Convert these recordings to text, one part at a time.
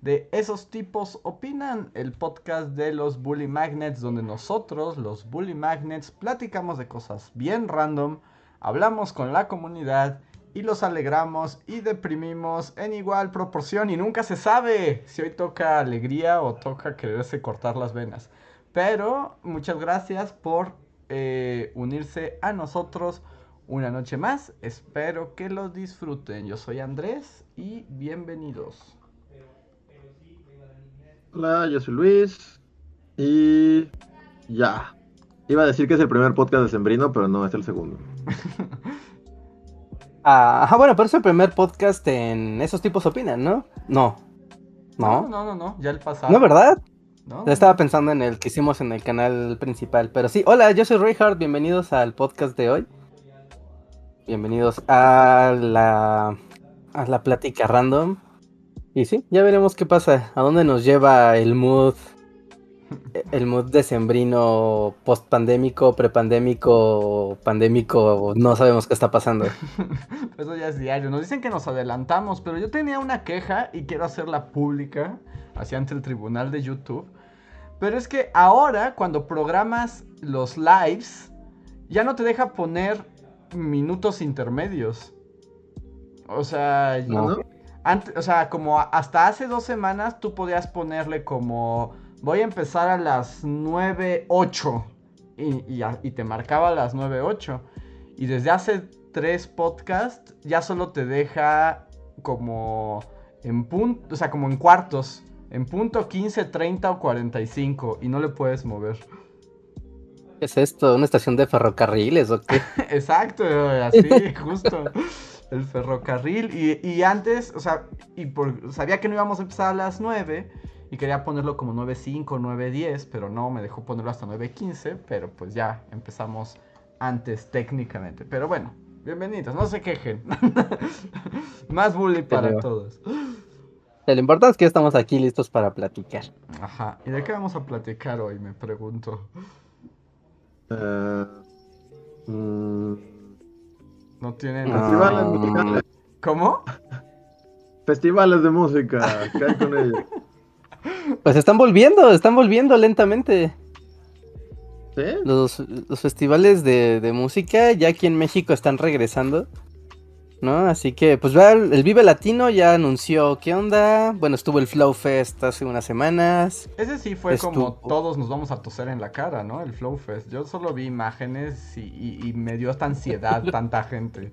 de Esos tipos opinan, el podcast de los Bully Magnets, donde nosotros, los Bully Magnets, platicamos de cosas bien random, hablamos con la comunidad y los alegramos y deprimimos en igual proporción y nunca se sabe si hoy toca alegría o toca quererse cortar las venas. Pero muchas gracias por eh, unirse a nosotros una noche más. Espero que lo disfruten. Yo soy Andrés y bienvenidos. Hola, yo soy Luis. Y ya. Iba a decir que es el primer podcast de Sembrino, pero no, es el segundo. ah, bueno, pero es el primer podcast en esos tipos opinan, ¿no? No. No, no, no, no, ya el pasado. ¿No, verdad? No. Estaba pensando en el que hicimos en el canal principal. Pero sí, hola, yo soy Reinhardt, bienvenidos al podcast de hoy. Bienvenidos a la, a la plática random. Y sí, ya veremos qué pasa, a dónde nos lleva el mood, el mood decembrino, post pandémico, prepandémico, pandémico, no sabemos qué está pasando. Eso ya es diario. Nos dicen que nos adelantamos, pero yo tenía una queja y quiero hacerla pública hacia ante el tribunal de YouTube. Pero es que ahora, cuando programas los lives, ya no te deja poner minutos intermedios. O sea, ¿No? O sea, como hasta hace dos semanas tú podías ponerle como voy a empezar a las 9.08 y, y, te marcaba a las 9.08. Y desde hace tres podcasts ya solo te deja como en punto, o sea, como en cuartos, en punto 15, 30 o 45 y no le puedes mover. ¿Qué es esto? ¿Una estación de ferrocarriles o qué? Exacto, así, justo el ferrocarril. Y, antes, o sea, y por, sabía que no íbamos a empezar a las 9 y quería ponerlo como 9.5, 9.10, pero no, me dejó ponerlo hasta 9.15, pero pues ya empezamos antes técnicamente. Pero bueno, bienvenidos, no se quejen. Más bully para todos. Lo importante es que estamos aquí listos para platicar. Ajá, ¿y de qué vamos a platicar hoy? Me pregunto. Uh, no tienen. Festivales musicales. ¿Cómo? Festivales de música. ¿Qué hay con ellos? Pues están volviendo, están volviendo lentamente. ¿Sí? Los, los festivales de, de, música ya aquí en México están regresando. ¿No? Así que, pues el Vive Latino ya anunció qué onda. Bueno, estuvo el Flow Fest hace unas semanas. Ese sí fue como todos nos vamos a toser en la cara, ¿no? El Flow Fest. Yo solo vi imágenes y, me dio esta ansiedad tanta gente.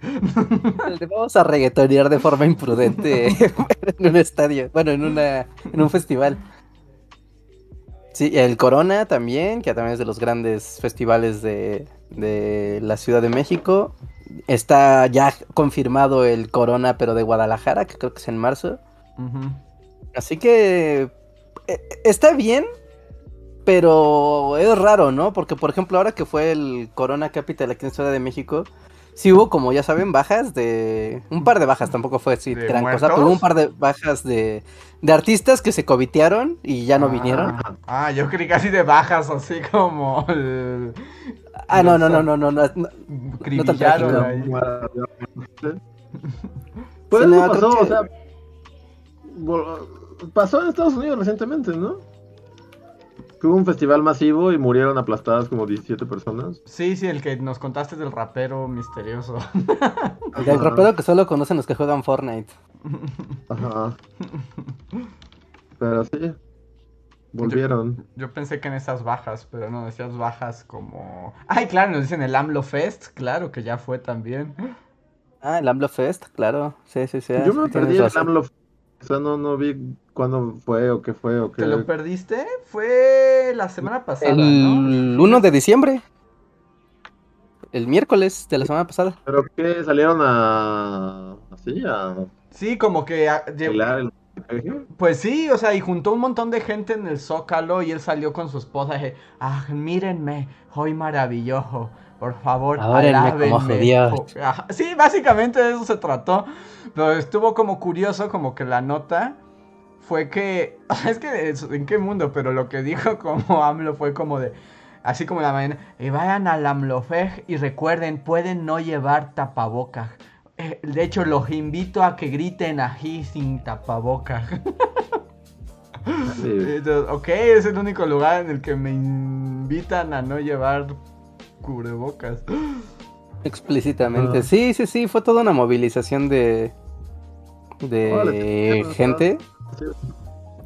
Vamos a reggaetonear de forma imprudente en un estadio, bueno, en, una, en un festival. Sí, el Corona también, que también es de los grandes festivales de, de la Ciudad de México. Está ya confirmado el Corona, pero de Guadalajara, que creo que es en marzo. Así que eh, está bien, pero es raro, ¿no? Porque, por ejemplo, ahora que fue el Corona Capital aquí en Ciudad de México, sí hubo, como ya saben, bajas de. Un par de bajas, tampoco fue así gran cosa, pero hubo un par de bajas de, de artistas que se covitearon y ya no ah, vinieron. Ah, yo creí casi de bajas, así como. El, Ah, no, no, no, no, no, no. no, Pues eso pasó, o sea. Pasó en Estados Unidos recientemente, ¿no? Que hubo un festival masivo y murieron aplastadas como 17 personas. Sí, sí, el que nos contaste del rapero misterioso. Del rapero que solo conocen los que juegan Fortnite. Ajá. Pero sí. Volvieron. Yo, pensé que en esas bajas, pero no, decías bajas como... Ay, claro, nos dicen el AMLO Fest, claro, que ya fue también. Ah, el AMLO Fest, claro, sí, sí, sí. Yo me perdí el AMLO Fest, o sea, no, no vi cuándo fue o qué fue o qué... ¿Te lo perdiste? Fue la semana pasada, El 1 de diciembre. El miércoles de la semana pasada. ¿Pero qué? ¿Salieron a... así? A... Sí, como que... A... Pues sí, o sea, y juntó un montón de gente en el Zócalo y él salió con su esposa y dije, ah, mírenme, hoy maravilloso, por favor, como alábenme". judíos. O- ajá, Sí, básicamente de eso se trató, pero estuvo como curioso, como que la nota fue que, es que, ¿en qué mundo? Pero lo que dijo como AMLO fue como de, así como en la mañana, y vayan al AMLOFEG y recuerden, pueden no llevar tapabocas. Eh, De hecho, los invito a que griten ají sin tapabocas. Sí. Entonces, ok, es el único lugar en el que me invitan a no llevar cubrebocas. Explícitamente. Ah. Sí, sí, sí, fue toda una movilización de. de Órale, gente. Sí.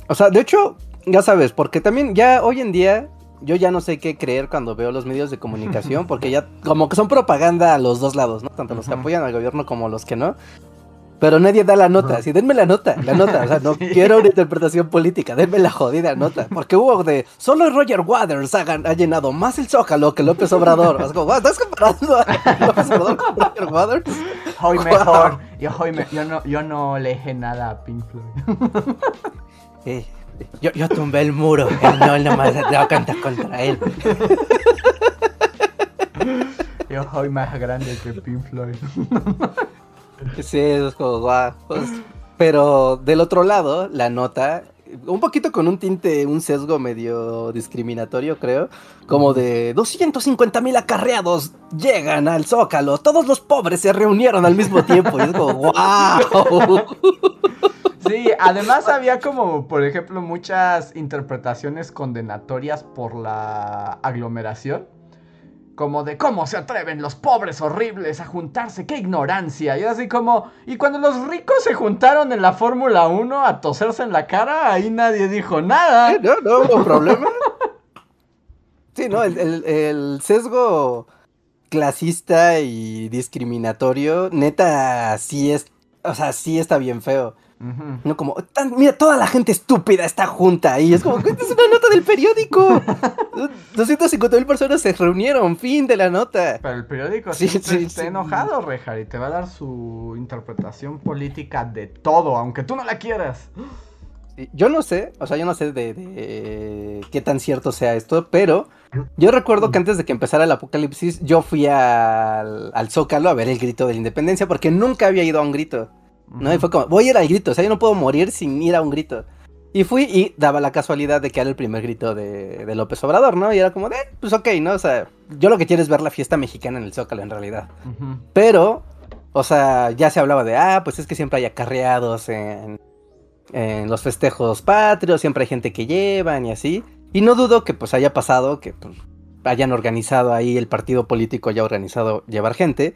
O sea, de hecho, ya sabes, porque también ya hoy en día yo ya no sé qué creer cuando veo los medios de comunicación, porque ya como que son propaganda a los dos lados, ¿no? Tanto los que apoyan al gobierno como los que no. Pero nadie da la nota, así, denme la nota, la nota, o sea, no Sí. quiero una interpretación política, denme la jodida nota, porque hubo de, solo Roger Waters ha, ha llenado más el Zócalo que López Obrador, es como, "What, ¿estás comparando a López Obrador con Roger Waters? Hoy Wow. mejor. Yo, hoy me- yo, no, yo no le dije nada a Pink Floyd. Eh, yo, yo tumbé el muro, él no, él nomás no canta contra él. Yo soy más grande que Pink Floyd. Sí, es como, guau, pero del otro lado, la nota, un poquito con un tinte, un sesgo medio discriminatorio, creo, como de 250 mil acarreados llegan al Zócalo, todos los pobres se reunieron al mismo tiempo, y es como, wow. Sí, además había como, por ejemplo, muchas interpretaciones condenatorias por la aglomeración. Como de cómo se atreven los pobres horribles a juntarse, qué ignorancia. Y así como, y cuando los ricos se juntaron en la Fórmula 1 a toserse en la cara, ahí nadie dijo nada. No, no hubo problema. Sí, no, el, el- el sesgo clasista y discriminatorio, neta, sí es, o sea, sí está bien feo. No como, "Tan- mira, toda la gente estúpida está junta y es como, "Esta es una nota del periódico. 250 mil personas se reunieron, fin de la nota. Pero el periódico Sí, sí, está sí. enojado, Rejar, y te va a dar su interpretación política de todo, aunque tú no la quieras. Yo no sé, o sea, yo no sé de, de qué tan cierto sea esto, pero yo recuerdo que antes de que empezara el apocalipsis, yo fui al, al Zócalo a ver el grito de la independencia porque nunca había ido a un grito. ¿No? Y fue como, voy a ir al grito, o sea, yo no puedo morir sin ir a un grito. Y fui y daba la casualidad de que era el primer grito de, de López Obrador, ¿no? Y era como, de, pues ok, ¿no? O sea, yo lo que quiero es ver la fiesta mexicana en el Zócalo, en realidad. Pero, o sea, ya se hablaba de, ah, pues es que siempre hay acarreados en, en los festejos patrios, siempre hay gente que llevan y así. Y no dudo que pues haya pasado, que pues, hayan organizado ahí, el partido político haya organizado llevar gente.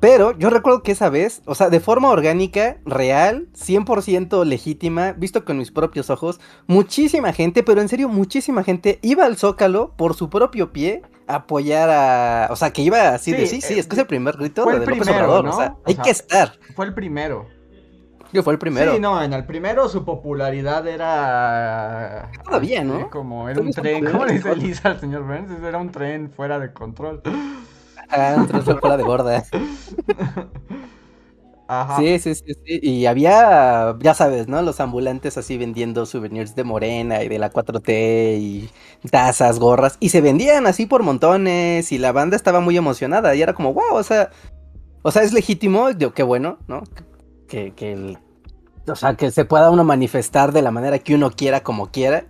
Pero yo recuerdo que esa vez, o sea, de forma orgánica, real, 100% legítima, visto con mis propios ojos, muchísima gente, pero en serio, muchísima gente iba al Zócalo por su propio pie a apoyar a... O sea, que iba así de, Sí, sí, sí, eh, es que es el primer grito fue de el López primero, Obrador, ¿no? o sea, O hay sea, que estar. Fue el primero. Que fue el primero. Sí, no, en el primero su popularidad era. Todavía, ¿no? Sí, como era un tren, ¿cómo le dice. Elisa al señor Burns? Era un tren fuera de control. Ah, un trozo fuera de gorda. Ajá. Sí, sí, sí, sí. Y había, ya sabes, ¿no? Los ambulantes así vendiendo souvenirs de Morena y de la 4T y tazas, gorras. Y se vendían así por montones y la banda estaba muy emocionada. Y era como, wow, o sea, o sea, es legítimo, digo, qué bueno, ¿no? Que, que el- o sea, que se pueda uno manifestar de la manera que uno quiera, como quiera.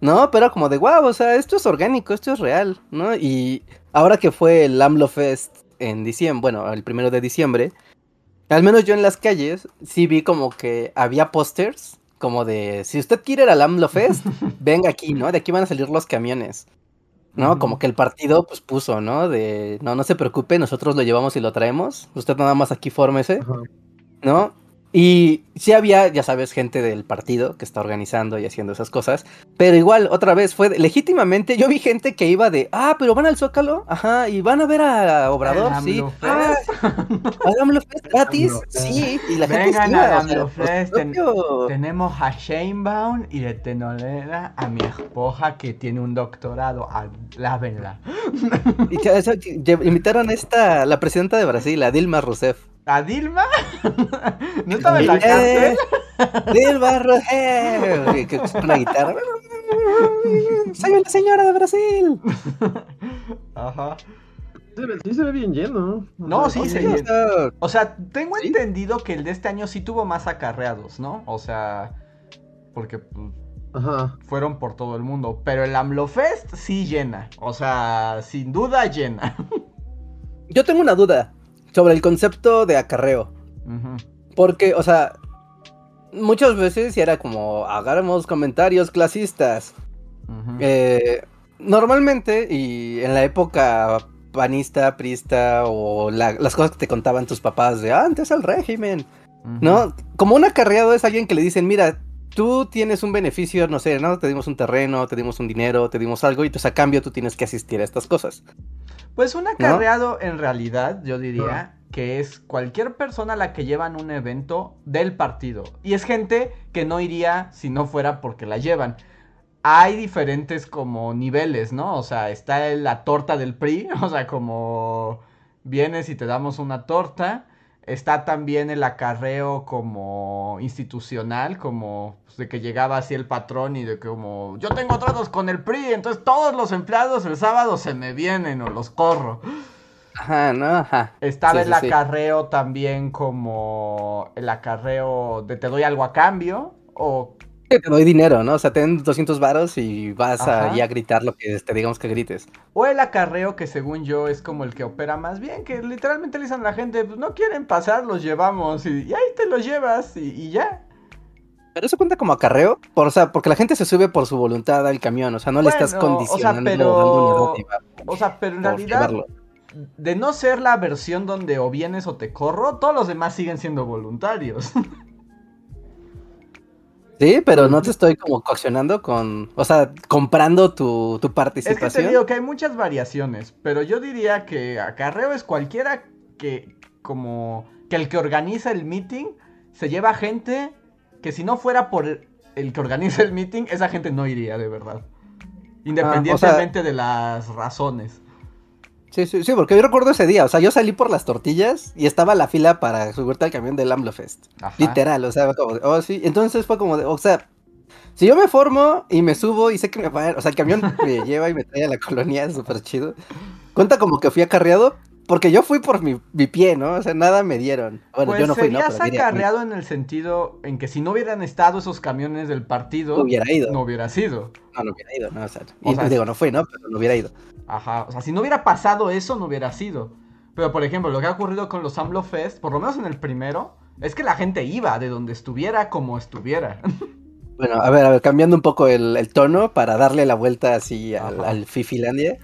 No, pero como de, wow, o sea, esto es orgánico, esto es real, ¿no? Y ahora que fue el AMLO Fest en diciembre, bueno, el primero de diciembre, al menos yo en las calles sí vi como que había pósters como de, si usted quiere ir al AMLO Fest, venga aquí, ¿no? De aquí van a salir los camiones. ¿No? Como que el partido pues puso, ¿no? De, no, no se preocupe, nosotros lo llevamos y lo traemos. Usted nada más aquí fórmese. ¿no? Y sí había, ya sabes, gente del partido que está organizando y haciendo esas cosas, pero igual, otra vez, fue de- legítimamente, yo vi gente que iba de, ah, pero van al Zócalo, ajá, y van a ver a Obrador, El sí, ah, ¿al AMLO Fest gratis, sí, y la gente Vengan o sea, AMLO Fest, ten- Tenemos a Shanebaum y de tenolera a mi esposa que tiene un doctorado. Lávenla. y que- eso, que lle- invitaron a esta, la presidenta de Brasil, a Dilma Rousseff. ¿A Dilma? ¿No estaba en la Eh, cárcel? Del barro, eh, que es una guitarra. Soy una señora de Brasil. Ajá. Sí se ve bien lleno. No, sí, se Sí, o llena. sea, O sea, tengo ¿Sí? entendido que el de este año sí tuvo más acarreados, ¿no? O sea, porque pues, Ajá. fueron por todo el mundo. Pero el AMLOFest sí llena. O sea, sin duda llena. Yo tengo una duda sobre el concepto de acarreo. Porque, o sea, muchas veces era como, hagamos comentarios clasistas. Eh, normalmente, y en la época panista, prista, o la- las cosas que te contaban tus papás de "Ah, antes el régimen. ¿no? Como un acarreado es alguien que le dicen, mira, tú tienes un beneficio, no sé, ¿no? Te dimos un terreno, te dimos un dinero, te dimos algo, y entonces a cambio tú tienes que asistir a estas cosas. Pues un acarreado en realidad, yo diría que es cualquier persona a la que llevan un evento del partido. Y es gente que no iría si no fuera porque la llevan. Hay diferentes como niveles, ¿no? O sea, está la torta del PRI, o sea, como vienes y te damos una torta. Está también el acarreo como institucional, como pues, de que llegaba así el patrón y de que como yo tengo tratos con el PRI, entonces todos los empleados el sábado se me vienen o los corro. Ajá, ¿no? Ajá. Estaba Sí, el sí, sí. acarreo también como el acarreo de te doy algo a cambio o Te doy dinero, ¿no? O sea, ten 200 varos y vas Ajá. ahí a gritar lo que te digamos que grites. O el acarreo que según yo es como el que opera más bien, que literalmente le dicen a la gente, pues no quieren pasar, los llevamos y, y ahí te los llevas y, y ya. Pero eso cuenta como acarreo, por, o sea, porque la gente se sube por su voluntad al camión, o sea, no le estás Bueno, o sea, condicionando pero- dando una dádiva O sea, pero en realidad, llevarlo. de no ser la versión donde o vienes o te corro, todos los demás siguen siendo voluntarios. Sí, pero no te estoy como coaccionando con, o sea, comprando tu, tu es que participación. te digo que hay muchas variaciones, pero yo diría que acarreo es cualquiera que como que el que organiza el meeting se lleva gente que si no fuera por el, el que organiza el meeting, esa gente no iría de verdad. Independientemente de las razones. Sí, sí, sí, porque yo recuerdo ese día, o sea, yo salí por las tortillas y estaba la fila para subirte al camión del AMLO Fest. Ajá. Literal, o sea, como de, oh, sí, entonces fue como de, o sea, si yo me formo y me subo y sé que me va a, o sea, el camión me lleva y me trae a la colonia, es súper chido. Cuenta como que fui acarreado, porque yo fui por mi, mi pie, ¿no? O sea, nada me dieron. Bueno, pues yo no fui, ¿no? serías diría, acarreado en el sentido en que si no hubieran estado esos camiones del partido, No hubiera ido. no hubiera sido. No, no hubiera ido, ¿no? O sea, O y sea, digo, no fui, ¿no? Pero no hubiera ido. Ajá, o sea, si no hubiera pasado eso, no hubiera sido. Pero, por ejemplo, lo que ha ocurrido con los AMLO Fest, por lo menos en el primero, es que la gente iba de donde estuviera como estuviera. Bueno, a ver, a ver, cambiando un poco el, el tono para darle la vuelta así al, Ajá. al Fifilandia.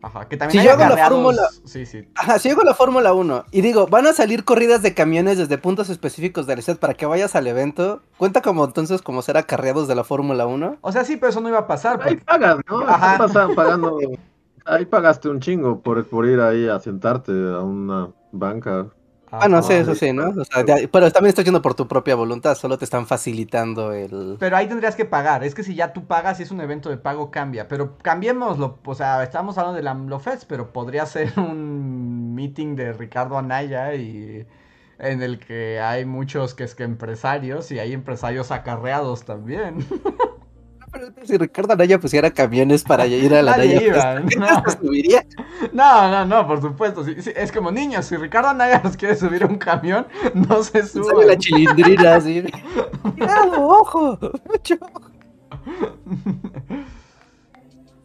Ajá, que también Si hay yo hago la fórmula- Sí, sí. Ajá, si llego a la Fórmula 1 y digo, van a salir corridas de camiones desde puntos específicos del set para que vayas al evento, ¿cuenta como entonces como ser acarreados de la Fórmula 1? O sea, sí, pero eso no iba a pasar. Ahí Porque... pagas, ¿no? Ajá. Pasa- pagando. Ahí pagaste un chingo por, por ir ahí a sentarte a una banca. Ah, no, Ajá. sí, eso sí, ¿no? O sea, ya- pero también estás yendo por tu propia voluntad, solo te están facilitando el... Pero ahí tendrías que pagar. Es que si ya tú pagas y es un evento de pago, cambia. Pero cambiémoslo. O sea, estamos hablando del AMLO Fest, pero podría ser un meeting de Ricardo Anaya y en el que hay muchos que es que empresarios y hay empresarios acarreados también. Pero si Ricardo Anaya pusiera camiones para ir a la Anaya iba, no. ¿se subiría? No, no, no, por supuesto. es como niños, si Ricardo Anaya nos quiere subir a un camión, no se Sale suban. la chilindrina así. ¡Cuidado, ojo! ¡Mucho ojo!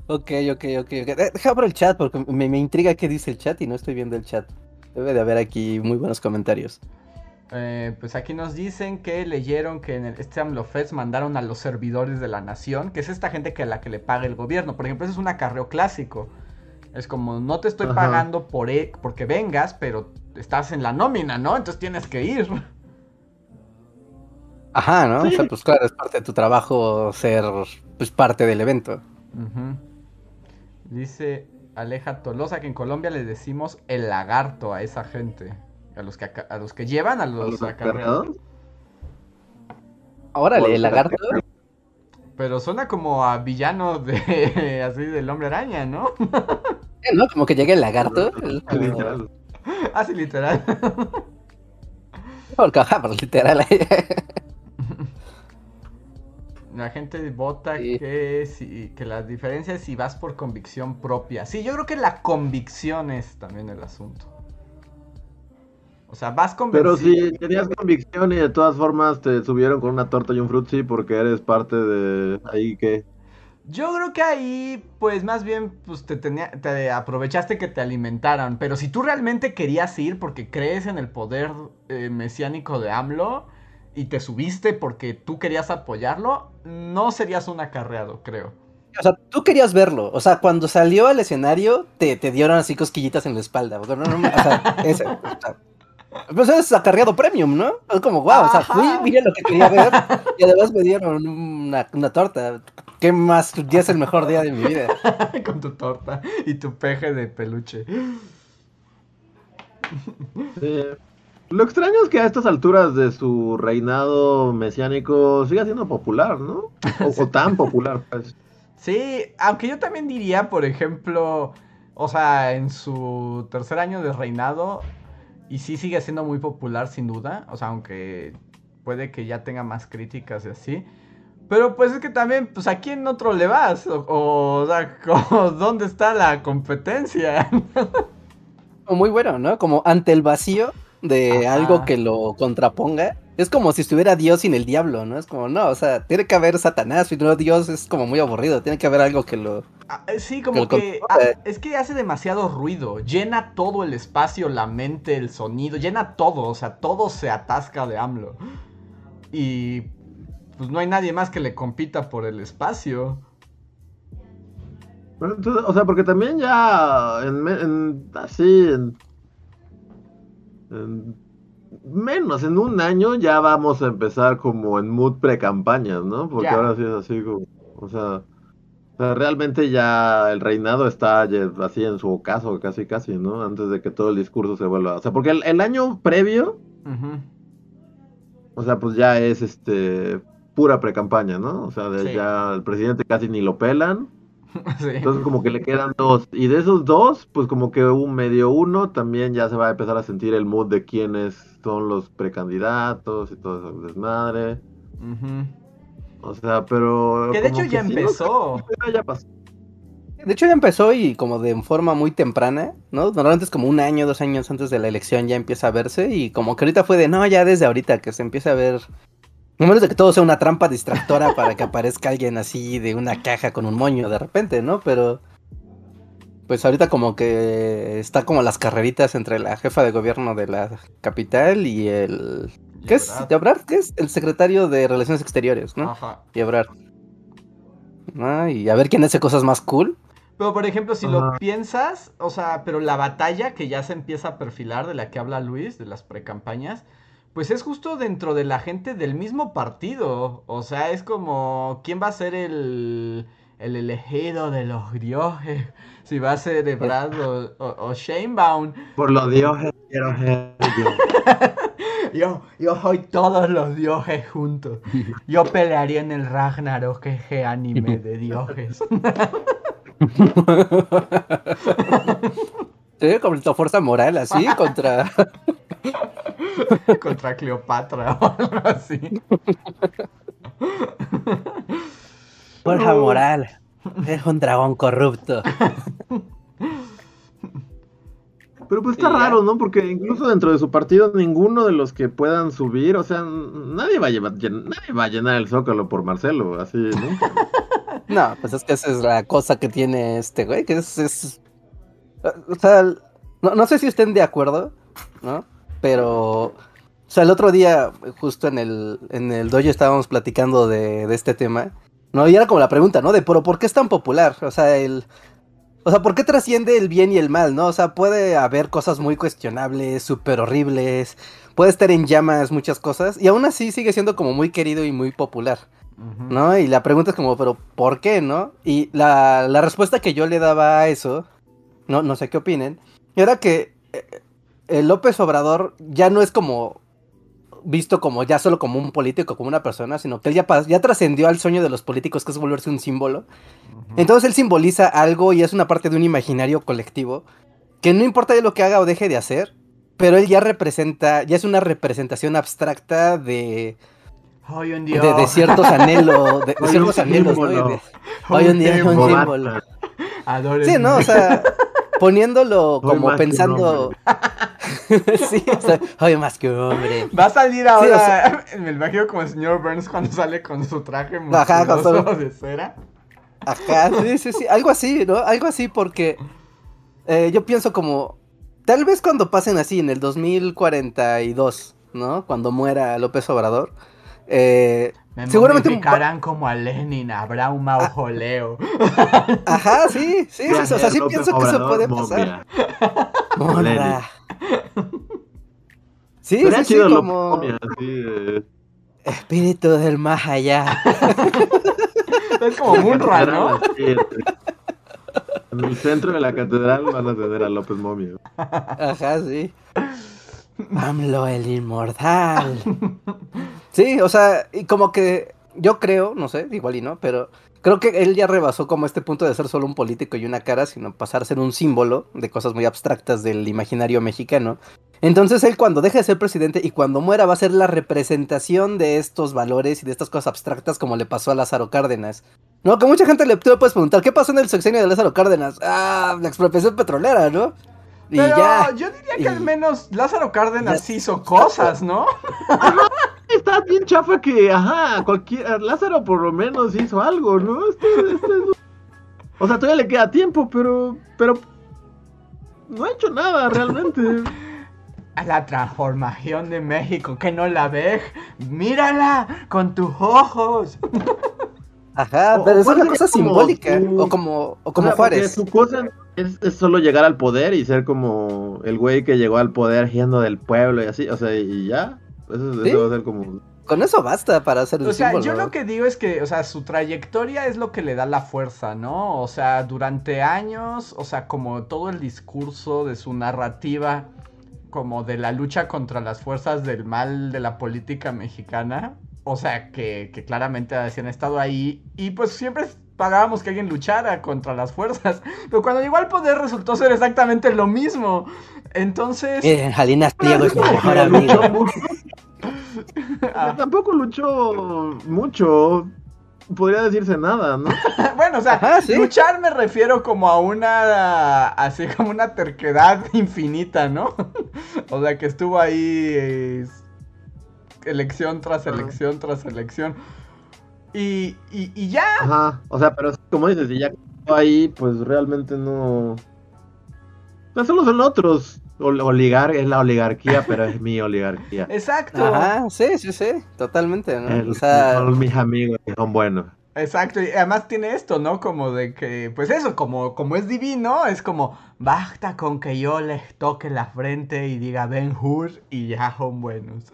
Ok, ok, ok. De- Deja abro el chat porque me, me intriga qué dice el chat y no estoy viendo el chat. Debe de haber aquí muy buenos comentarios. Eh, pues aquí nos dicen que leyeron que en el, este AMLO Fest mandaron a los servidores de la nación, que es esta gente que a la que le paga el gobierno. Por ejemplo, ese es un acarreo clásico. Es como, no te estoy Ajá. pagando por e- porque vengas, pero estás en la nómina, ¿no? Entonces tienes que ir. Ajá, ¿no? Sí. O sea, pues claro, es parte de tu trabajo ser pues parte del evento. Dice Aleja Tolosa que en Colombia le decimos el lagarto a esa gente. A los que, a los que llevan a ¿A los, los acarreados. Órale, el lagarto. Pero suena como a villano de así del hombre araña, ¿no? Eh, ¿No? Como que llega el lagarto. Literal. Así literal. Porque, ajá, pero literal. La gente vota Sí. que, si, que la diferencia es si vas por convicción propia. Sí, yo creo que la convicción es también el asunto. O sea, vas convencido. Pero si tenías convicción y de todas formas te subieron con una torta y un frutzi porque eres parte de ahí que... Yo creo que ahí, pues más bien, pues te, tenía, te aprovechaste que te alimentaran. Pero si tú realmente querías ir porque crees en el poder eh, mesiánico de AMLO y te subiste porque tú querías apoyarlo, no serías un acarreado, creo. O sea, tú querías verlo. O sea, cuando salió al escenario, te, te dieron así cosquillitas en la espalda. O sea, no, no, o sea, ese, o sea, pues es acarreado premium, ¿no? Es como, wow, o sea, fui, Ajá. mira lo que quería ver. Y además me dieron una, una torta. ¿Qué más? Ya es el mejor día de mi vida. Con tu torta y tu peje de peluche. Sí. Lo extraño es que a estas alturas de su reinado mesiánico siga siendo popular, ¿no? O, o tan popular, pues. Sí, aunque yo también diría, por ejemplo, o sea, en su tercer año de reinado, y sí sigue siendo muy popular sin duda, o sea, aunque puede que ya tenga más críticas y así. Pero pues es que también, pues a quién otro le vas, o, o, o sea, ¿dónde está la competencia? Muy bueno, ¿no? Como ante el vacío de Ajá. algo que lo contraponga. Es como si estuviera Dios sin el diablo, ¿no? Es como, no, o sea, tiene que haber Satanás, y no Dios es como muy aburrido, tiene que haber algo que lo... Ah, eh, Sí, como Que que ah, es que hace demasiado ruido, llena todo el espacio, la mente, el sonido, llena todo, o sea, todo se atasca de AMLO. Y pues no hay nadie más que le compita por el espacio. Pero entonces, o sea, porque también ya en, así en, en menos, en un año ya vamos a empezar como en mood pre-campañas, ¿no? Porque Ya. ahora sí es así como, o sea, o sea, realmente ya el reinado está así en su ocaso, casi casi, ¿no? Antes de que todo el discurso se vuelva, o sea, porque el, el año previo, o sea, pues ya es este pura pre-campaña, ¿no? O sea, de Sí. ya el presidente casi ni lo pelan. Sí. Entonces como que le quedan dos. Y de esos dos, pues como que un medio uno también ya se va a empezar a sentir el mood de quiénes son los precandidatos y todo ese desmadre. Ujú. O sea, pero... Que de hecho ya sí, empezó. ya pasó. De hecho ya empezó y como de forma muy temprana, ¿no? Normalmente es como un año, dos años antes de la elección ya empieza a verse y como que ahorita fue de, no, ya desde ahorita que se empieza a ver... No menos de que todo sea una trampa distractora para que aparezca alguien así de una caja con un moño de repente, ¿no? Pero... Pues ahorita como que está como las carreritas entre la jefa de gobierno de la capital y el... ¿Qué es? ¿Ebrard? ¿Qué es? El secretario de Relaciones Exteriores, ¿no? Ajá. Y Ebrard. Ah, y a ver quién hace cosas más cool. Pero por ejemplo, si lo piensas, o sea, pero la batalla que ya se empieza a perfilar de la que habla Luis, de las precampañas, pues es justo dentro de la gente del mismo partido. O sea, es como, ¿quién va a ser el, el elegido de los dioses? Si va a ser Ebrard o, o, o Sheinbaum. Por los dioses quiero ser yo. Yo, yo soy todos los dioses juntos. Yo pelearía en el Ragnarok, que es anime de dioses. Sí, como tu fuerza moral, así, contra... Contra Cleopatra o algo así. Fuerza moral. Es un dragón corrupto. Pero pues está raro, ¿no? Porque incluso dentro de su partido ninguno de los que puedan subir, o sea, nadie va a, llevar, llen- nadie va a llenar el zócalo por Marcelo, así, ¿no? No, pues es que esa es la cosa que tiene este güey, que es... es- O sea, no, no sé si estén de acuerdo, ¿no? Pero... O sea, el otro día, justo en el, en el dojo estábamos platicando de, de este tema, ¿no? Y era como la pregunta, ¿no? De, pero ¿por qué es tan popular? O sea, el... O sea, ¿por qué trasciende el bien y el mal, no? O sea, puede haber cosas muy cuestionables, súper horribles, puede estar en llamas muchas cosas, y aún así sigue siendo como muy querido y muy popular. ¿no? Y la pregunta es como, pero ¿por qué, no? Y la, la respuesta que yo le daba a eso, no, no sé qué opinen, era que eh, el López Obrador ya no es como visto como ya solo como un político, como una persona, sino que él ya, ya trascendió al sueño de los políticos, que es volverse un símbolo. Entonces él simboliza algo y es una parte de un imaginario colectivo que no importa de lo que haga o deje de hacer, pero él ya representa, ya es una representación abstracta de, Hoy un día. de, de ciertos anhelos, de, ciertos anhelos, ¿no? De- Hoy un día es un símbolo. Adórenme. Sí, ¿no? O sea, poniéndolo Soy como más que un pensando. sí, o sea, hoy más que un hombre. Va a salir ahora, o sea- me imagino como el señor Burns cuando sale con su traje Ajá, con musculoso todo. de cera. Ajá, sí, sí, sí, algo así, ¿no? Algo así porque eh, yo pienso como, tal vez cuando pasen así en el 2042, ¿no? Cuando muera López Obrador, eh, Me seguramente... como a Lenin, habrá un mausoleo. Ajá, sí, sí, sí, o sea, sí López pienso que eso puede pasar. Morra. Sí, sí, sí, como de- espíritu del más allá. es como Munra, ¿no? En el centro de la catedral van a tener a López Momia. Ajá, sí. AMLO el inmortal. Sí, o sea, y como que yo creo, no sé, igual y no, pero creo que él ya rebasó como este punto de ser solo un político y una cara, sino pasar a ser un símbolo de cosas muy abstractas del imaginario mexicano. Entonces él cuando deje de ser presidente y cuando muera va a ser la representación de estos valores y de estas cosas abstractas como le pasó a Lázaro Cárdenas. No, que mucha gente le, puedes preguntar, ¿qué pasó en el sexenio de Lázaro Cárdenas? Ah, la expropiación petrolera, ¿no? Y Pero ya. yo diría que Y- al menos Lázaro Cárdenas Ya- hizo cosas, ¿no? Está bien chafa que, ajá, cualquier. Lázaro por lo menos hizo algo, ¿no? Este- este es- O sea, todavía le queda tiempo, pero. Pero. No ha hecho nada realmente. A la transformación de México, que no la ves. Mírala con tus ojos. Ajá, O- pero o es una cosa simbólica. O como, o como O sea, porque Juárez. Su cosa es, es solo llegar al poder y ser como el güey que llegó al poder yendo del pueblo y así. O sea, y ya. Eso, Sí. eso va a ser como. Con eso basta para hacer el O sea, símbolo. yo lo que digo es que, o sea, su trayectoria es lo que le da la fuerza, ¿no? O sea, durante años, o sea, como todo el discurso de su narrativa, como de la lucha contra las fuerzas del mal de la política mexicana, o sea, que, que claramente han estado ahí y pues siempre pagábamos que alguien luchara contra las fuerzas, pero cuando llegó al poder resultó ser exactamente lo mismo. Entonces... Miren, Jalinas Pliego es mi mejor amigo. ah, Tampoco luchó mucho. Podría decirse nada, ¿no? Bueno, o sea, Ajá, sí. luchar me refiero como a una, así como una terquedad infinita, ¿no? o sea, que estuvo ahí eh, elección tras elección tras elección. Y, y, y ya, Ajá. O sea, pero como dices, si ya ahí, pues realmente no. No solo son otros. Ol- Oligar es la oligarquía, pero es mi oligarquía. exacto, Ajá, sí, sí, sí, totalmente, ¿no? El- o sea, son mis amigos que son buenos. exacto. Y además tiene esto, ¿no? Como de que, pues eso, como, como es divino, es como, basta con que yo les toque la frente y diga Ben Hur y ya son buenos.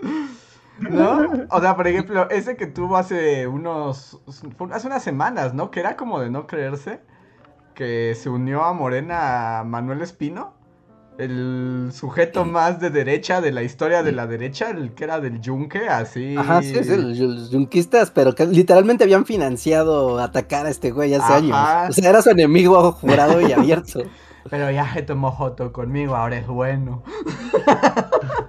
¿No? O sea, por ejemplo, ese que tuvo hace unos. hace unas semanas, ¿no? Que era como de no creerse. Que se unió a Morena Manuel Espino. El sujeto más de derecha de la historia de la derecha, el que era del yunque, así. ajá, sí, sí, los, yunquistas, pero que literalmente habían financiado atacar a este güey hace Ajá. años. O sea, era su enemigo jurado y abierto. Pero ya se tomó foto conmigo, ahora es bueno.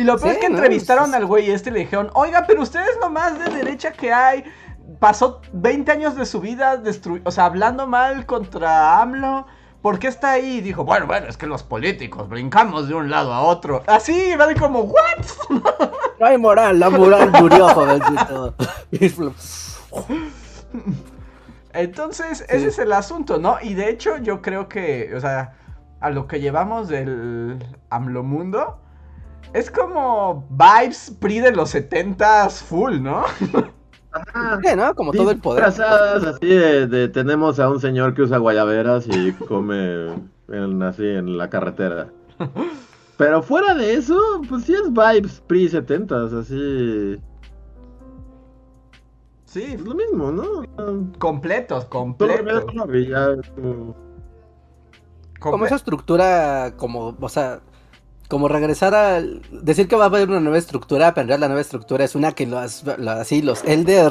y lo peor Sí, es que ¿no? entrevistaron al güey este y le dijeron, oiga, pero usted es lo más de derecha que hay. Pasó 20 años de su vida destru- o sea, hablando mal contra AMLO. ¿Por qué está ahí? Y dijo, bueno, bueno, es que los políticos brincamos de un lado a otro. Así, va de como, ¿what? No hay moral, la moral murió, jovencito. Entonces, ese es el asunto, ¿no? Y de hecho, yo creo que, o sea, a lo que llevamos del AMLO mundo, es como vibes PRI de los 70s full, ¿no? Sí, ¿no? Como todo el poder. Disfrazadas así de, de- tenemos a un señor que usa guayaberas y come en- así en la carretera. Pero fuera de eso, pues sí es vibes pre 70 así. Sí, Es lo mismo, ¿no? completos, completos. como- esa estructura, como, o sea, como regresar a decir que va a haber una nueva estructura, pero en realidad la nueva estructura es una que los, lo- así los elder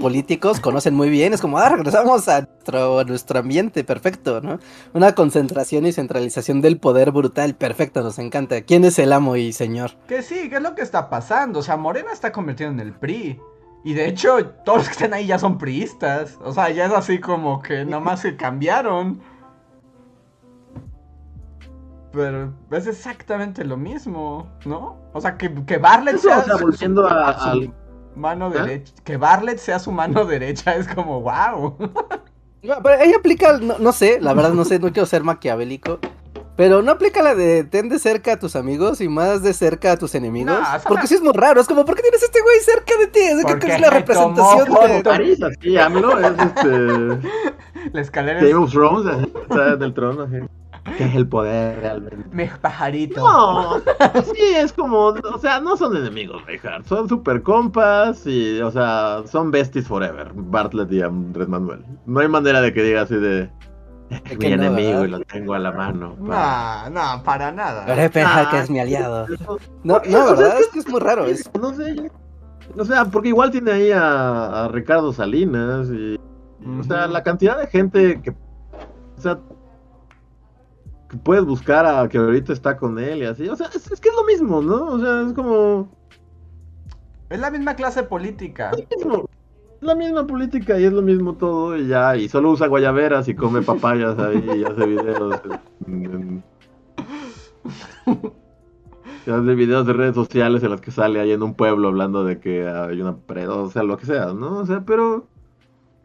políticos conocen muy bien, es como, ah, regresamos a nuestro, nuestro ambiente, perfecto, ¿no? Una concentración y centralización del poder brutal, perfecto, nos encanta. ¿Quién es el amo y señor? Que sí, ¿qué es lo que está pasando? O sea, Morena está convirtiendo en el PRI. Y de hecho, todos los que están ahí ya son priistas. O sea, ya es así como que nomás se cambiaron. Pero es exactamente lo mismo, ¿no? O sea, que, que Bartlett Eso, sea, o sea, su- volviendo su- a- su al- mano ¿Ah? derecha. Que Bartlett sea su mano derecha es como, wow. No, pero ella aplica, no, no sé, la verdad no sé, no quiero ser maquiavélico. Pero no aplica la de ten de cerca a tus amigos y más de cerca a tus enemigos. No, porque la- sí es muy raro. Es como, ¿por qué tienes a este güey cerca de ti? Es que- es la representación de. París, así, a mí no es este. La escalera Game es of Thrones, del trono, así. ¿Qué es el poder realmente? mi pajarito. No, sí, es como, o sea, no son enemigos, Reinhardt, son super compas y, o sea, son besties forever, Bartlett y Andrés Manuel. No hay manera de que diga así de, es mi no, enemigo ¿verdad? y lo tengo a la mano. pa". No, no, para nada. Pero pensar Ah, que es mi aliado. No, no, O sea, ¿verdad? es Es que es muy raro. Es... No sé, o sea, porque igual tiene ahí a, a Ricardo Salinas y, o sea, la cantidad de gente que, o sea, que puedes buscar a que ahorita está con él y así, o sea, es, es que es lo mismo, ¿no? O sea, es como... Es la misma clase política. lo mismo. Es la misma política y es lo mismo todo y ya, y solo usa guayaberas y come papayas ahí y hace videos. en- en- y hace videos de redes sociales en los que sale ahí en un pueblo hablando de que hay una pre, o sea, lo que sea, ¿no? O sea, pero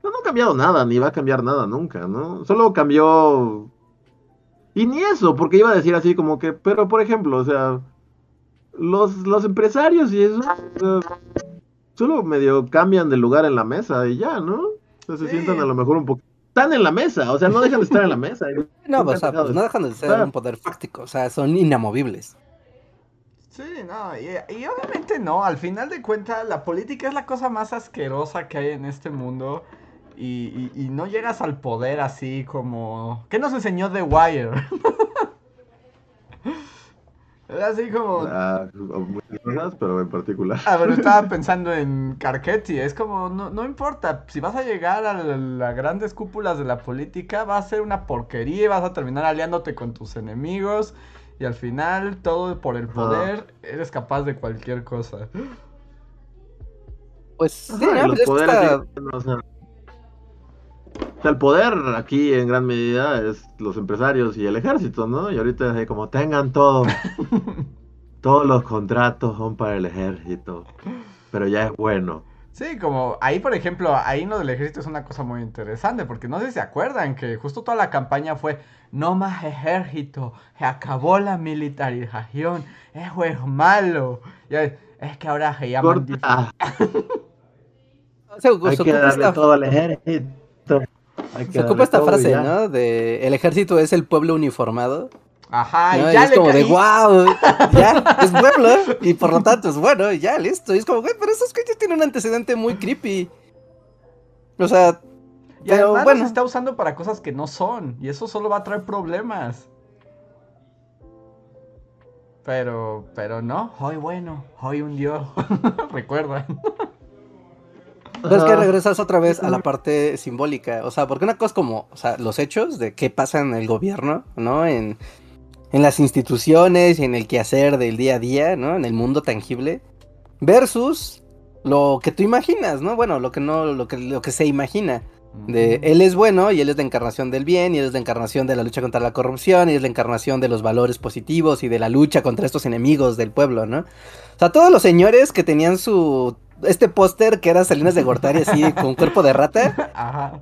no, no ha cambiado nada, ni va a cambiar nada nunca, ¿no? Solo cambió... Y ni eso, porque iba a decir así como que, pero por ejemplo, o sea, los, los empresarios y eso, o sea, solo medio cambian de lugar en la mesa y ya, ¿no? O sea, se Sí. sientan a lo mejor un poco... Están en la mesa, o sea, no dejan de estar en la mesa. No, o sea, pues de- no dejan de ser Ah. un poder fáctico. O sea, son inamovibles. Sí, no, y, y obviamente no, al final de cuentas la política es la cosa más asquerosa que hay en este mundo y, y- y no llegas al poder así como... ¿Qué nos enseñó The Wire? Era así como... Ah, muchas cosas, pero en particular. Ah, pero estaba pensando en Carchetti, es como, no, no importa, si vas a llegar a la- las grandes cúpulas de la política, va a ser una porquería y vas a terminar aliándote con tus enemigos y al final todo por el poder eres capaz de cualquier cosa. Pues sí, Ajá, los es que poderes o sea, sea, el poder aquí en gran medida es los empresarios y el ejército, ¿no? Y ahorita como tengan todo. Todos los contratos son para el ejército. Pero ya es bueno. Sí, como ahí, por ejemplo, ahí lo del ejército es una cosa muy interesante, porque no sé si se acuerdan que justo toda la campaña fue no más ejército, se acabó la militarización, eso es malo. Y es es que ahora se llaman Corta. se, Hay que darle todo al ejército. Se ocupa esta frase, ya. ¿no? De el ejército es el pueblo uniformado. Ajá, ¿no? y Y ya es le como de wow, ya, es pueblo, y por lo tanto es bueno, y ya, listo. Y es como, güey, pero esos coches tienen un antecedente muy creepy. O sea, Y pero además bueno. los está usando para cosas que no son. Y eso solo va a traer problemas. Pero, pero no, hoy bueno, hoy un dios. Recuerda. Pero es que regresas otra vez a la parte simbólica. O sea, porque una cosa es como, o sea, los hechos de qué pasa en el gobierno, ¿no? En, en las instituciones y en el quehacer del día a día, ¿no? En el mundo tangible. Versus lo que tú imaginas, ¿no? Bueno, lo que no, lo que, lo que se imagina. De él es bueno y él es la encarnación del bien y él es la encarnación de la lucha contra la corrupción y es la encarnación de los valores positivos y de la lucha contra estos enemigos del pueblo, ¿no? O sea, todos los señores que tenían su este póster que era Salinas de Gortari así con cuerpo de rata, Ajá.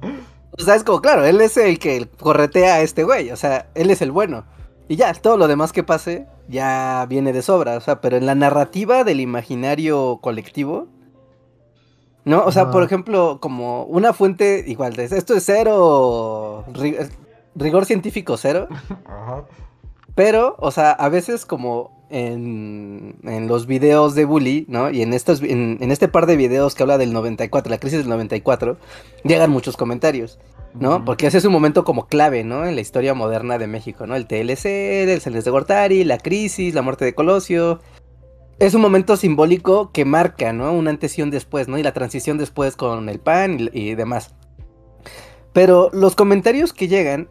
o sea, es como claro, él es el que corretea a este güey, o sea, él es el bueno. Y ya, todo lo demás que pase ya viene de sobra, o sea, pero en la narrativa del imaginario colectivo, ¿no? O sea, por ejemplo, como una fuente igual, de, esto es cero, ri- rigor científico cero, Ajá. pero, o sea, a veces como en, en los videos de Bully, ¿no? Y en, estos, en, en este par de videos que habla del 94, la crisis del 94, llegan muchos comentarios. ¿no? Porque ese es un momento como clave, ¿no? En la historia moderna de México, ¿no? El TLC, el Celes de Gortari, la crisis, la muerte de Colosio. Es un momento simbólico que marca, ¿no? Un antes y un después, ¿no? Y la transición después con el PAN y, y demás. Pero los comentarios que llegan,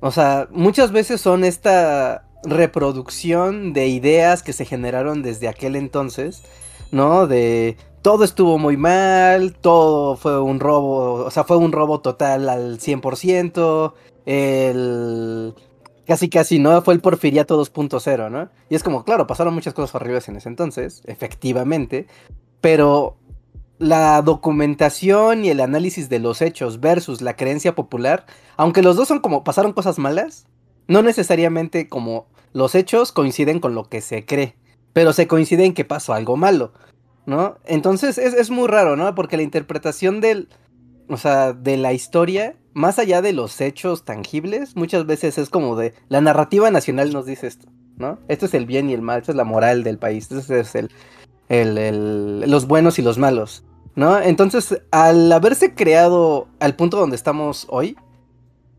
o sea, muchas veces son esta reproducción de ideas que se generaron desde aquel entonces, ¿no? De todo estuvo muy mal, todo fue un robo, o sea, fue un robo total al 100%, el... Casi casi, ¿no? Fue el Porfiriato 2.0, ¿no? Y es como, claro, pasaron muchas cosas horribles en ese entonces, efectivamente, pero la documentación y el análisis de los hechos versus la creencia popular, aunque los dos son como pasaron cosas malas, no necesariamente como los hechos coinciden con lo que se cree, pero se coincide en que pasó algo malo, ¿no? Entonces es, es muy raro, ¿no? Porque la interpretación del, o sea, de la historia, más allá de los hechos tangibles, muchas veces es como de, la narrativa nacional nos dice esto, ¿no? Esto es el bien y el mal, esto es la moral del país, esto es el, los buenos y los malos, ¿no? Entonces, al haberse creado al punto donde estamos hoy,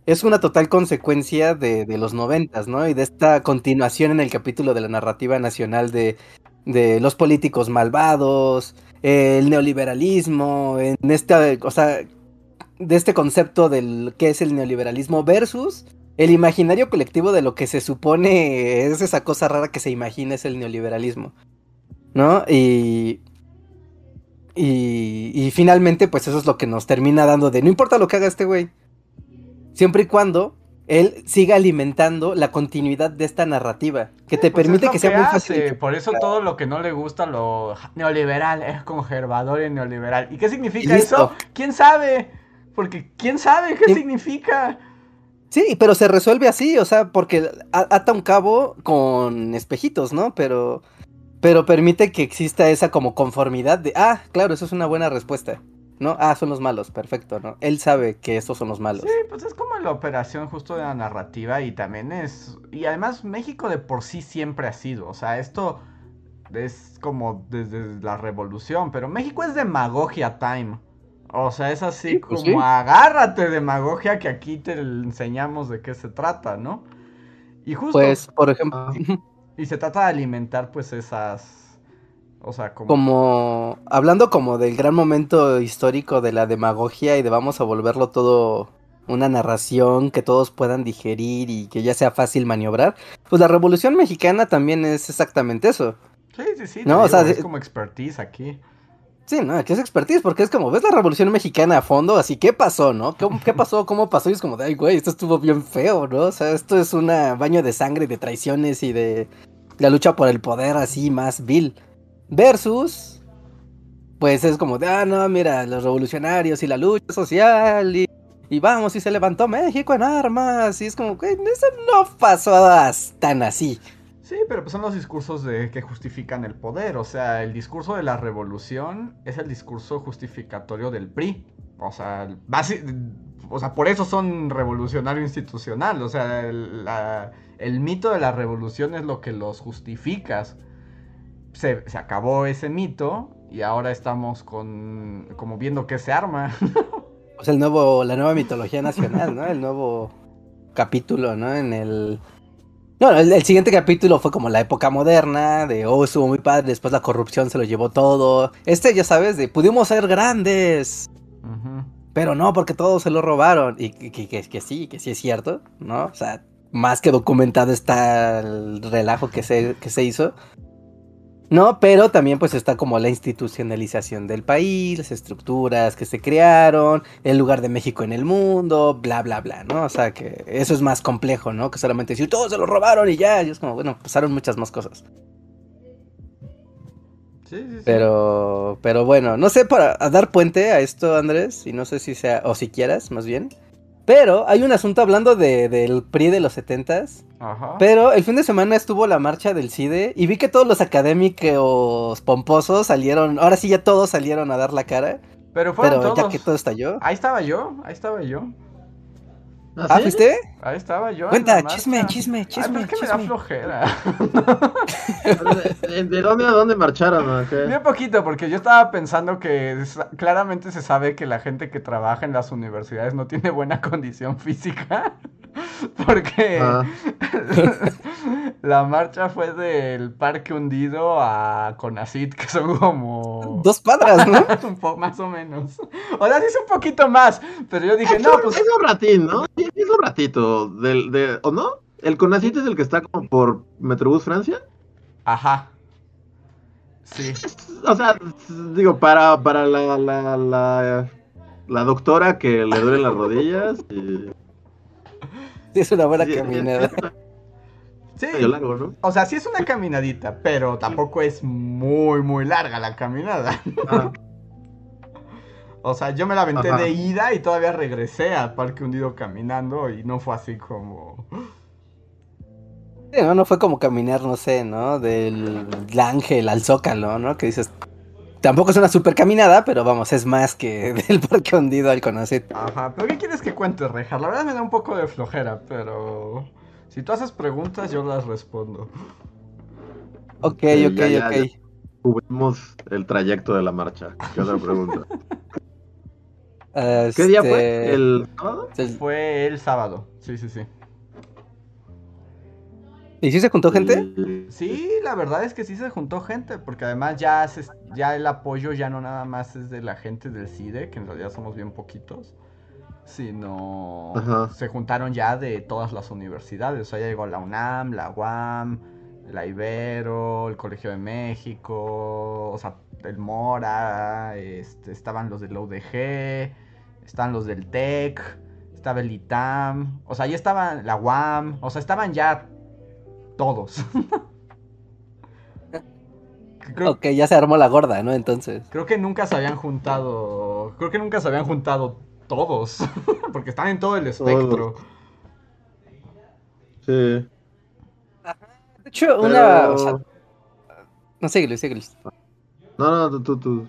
es una total consecuencia de, de los noventas, ¿no? Y de esta continuación en el capítulo de la narrativa nacional de, de los políticos malvados, el neoliberalismo, en esta, o sea, de este concepto del que es el neoliberalismo versus el imaginario colectivo de lo que se supone es esa cosa rara que se imagina es el neoliberalismo, ¿no? Y, y, y finalmente, pues eso es lo que nos termina dando de no importa lo que haga este güey, siempre y cuando él siga alimentando la continuidad de esta narrativa, que te Pues es permite que sea muy fácil. hace, Por eso todo lo que no le gusta lo neoliberal es conservador y neoliberal. ¿Y qué significa eso? ¿Quién sabe? Porque ¿quién sabe qué significa? Sí, pero se resuelve así, o sea, porque ata un cabo con espejitos, ¿no? Pero, pero permite que exista esa como conformidad de, ah, claro, eso es una buena respuesta, ¿no? Ah, son los malos, perfecto, ¿no? Él sabe que estos son los malos. Sí, pues es como la operación justo de la narrativa y también es... Y además México de por sí siempre ha sido, o sea, esto es como desde la revolución, pero México es demagogia time. O sea, es así Sí, pues como sí. agárrate demagogia que aquí te enseñamos de qué se trata, ¿no? Y justo... Pues, por ejemplo. Y se trata de alimentar pues esas... O sea, como... como hablando como del gran momento histórico de la demagogia y de vamos a volverlo todo una narración que todos puedan digerir y que ya sea fácil maniobrar, pues la Revolución Mexicana también es exactamente eso. Sí, sí, sí. No, o sea, es como expertise aquí. Sí, no, aquí es expertise, porque es como, ves la Revolución Mexicana a fondo, así, ¿qué pasó, no? ¿Cómo- ¿Qué pasó? ¿Cómo pasó? Y es como, ay, güey, esto estuvo bien feo, ¿no? O sea, esto es un baño de sangre, de traiciones y de la lucha por el poder así más vil. Versus, pues es como, de, ah, no, mira, los revolucionarios y la lucha social y, y vamos, y se levantó México en armas, y es como, güey, eso no pasó as- tan así. Sí, pero pues son los discursos de que justifican el poder. O sea, el discurso de la revolución es el discurso justificatorio del PRI. O sea, o sea por eso son revolucionario institucional. O sea, el, mito de la revolución es lo que los justificas. Se, se acabó ese mito y ahora estamos con como viendo que se arma. Pues el nuevo, la nueva mitología nacional, ¿no? El nuevo capítulo, ¿no? En el. No, el, el siguiente capítulo fue como la época moderna, de oh, estuvo muy padre, después la corrupción se lo llevó todo. Este, ya sabes, de pudimos ser grandes, pero no, porque todos se lo robaron. Y que, que- que- que sí, que sí es cierto, ¿no? O sea, más que documentado está el relajo que se, que se hizo. No, pero también pues está como la institucionalización del país, las estructuras que se crearon, el lugar de México en el mundo, bla, bla, bla, ¿no? O sea que eso es más complejo, ¿no? Que solamente decir, todos se lo robaron y ya, y es como, bueno, pasaron muchas más cosas. Sí, sí, sí. Pero, pero bueno, no sé para dar puente a esto, Andrés, y no sé si sea, o si quieras, más bien. Pero hay un asunto hablando de, del PRI de los setentas. Ajá. Pero el fin de semana estuvo la marcha del CIDE y vi que todos los académicos pomposos salieron, ahora sí ya todos salieron a dar la cara. Pero fueron Pero ya que todo estalló. Ahí estaba yo, ahí estaba yo. ¿Ah, fuiste? Ahí estaba yo. en Cuenta, chisme, chisme, Ay, chisme, pero es que me da flojera. ¿De, de dónde a dónde marcharon? o qué? Bien poquito, porque yo estaba pensando que claramente se sabe que la gente que trabaja en las universidades no tiene buena condición física. Porque Ah. la marcha fue del Parque Hundido a Conacit, que son como... Dos cuadras, ¿no? un po más o menos. O sea, sí es un poquito más, pero yo dije, no, pues... Es un ratín, ¿no? Sí, Es un ratito. Del, de, ¿O no? ¿El Conacit es el que está como por Metrobús Francia? Ajá. Sí. O sea, digo, para, para la, la, la, la doctora que le duelen las rodillas. Y... Sí, es una buena Sí, caminada. Sí. medio largo, ¿no? O sea, sí es una caminadita, pero tampoco es muy, muy larga la caminada. Ah, O sea, yo me la aventé Ajá. de ida y todavía regresé al Parque Hundido caminando y no fue así como... Sí, no, no fue como caminar, no sé, ¿no? Del, del ángel al zócalo, ¿no? Que dices. Tampoco es una super caminada, pero vamos, es más que del parque hundido al Conacit. Ajá, pero ¿qué quieres que cuente, Rejar? La verdad me da un poco de flojera, pero... Si tú haces preguntas, yo las respondo. Ok, Sí, ok, ya, ya, ok. ya. Cubrimos el trayecto de la marcha. ¿Qué otra pregunta? ¿Qué día fue? Este, ¿El sábado? Fue el sábado, sí, sí, sí. ¿Y si se juntó gente? Sí, la verdad es que sí se juntó gente, porque además ya, se- ya el apoyo ya no nada más es de la gente del CIDE, que en realidad somos bien poquitos, sino Ajá. se juntaron ya de todas las universidades. O sea, ya llegó la UNAM, la UAM, la Ibero, el Colegio de México, o sea, el Mora, este, estaban los del UDG, estaban los del TEC, estaba el ITAM, o sea, ya estaban la UAM, o sea, estaban ya todos. creo, Ok, ya se armó la gorda, ¿no? Entonces. creo que nunca se habían juntado. Creo que nunca se habían juntado todos. porque están en todo el espectro. Sí. De hecho, una. Pero- o sea, no, síguele, síguele. No, no, tú, tú, tú.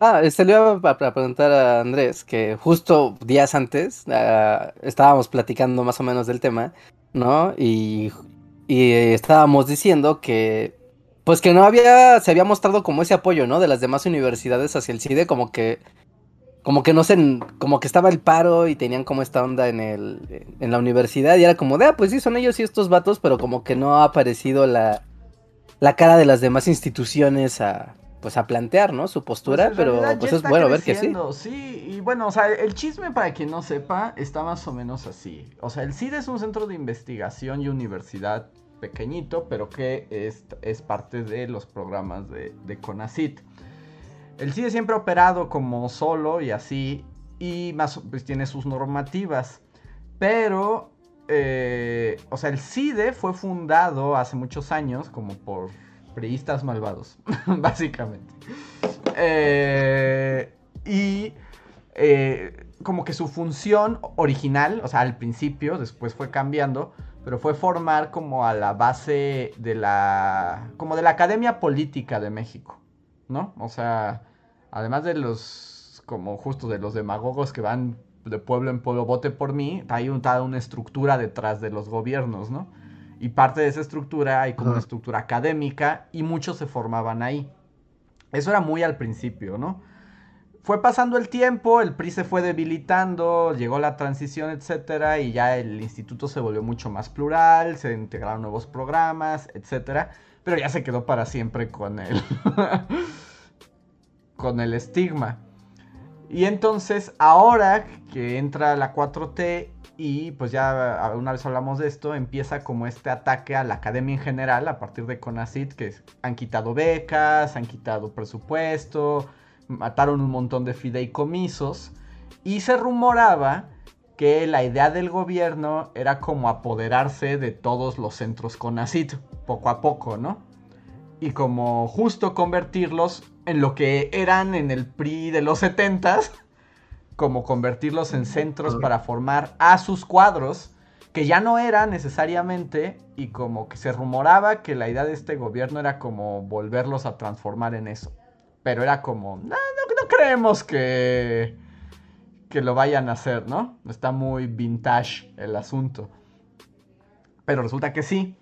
Ah, este, le iba a, a preguntar a Andrés que justo días antes ah, estábamos platicando más o menos del tema, ¿no? Y, y estábamos diciendo que, pues que no había, se había mostrado como ese apoyo, ¿no? De las demás universidades hacia el CIDE, como que, como que no se, como que estaba el paro y tenían como esta onda en el, en la universidad y era como de, ah, pues sí, son ellos y estos vatos, pero como que no ha aparecido la, la cara de las demás instituciones a, pues a plantear, ¿no? Su postura, Pues en pero pues es bueno ver que sí. Sí, y bueno, o sea, el chisme para quien no sepa está más o menos así. O sea, el CIDE es un centro de investigación y universidad pequeñito, pero que es, es parte de los programas de, de CONACIT. El CIDE siempre ha operado como solo y así, y más pues tiene sus normativas. Pero, eh, o sea, el CIDE fue fundado hace muchos años como por priistas malvados, básicamente. Eh, y eh, como que su función original, o sea, al principio, después fue cambiando, pero fue formar como a la base de la, como de la Academia Política de México, ¿no? O sea, además de los, como justo de los demagogos que van de pueblo en pueblo, vote por mí, hay un- toda una estructura detrás de los gobiernos, ¿no? Y parte de esa estructura hay como una estructura académica y muchos se formaban ahí. Eso era muy al principio, ¿no? Fue pasando el tiempo, el PRI se fue debilitando, llegó la transición, etcétera, y ya el instituto se volvió mucho más plural, se integraron nuevos programas, etcétera, pero ya se quedó para siempre con el con el estigma. Y entonces, ahora que entra la 4T y pues ya una vez hablamos de esto, empieza como este ataque a la academia en general a partir de CONACIT, que han quitado becas, han quitado presupuesto, mataron un montón de fideicomisos y se rumoraba que la idea del gobierno era como apoderarse de todos los centros CONACIT, poco a poco, ¿no? Y como justo convertirlos en lo que eran en el PRI de los 70s, como convertirlos en centros para formar a sus cuadros, que ya no era necesariamente, y como que se rumoraba que la idea de este gobierno era como volverlos a transformar en eso. Pero era como, no, no, no creemos que, que lo vayan a hacer, ¿no? Está muy vintage el asunto. Pero resulta que sí.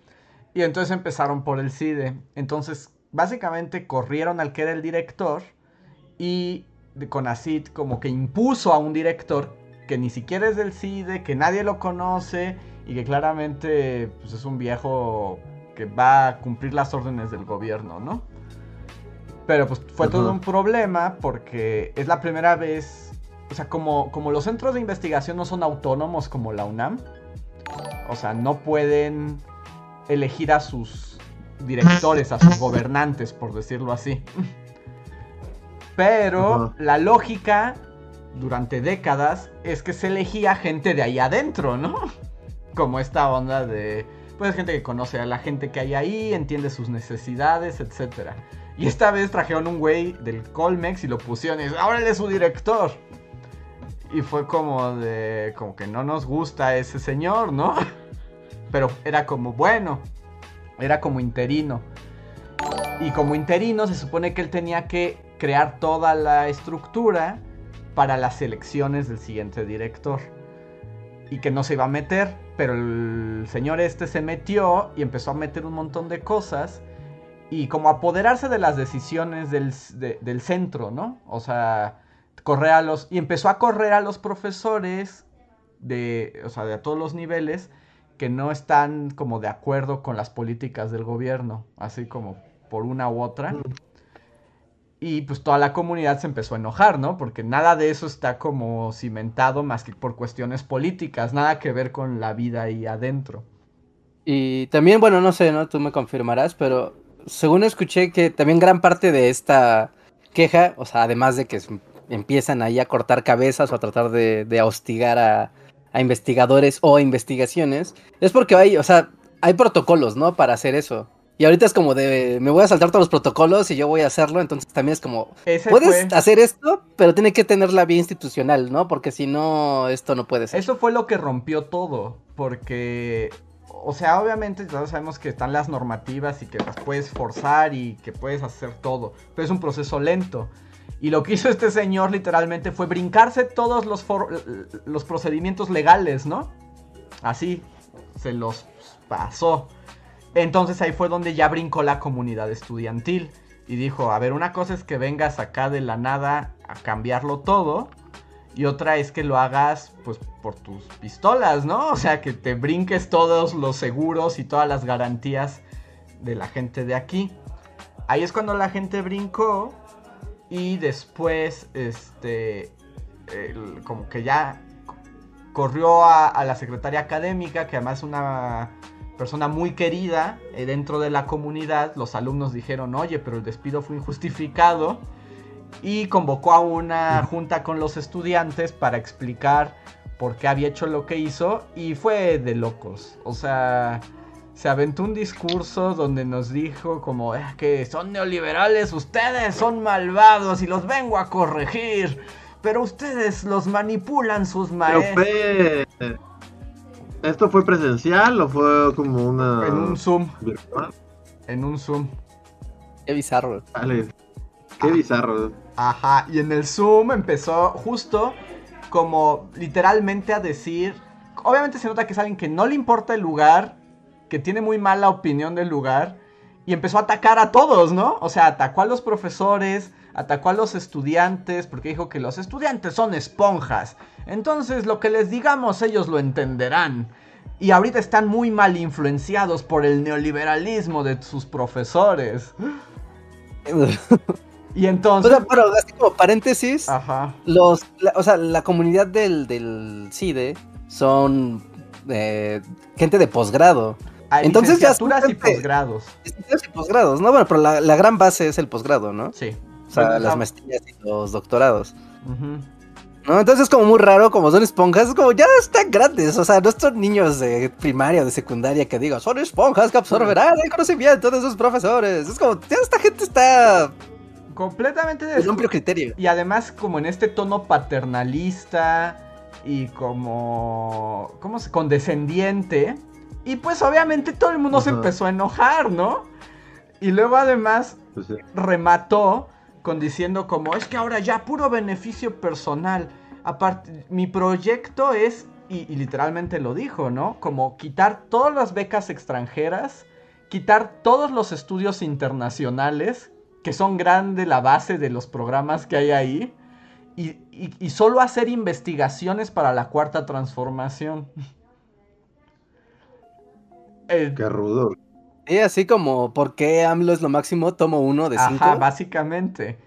Y entonces empezaron por el CIDE. Entonces, básicamente corrieron al que era el director y de Conacid como que impuso a un director que ni siquiera es del CIDE, que nadie lo conoce y que claramente pues, es un viejo que va a cumplir las órdenes del gobierno, ¿no? Pero pues fue todo un problema porque es la primera vez, o sea, como, como los centros de investigación no son autónomos como la UNAM, o sea, no pueden elegir a sus directores, a sus gobernantes, por decirlo así. Pero la lógica durante décadas es que se elegía gente de ahí adentro, ¿no? Como esta onda de, pues gente que conoce a la gente que hay ahí, entiende sus necesidades, etc. Y esta vez trajeron un güey del Colmex y lo pusieron y dice, ahora él es su director. Y fue como de, como que no nos gusta ese señor, ¿no? Pero era como, bueno, era como interino. Y como interino se supone que él tenía que crear toda la estructura para las elecciones del siguiente director. Y que no se iba a meter, pero el señor este se metió y empezó a meter un montón de cosas. Y como apoderarse de las decisiones del, de- del centro, ¿no? O sea, correr a los... Y empezó a correr a los profesores de... O sea, de a todos los niveles que no están como de acuerdo con las políticas del gobierno, así como por una u otra. Y pues toda la comunidad se empezó a enojar, ¿no? Porque nada de eso está como cimentado más que por cuestiones políticas, nada que ver con la vida ahí adentro. Y también, bueno, no sé, ¿no? Tú me confirmarás, pero según escuché que también gran parte de esta queja, o sea, además de que empiezan ahí a cortar cabezas o a tratar de, hostigar a, a investigadores o a investigaciones, es porque hay, o sea, hay protocolos, ¿no? Para hacer eso. Y ahorita es como de, me voy a saltar todos los protocolos y yo voy a hacerlo, entonces también es como, Ese puedes fue- hacer esto, pero tiene que tener la vía institucional, ¿no? Porque si no, esto no puede ser. Eso fue lo que rompió todo, porque, o sea, obviamente todos sabemos que están las normativas y que las puedes forzar y que puedes hacer todo, pero es un proceso lento. Y lo que hizo este señor literalmente fue brincarse todos los, los procedimientos legales, ¿no? Así, se los pasó. Entonces ahí fue donde ya brincó la comunidad estudiantil y dijo, a ver, una cosa es que vengas acá de la nada a cambiarlo todo y otra es que lo hagas pues por tus pistolas, ¿no? O sea, que te brinques todos los seguros y todas las garantías de la gente de aquí. Ahí es cuando la gente brincó y después, este, como que ya corrió a, a la secretaria académica, que además una persona muy querida eh, dentro de la comunidad. Los alumnos dijeron, oye, pero el despido fue injustificado. Y convocó a una junta con los estudiantes para explicar por qué había hecho lo que hizo. Y fue de locos. O sea, se aventó un discurso donde nos dijo como "Eh, que son neoliberales, ustedes son malvados y los vengo a corregir. Pero ustedes los manipulan sus maestros. ¿Esto fue presencial o fue como una. En un Zoom, virtual? en un Zoom. Qué bizarro. Vale. Qué bizarro. Ajá, y en el Zoom empezó justo como literalmente a decir, obviamente se nota que es alguien que no le importa el lugar, que tiene muy mala opinión del lugar, y empezó a atacar a todos, ¿no? O sea, atacó a los profesores, atacó a los estudiantes, porque dijo que los estudiantes son esponjas. Entonces lo que les digamos ellos lo entenderán. Y ahorita están muy mal influenciados por el neoliberalismo de sus profesores. Y O entonces... sea, pero así como paréntesis, Ajá. los, la- o sea, la comunidad del, del CIDE son eh, gente de posgrado. Hay Entonces ya y posgrados. Y posgrados, ¿no? Bueno, pero la, la gran base es el posgrado, ¿no? Sí. O sea, las maestrías y los doctorados. ¿No? Entonces es como muy raro, como son esponjas, es como ya están grandes, o sea, no son niños de primaria o de secundaria que digan, son esponjas que absorberán el conocimiento de sus profesores. Es como, ya esta gente está Completamente de amplio criterio. Y además como en este tono paternalista y como... ¿Cómo se? Condescendiente. Y pues obviamente todo el mundo se empezó a enojar, ¿no? Y luego además Pues sí. remató con diciendo como es que ahora ya puro beneficio personal. aparte, mi proyecto es, y, literalmente lo dijo, ¿no? Como quitar todas las becas extranjeras, quitar todos los estudios internacionales, que son grande la base de los programas que hay ahí, y solo hacer investigaciones para la cuarta transformación. Eh, Qué rudo. Y así como, ¿por qué AMLO es lo máximo? Tomo uno de cinco. Ajá, básicamente.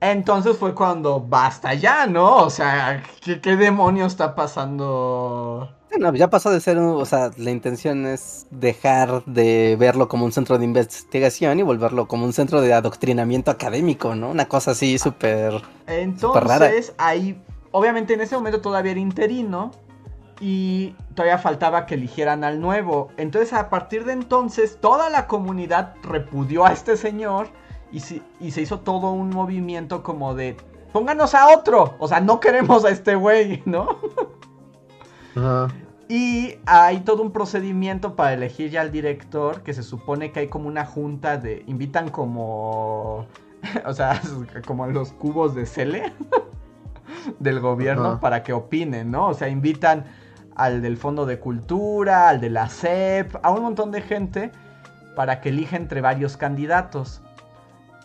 Entonces fue cuando basta ya, ¿no? O sea, ¿qué, qué demonio está pasando? Sí, no, ya pasó de ser, un- o sea, la intención es dejar de verlo como un centro de investigación y volverlo como un centro de adoctrinamiento académico, ¿no? Una cosa así súper... rara. Entonces, ahí, obviamente en ese momento todavía era interino y todavía faltaba que eligieran al nuevo. Entonces, a partir de entonces, toda la comunidad repudió a este señor y, se- y se hizo todo un movimiento como de, pónganos a otro, o sea, no queremos a este güey, ¿no? Y hay todo un procedimiento para elegir ya al director, que se supone que hay como una junta de... Invitan como... O sea, como los cubos de Cele del gobierno para que opinen, ¿no? O sea, invitan al del Fondo de Cultura, al de la CEP, a un montón de gente para que elija entre varios candidatos.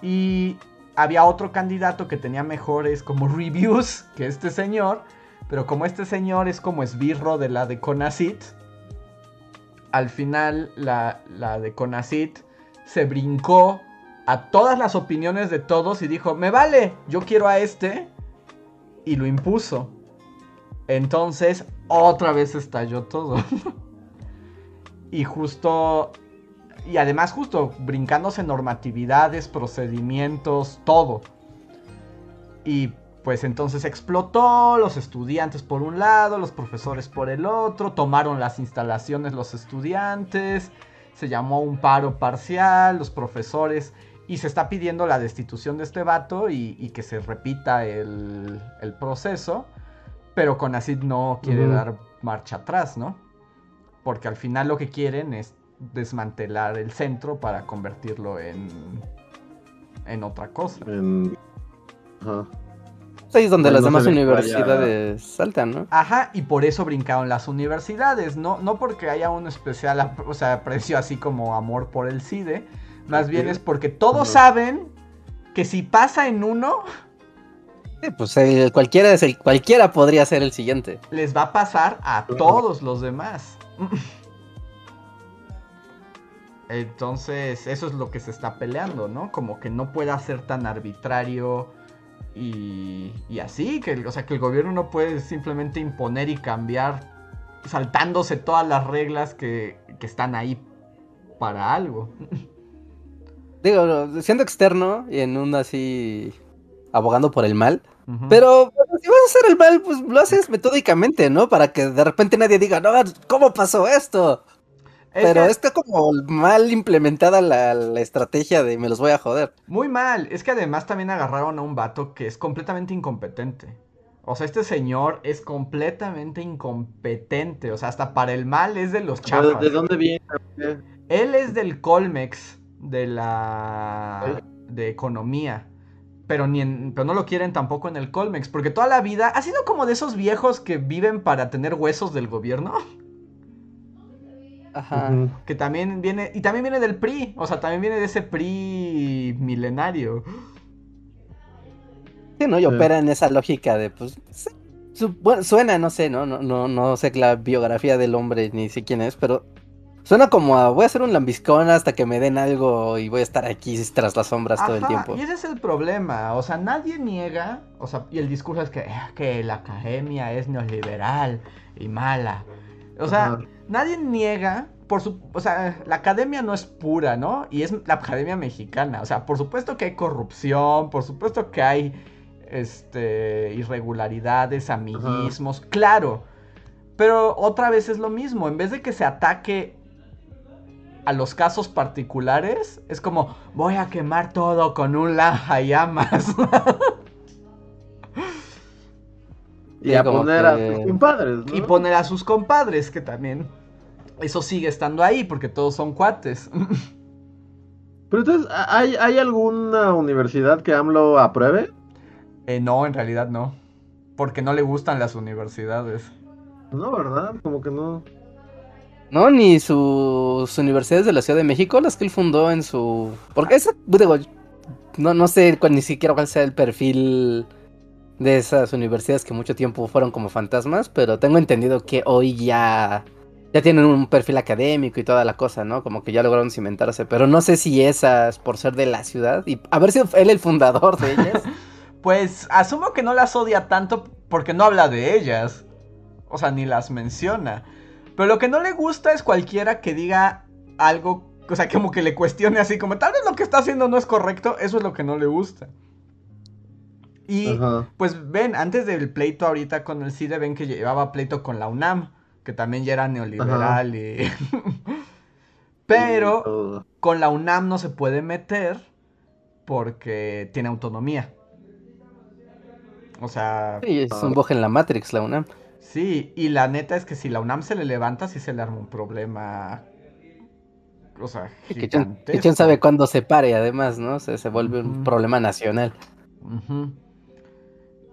Y había otro candidato que tenía mejores como reviews que este señor. Pero como este señor es como esbirro de la de Conacit, al final la, la de Conacit se brincó a todas las opiniones de todos y dijo, me vale, yo quiero a este. Y lo impuso. Entonces, otra vez estalló todo. y justo... Y además justo brincándose normatividades, procedimientos, todo. Y pues entonces explotó, los estudiantes por un lado, los profesores por el otro, tomaron las instalaciones los estudiantes, se llamó un paro parcial, los profesores, y se está pidiendo la destitución de este vato y, que se repita el proceso, pero Conacid no quiere dar marcha atrás, ¿no? Porque al final lo que quieren es desmantelar el centro para convertirlo en, en otra cosa. En- Ajá. Ahí es donde Pues las no demás vaya- universidades saltan, ¿no? Ajá, y por eso brincaron las universidades, no, no porque haya un especial, o sea, aprecio así como amor por el CIDE, más bien es porque todos saben que si pasa en uno, Sí, pues el- cualquiera, es el, cualquiera podría ser el siguiente. les va a pasar a todos los demás. Entonces, eso es lo que se está peleando, ¿no? Como que no pueda ser tan arbitrario y, y así, que, o sea, que el gobierno no puede simplemente imponer y cambiar saltándose todas las reglas que, que están ahí para algo. Digo, siendo externo y en un así abogando por el mal. Pero bueno, si vas a hacer el mal, pues lo haces metódicamente, ¿no? Para que de repente nadie diga, no, ¿cómo pasó esto? Es Pero que- está como mal implementada la, la estrategia de me los voy a joder. Muy mal. Es que además también agarraron a un vato que es completamente incompetente. O sea, este señor es completamente incompetente. O sea, hasta para el mal es de los ¿De, chafas. de dónde viene? Él es del Colmex, de la... de economía. Pero, ni en- pero no lo quieren tampoco en el Colmex. Porque toda la vida ha sido como de esos viejos que viven para tener huesos del gobierno. Ajá. Que también viene... Y también viene del PRI. O sea, también viene de ese PRI milenario. Sí, ¿no? Y Sí. opera en esa lógica de, pues, sí, su- bueno, suena, no sé, ¿no? No, no, no sé la biografía del hombre ni sé quién es, pero suena como a voy a hacer un lambiscón hasta que me den algo y voy a estar aquí tras las sombras todo el tiempo. Y ese es el problema. O sea, nadie niega. O sea, y el discurso es que, "Eh, que la academia es neoliberal y mala. O sea, nadie niega. Por su, o sea, la academia no es pura, ¿no? Y es la academia mexicana. O sea, por supuesto que hay corrupción, por supuesto que hay este irregularidades, amiguismos, claro. Pero otra vez es lo mismo. En vez de que se ataque a los casos particulares, es como voy a quemar todo con un llamas. Y Sí, a poner a sus compadres, ¿no? y poner a sus compadres, que también eso sigue estando ahí porque todos son cuates. Pero entonces, ¿hay, ¿hay alguna universidad que AMLO apruebe? Eh, no, en realidad no. porque no le gustan las universidades. No, ¿verdad? Como que no. No, ni sus universidades de la Ciudad de México, las que él fundó en su... Porque esa, no, no sé ni siquiera cuál sea el perfil de esas universidades que mucho tiempo fueron como fantasmas, pero tengo entendido que hoy ya, ya tienen un perfil académico y toda la cosa, ¿no? Como que ya lograron cimentarse, pero no sé si esas por ser de la ciudad y haber sido él el fundador de ellas. Pues asumo que no las odia tanto porque no habla de ellas. O sea, ni las menciona. Pero lo que no le gusta es cualquiera que diga algo, o sea, como que le cuestione así, como tal vez lo que está haciendo no es correcto, eso es lo que no le gusta. Y Ajá. pues ven, antes del pleito ahorita con el CIDE, ven que llevaba pleito con la UNAM, que también ya era neoliberal y... Pero con la UNAM no se puede meter porque tiene autonomía. O sea, Sí, es un boj en la Matrix, la UNAM. Sí, y la neta es que si la UNAM se le levanta, sí se le arma un problema. O sea, que quién, gigantesco. quién sabe cuándo se pare, además, ¿no? Se, se vuelve un problema nacional.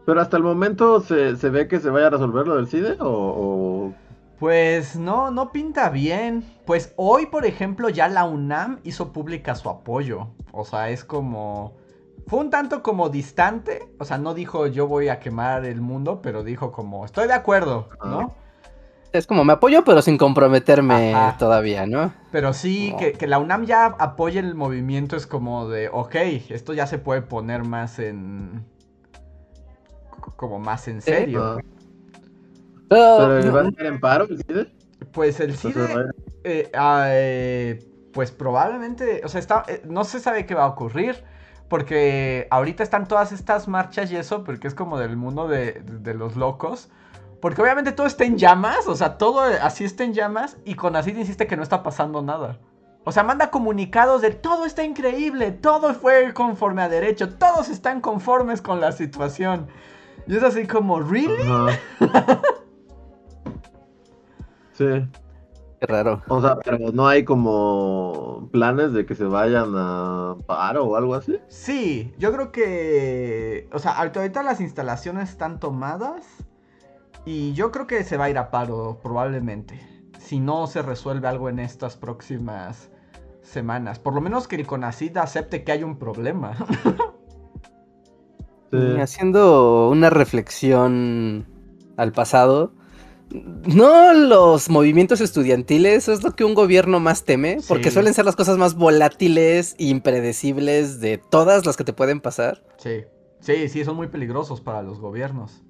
Pero hasta el momento se, se ve que se vaya a resolver lo del CIDE o, o- Pues no, no pinta bien. Pues hoy, por ejemplo, ya la UNAM hizo pública su apoyo. O sea, es como... Fue un tanto como distante. O sea, no dijo yo voy a quemar el mundo, pero dijo como estoy de acuerdo, ¿no? Es como me apoyo, pero sin comprometerme Ajá. todavía, ¿no? Pero sí, No. que, que la UNAM ya apoye el movimiento es como de, ok, esto ya se puede poner más en... como más en serio. Ajá. Pero, ¿Pero no- va a estar en paro el CIDE? Pues el Entonces, CIDE... Eh, ah, eh, pues probablemente, o sea, está, eh, no se sabe qué va a ocurrir, porque ahorita están todas estas marchas y eso, porque es como del mundo de, de los locos, porque obviamente todo está en llamas, o sea, todo así está en llamas, y con así insiste que no está pasando nada. O sea, manda comunicados de todo está increíble, todo fue conforme a derecho, todos están conformes con la situación. Y es así como, ¿really? Ajá. Sí. Qué raro. O sea, pero no hay como planes de que se vayan a paro o algo así. Sí, yo creo que. O sea, ahorita ahorita las instalaciones están tomadas. Y yo creo que se va a ir a paro, probablemente. Si no se resuelve algo en estas próximas semanas. Por lo menos que el acepte que hay un problema. Sí. Haciendo una reflexión al pasado. No los movimientos estudiantiles es lo que un gobierno más teme, porque Sí. suelen ser las cosas más volátiles e impredecibles de todas las que te pueden pasar. Sí, sí, sí, son muy peligrosos para los gobiernos.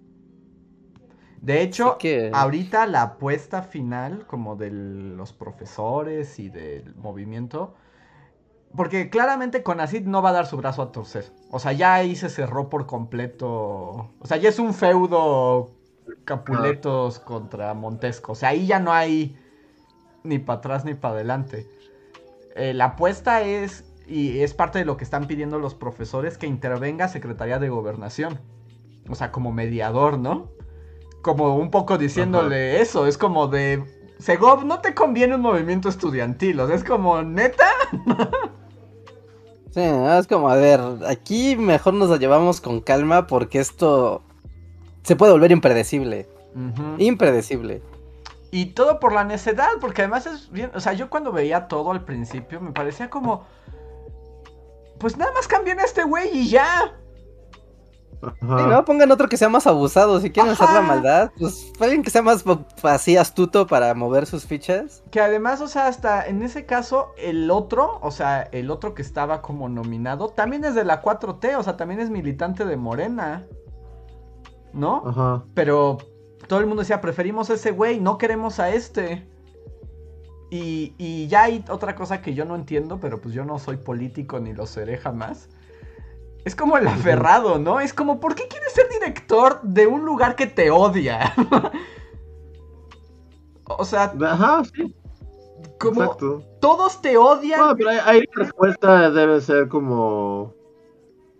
De hecho, que- ahorita la apuesta final, como de los profesores y del movimiento, porque claramente Conacid no va a dar su brazo a torcer. O sea, ya ahí se cerró por completo. O sea, ya es un feudo Capuletos contra Montesco. O sea, ahí ya no hay ni para atrás ni para adelante. Eh, la apuesta es, y es parte de lo que están pidiendo los profesores, que intervenga Secretaría de Gobernación. O sea, como mediador, ¿no? Como un poco diciéndole eso, es como de... Segov, no te conviene un movimiento estudiantil, o sea, es como, neta. Sí, es como, a ver, aquí mejor nos la llevamos con calma porque esto se puede volver impredecible. Impredecible. Y todo por la necedad, porque además es bien, o sea, yo cuando veía todo al principio me parecía como, pues nada más cambien a este güey y ya. Ajá. Sí, no, pongan otro que sea más abusado. Si quieren hacer la Ajá. maldad, pues alguien que sea más así astuto para mover sus fichas. Que además, o sea, hasta en ese caso, el otro, o sea, el otro que estaba como nominado, también es de la 4T, o sea, también es militante de Morena. ¿No? Ajá. Pero todo el mundo decía, preferimos a ese güey, no queremos a este. Y, y ya hay otra cosa que yo no entiendo, pero pues yo no soy político ni lo seré jamás. Es como el aferrado, ¿no? Es como, ¿por qué quieres ser director de un lugar que te odia? o sea, Ajá, sí. como Exacto. todos te odian. No, pero ahí, ahí la respuesta debe ser como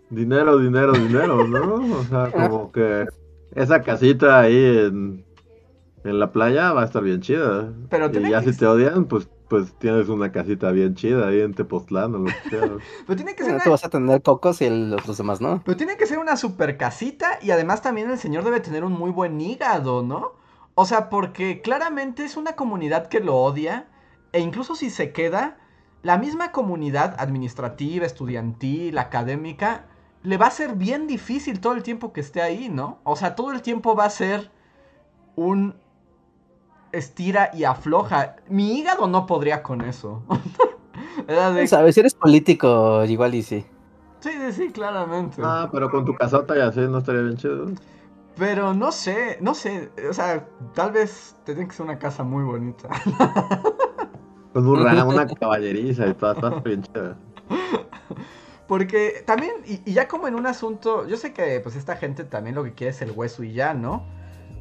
dinero, dinero, dinero, ¿no? O sea, como que esa casita ahí en, En la playa va a estar bien chida. Pero y ya que- si te odian, pues, pues tienes una casita bien chida ahí en Tepoztlán o lo que sea. Pero tiene que ser una, tú vas a tener cocos y el- los demás no. pero tiene que ser una super casita y además también el señor debe tener un muy buen hígado, ¿no? O sea, porque claramente es una comunidad que lo odia e incluso si se queda, la misma comunidad administrativa, estudiantil, académica, le va a ser bien difícil todo el tiempo que esté ahí, ¿no? O sea, todo el tiempo va a ser un estira y afloja. Mi hígado no podría con eso. De- ¿Sabes? Si eres político, igual y sí. Sí, sí, sí, claramente. Ah, pero con tu casota y así no estaría bien chido. Pero no sé, no sé, o sea, tal vez tendría que ser una casa muy bonita. Con un ra- una caballeriza y todo, está bien chida. Porque también, y, ya como en un asunto, yo sé que pues esta gente también lo que quiere es el hueso y ya, ¿no?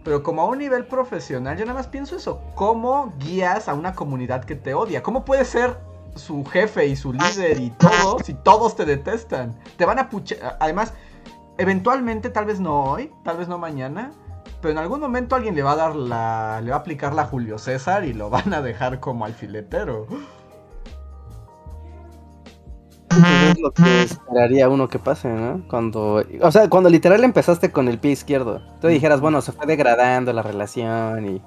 Pero como a un nivel profesional, yo nada más pienso eso, ¿cómo guías a una comunidad que te odia? ¿Cómo puedes ser su jefe y su líder y todo si todos te detestan? Te van a puchar, además, eventualmente, tal vez no hoy, tal vez no mañana, pero en algún momento alguien le va a dar la, le va a aplicar la Julio César y lo van a dejar como alfiletero. Es lo que esperaría uno que pase, ¿no? Cuando, o sea, cuando literal empezaste con el pie izquierdo, tú dijeras, bueno, se fue degradando la relación y...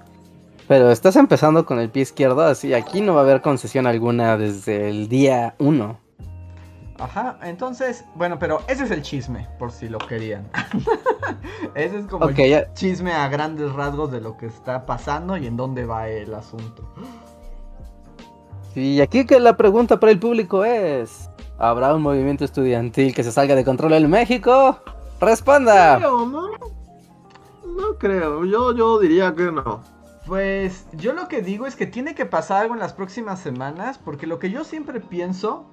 Pero estás empezando con el pie izquierdo, así aquí no va a haber concesión alguna desde el día uno. Ajá, entonces, bueno, pero ese es el chisme, por si lo querían. ese es como Ok, el ya. chisme a grandes rasgos de lo que está pasando y en dónde va el asunto. Y aquí que la pregunta para el público es, ¿habrá un movimiento estudiantil que se salga de control en México? Responda. Creo, ¿no? No creo, yo, yo diría que no. Pues yo lo que digo es que tiene que pasar algo en las próximas semanas, porque lo que yo siempre pienso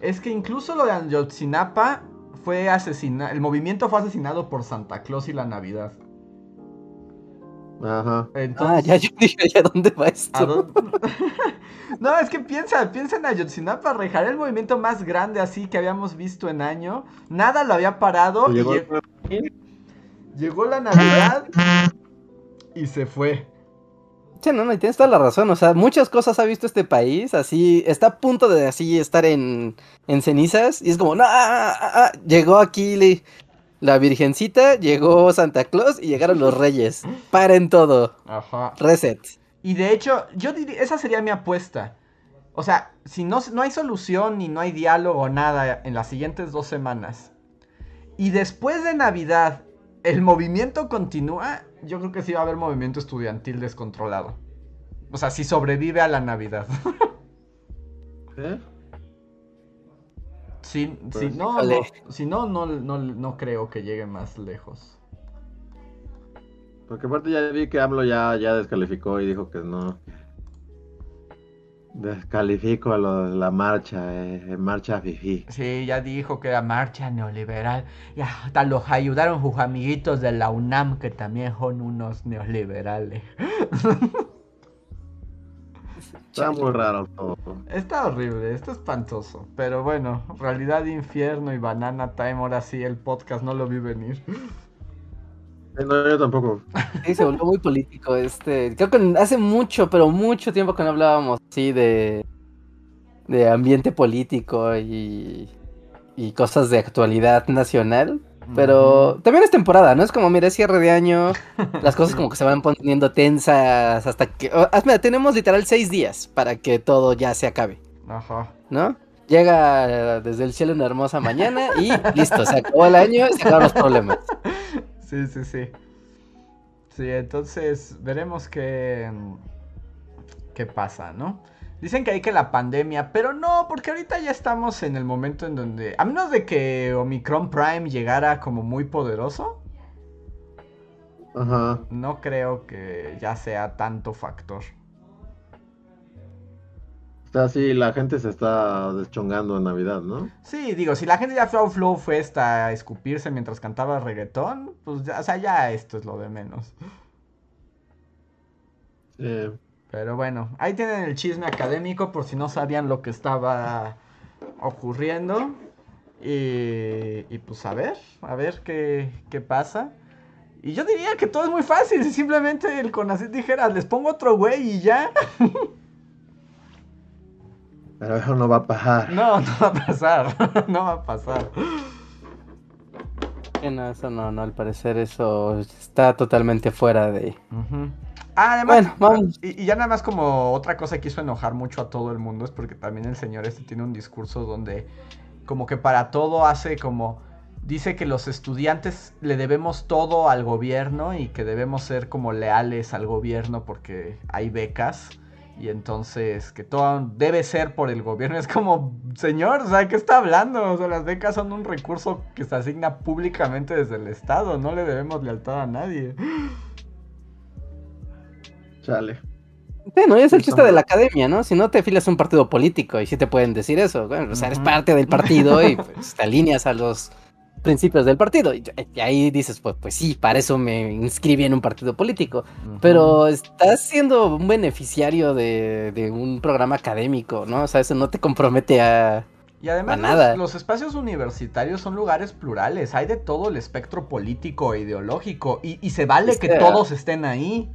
es que incluso lo de Ayotzinapa fue asesinado, el movimiento fue asesinado por Santa Claus y la Navidad. Ajá. Entonces, Ah, ya yo dije, ¿ya dónde va esto? ¿A dónde? no, es que piensa, piensa en Ayotzinapa, Rejaré el movimiento más grande así que habíamos visto en año. Nada lo había parado. y Llegó lle- llegó la Navidad y se fue. Sí, no, no, y tienes toda la razón. O sea, muchas cosas ha visto este país. Así, está a punto de así estar en, en cenizas. Y es como, no, ah, ah, ah", llegó aquí le- la Virgencita, llegó Santa Claus y llegaron los Reyes. Paren todo. Ajá. Reset. Y de hecho, yo diría, esa sería mi apuesta. O sea, si no, no hay solución ni no hay diálogo o nada en las siguientes dos semanas. Y después de Navidad, el movimiento continúa. Yo creo que sí va a haber movimiento estudiantil descontrolado. O sea, si sobrevive a la Navidad. ¿Eh? Si, si no, no- si no, no, no, no creo que llegue más lejos. Porque aparte ya vi que AMLO ya, ya descalificó y dijo que no. Descalifico a lo la marcha, eh, marcha fifi. Sí, ya dijo que era marcha neoliberal. Y hasta los ayudaron sus amiguitos de la UNAM, que también son unos neoliberales. Está muy raro todo. Está horrible, está espantoso. Pero bueno, realidad infierno y banana time, ahora sí el podcast no lo vi venir. No, yo tampoco. Sí, se volvió muy político este. Creo que hace mucho, pero mucho tiempo que no hablábamos así de. de ambiente político y. y cosas de actualidad nacional. Pero también es temporada, ¿no? Es como, mira, es cierre de año, las cosas como que se van poniendo tensas hasta que... oh, mira, tenemos literal seis días para que todo ya se acabe, Ajá. ¿no? Llega desde el cielo una hermosa mañana y listo, se acabó el año y se acabaron los problemas. Sí, sí, sí. Sí, entonces veremos qué, qué pasa, ¿no? Dicen que hay que la pandemia, pero no, porque ahorita ya estamos en el momento en donde, a menos de que Omicron Prime llegara como muy poderoso, Ajá. no creo que ya sea tanto factor. O sea, sí, la gente se está deschongando en Navidad, ¿no? Sí, digo, si la gente ya flow flow fue hasta escupirse mientras cantaba reggaetón, pues ya, o sea, ya esto es lo de menos. Sí. Pero bueno, ahí tienen el chisme académico por si no sabían lo que estaba ocurriendo. Y, y pues a ver, a ver qué, qué pasa. Y yo diría que todo es muy fácil. Si simplemente el CONACYT dijera, les pongo otro güey y ya. Pero eso no va a pasar. No, no va a pasar. no va a pasar. Que No, eso no, no, al parecer eso está totalmente fuera de... Ah, además, Bueno, vamos. Y, y ya nada más como otra cosa que hizo enojar mucho a todo el mundo es porque también el señor este tiene un discurso donde como que para todo hace como dice que los estudiantes le debemos todo al gobierno y que debemos ser como leales al gobierno porque hay becas y entonces que todo debe ser por el gobierno. Es como, señor, o sea, ¿qué está hablando? O sea, las becas son un recurso que se asigna públicamente desde el Estado, no le debemos lealtad a nadie. Chale. Bueno, es el chiste de la academia, ¿no? Si no te afilas a un partido político y sí te pueden decir eso. Bueno, o sea, eres parte del partido y pues, te alineas a los principios del partido. Y, y ahí dices, pues, pues sí, para eso me inscribí en un partido político. Pero estás siendo un beneficiario de, de un programa académico, ¿no? O sea, eso no te compromete a... Y además nada. Los, los espacios universitarios son lugares plurales, hay de todo el espectro político e ideológico y, y se vale Es que que- todos estén ahí.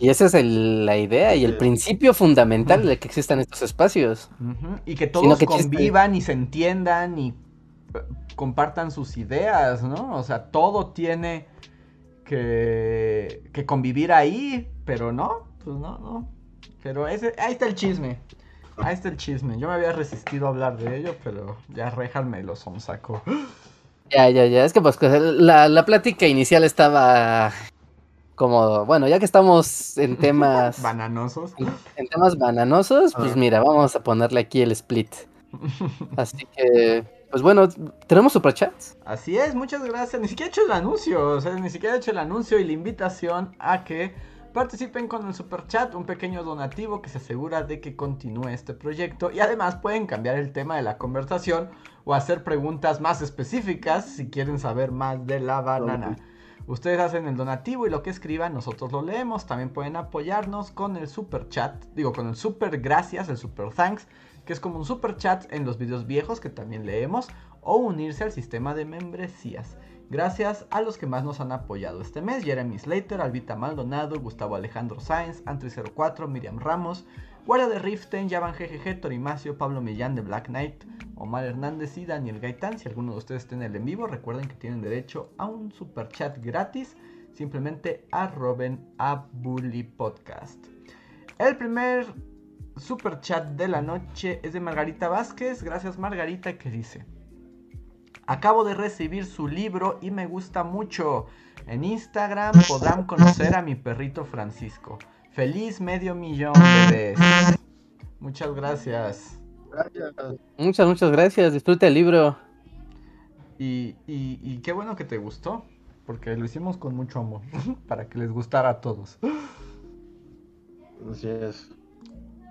Y esa es el- la idea y el principio fundamental de que existan estos espacios. Y que todos que chiste. convivan y se entiendan y eh, compartan sus ideas, ¿no? O sea, todo tiene que, que convivir ahí, pero no, pues no, no. Pero ese, ahí está el chisme. Ahí está el chisme. Yo me había resistido a hablar de ello, pero ya Rejan me lo. Ya, ya, ya. Es que pues la, la plática inicial estaba como, bueno, ya que estamos en temas, Bananosos. en temas bananosos, pues mira, vamos a ponerle aquí el split. Así que, pues bueno, ¿tenemos superchats? Así es, muchas gracias. Ni siquiera he hecho el anuncio, o sea, ni siquiera he hecho el anuncio y la invitación a que participen con el super chat, un pequeño donativo que se asegura de que continúe este proyecto y además pueden cambiar el tema de la conversación o hacer preguntas más específicas si quieren saber más de la banana. Ustedes hacen el donativo y lo que escriban nosotros lo leemos. También pueden apoyarnos con el super chat, digo con el super gracias, el super thanks, que es como un super chat en los videos viejos que también leemos, o unirse al sistema de membresías. Gracias a los que más nos han apoyado este mes: Jeremy Slater, Albita Maldonado, Gustavo Alejandro Sáenz, Antri04, Miriam Ramos, Guardia de Riften, Yavan GGG, Torimacio, Pablo Millán de Black Knight, Omar Hernández y Daniel Gaitán. Si alguno de ustedes está en el en vivo, recuerden que tienen derecho a un super chat gratis. Simplemente arroben a Bully Podcast. El primer super chat de la noche es de Margarita Vázquez. Gracias Margarita que dice. Acabo de recibir su libro y me gusta mucho. En Instagram podrán conocer a mi perrito Francisco. Feliz medio millón de veces. Muchas gracias. Gracias. Muchas, muchas gracias. Disfruta el libro. Y, y- y qué bueno que te gustó. Porque lo hicimos con mucho amor. para que les gustara a todos. Así es.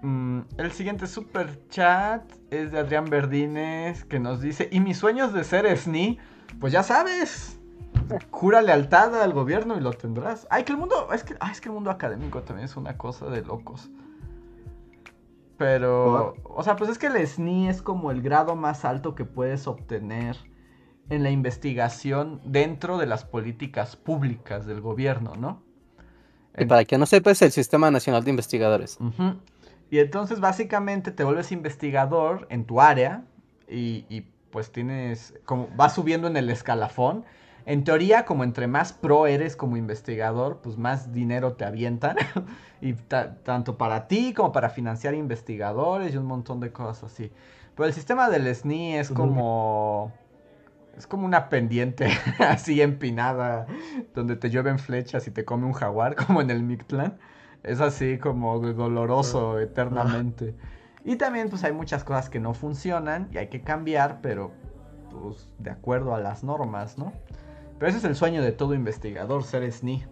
Mm, el siguiente super chat es de Adrián Verdines que nos dice, ¿y mis sueños de ser SNI? Pues ya sabes, jura lealtad al gobierno y lo tendrás. Ay, que el mundo, es que, ay, es que el mundo académico también es una cosa de locos. Pero, o sea, pues es que el SNI es como el grado más alto que puedes obtener en la investigación dentro de las políticas públicas del gobierno, ¿no? Y para quien no sepa, es el Sistema Nacional de Investigadores. Y entonces básicamente te vuelves investigador en tu área y, y, pues tienes, como vas subiendo en el escalafón. En teoría, como entre más pro eres como investigador, pues más dinero te avientan. y ta- tanto para ti como para financiar investigadores y un montón de cosas así. Pero el sistema del SNI es como... Es como una pendiente así empinada donde te llueven flechas y te come un jaguar como en el Mictlán. Es así como doloroso eternamente. Y también pues hay muchas cosas que no funcionan y hay que cambiar, pero pues de acuerdo a las normas, ¿no? Pero ese es el sueño de todo investigador, ser SNI.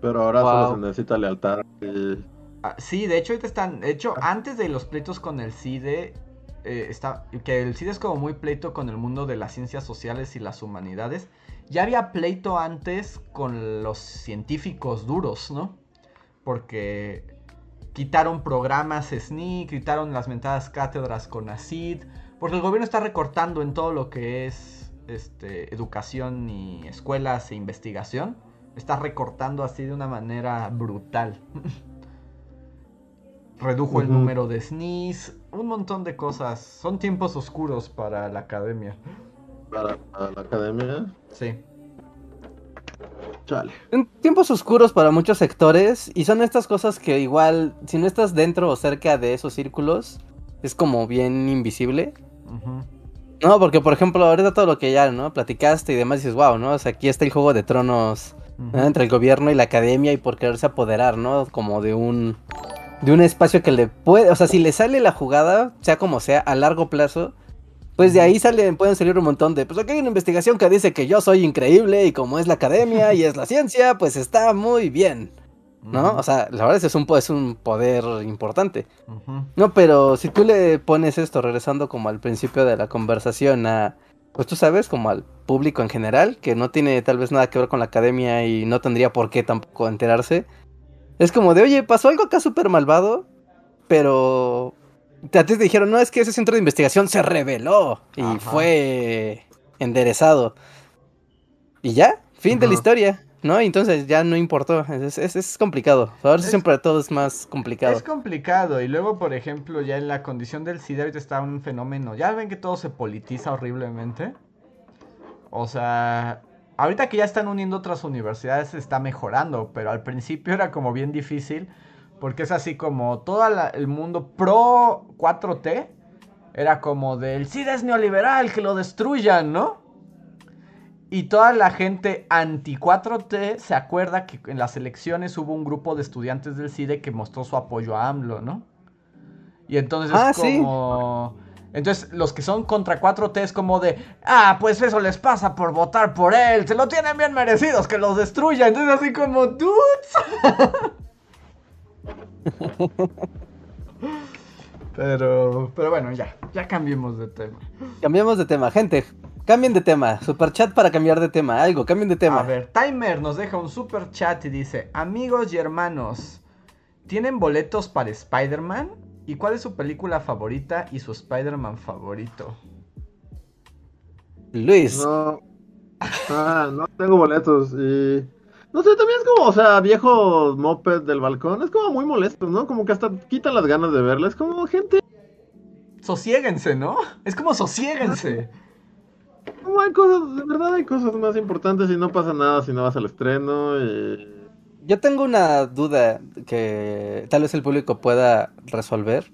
Pero ahora Wow. solo se necesita lealtad. Y- Ah, sí, de hecho ahorita están, de hecho antes de los pleitos con el CIDE, eh, está, que el CIDE es como muy pleito con el mundo de las ciencias sociales y las humanidades, ya había pleito antes con los científicos duros, ¿no? Porque quitaron programas SNI, quitaron las mentadas cátedras con ACID, porque el gobierno está recortando en todo lo que es este, educación y escuelas e investigación, está recortando así de una manera brutal. Redujo el número de SNIS, un montón de cosas. Son tiempos oscuros para la academia. Para, para la academia. Sí. Chale. En tiempos oscuros para muchos sectores y son estas cosas que igual, si no estás dentro o cerca de esos círculos, es como bien invisible. No, porque por ejemplo, ahorita todo lo que ya, ¿no? Platicaste y demás dices, wow, ¿no? O sea, aquí está el juego de tronos entre el gobierno y la academia y por quererse apoderar, ¿no? Como de un de un espacio que le puede, o sea, si le sale la jugada, sea como sea, a largo plazo, pues de ahí salen, pueden salir un montón de, pues aquí hay una investigación que dice que yo soy increíble y como es la academia y es la ciencia, pues está muy bien, ¿no? O sea, la verdad es que es un, es un poder importante. No, pero si tú le pones esto, regresando como al principio de la conversación, a, pues tú sabes, como al público en general, que no tiene tal vez nada que ver con la academia y no tendría por qué tampoco enterarse, es como de, oye, pasó algo acá súper malvado, pero a ti te dijeron, no, es que ese centro de investigación se reveló y Ajá. fue enderezado. Y ya, fin de la historia. ¿No? Entonces ya no importó. Es, es, es complicado. Ahora Es- siempre todo es más complicado. Es complicado. Y luego, por ejemplo, ya en la condición del SIDA ahorita está un fenómeno. Ya ven que todo se politiza horriblemente. O sea, ahorita que ya están uniendo otras universidades está mejorando. Pero al principio era como bien difícil. Porque es así como todo la- el mundo pro 4T. Era como del SIDA es neoliberal, que lo destruyan, ¿no? Y toda la gente anti 4T se acuerda que en las elecciones hubo un grupo de estudiantes del CIDE que mostró su apoyo a AMLO, ¿no? Y entonces Ah, sí. como... Entonces los que son contra 4T es como de... Ah, pues eso les pasa por votar por él. Se lo tienen bien merecidos, que los destruya. Entonces así como... Dudes. pero... Pero bueno, ya. Ya cambiemos de tema. Cambiamos de tema, gente. Cambien de tema. Super chat para cambiar de tema. Algo, cambien de tema. A ver, Timer nos deja un super chat y dice, amigos y hermanos, ¿tienen boletos para Spider-Man? ¿Y cuál es su película favorita y su Spider-Man favorito? Luis. No. Ah, no tengo boletos. Y. No sé, también es como, o sea, viejo moped del balcón. Es como muy molesto, ¿no? Como que hasta quitan las ganas de verla. Es como gente. Sosiéguense, ¿no? Es como sosiéguense. Como hay cosas, de verdad hay cosas más importantes y no pasa nada si no vas al estreno. Y... Yo tengo una duda que tal vez el público pueda resolver.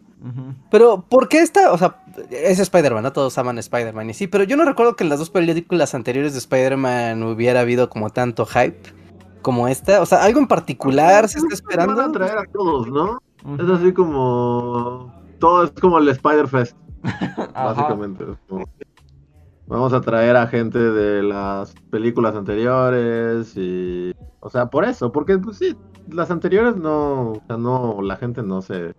Pero, ¿por qué esta? O sea, es Spider-Man, ¿no? Todos aman Spider-Man y sí, pero yo no recuerdo que en las dos películas anteriores de Spider-Man hubiera habido como tanto hype como esta. O sea, algo en particular se está esperando. Van a traer a todos, ¿no? Es así como. Todo es como el Spider-Fest, básicamente. Es como, Vamos a traer a gente de las películas anteriores y. O sea, por eso, porque pues sí, las anteriores no. O sea, no, la gente no se.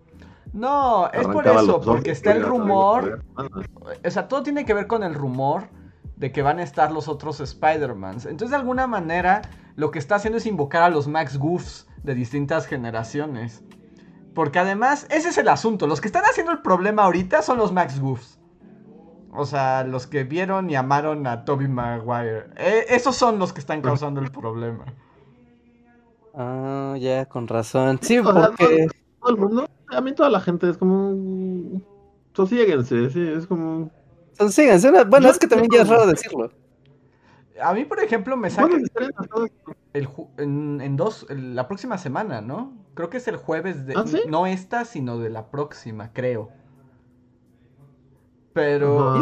No, es por eso, porque está el rumor. O sea, todo tiene que ver con el rumor de que van a estar los otros Spider-Mans. Entonces, de alguna manera, lo que está haciendo es invocar a los Max Goofs de distintas generaciones. Porque además, ese es el asunto. Los que están haciendo el problema ahorita son los Max Goofs. O sea, los que vieron y amaron a Tobey Maguire. Eh, esos son los que están causando el problema. Ah, ya, con razón. Sí, O sea, porque. Todo el mundo, a mí toda la gente es como. Sosiéguense, sí, es como. Una- Bueno, Yo es que también ya es raro decirlo. A mí, por ejemplo, me saca el ju- en, en dos, el- la próxima semana, ¿no? Creo que es el jueves de... ¿Ah, sí? No esta, sino de la próxima, creo. Pero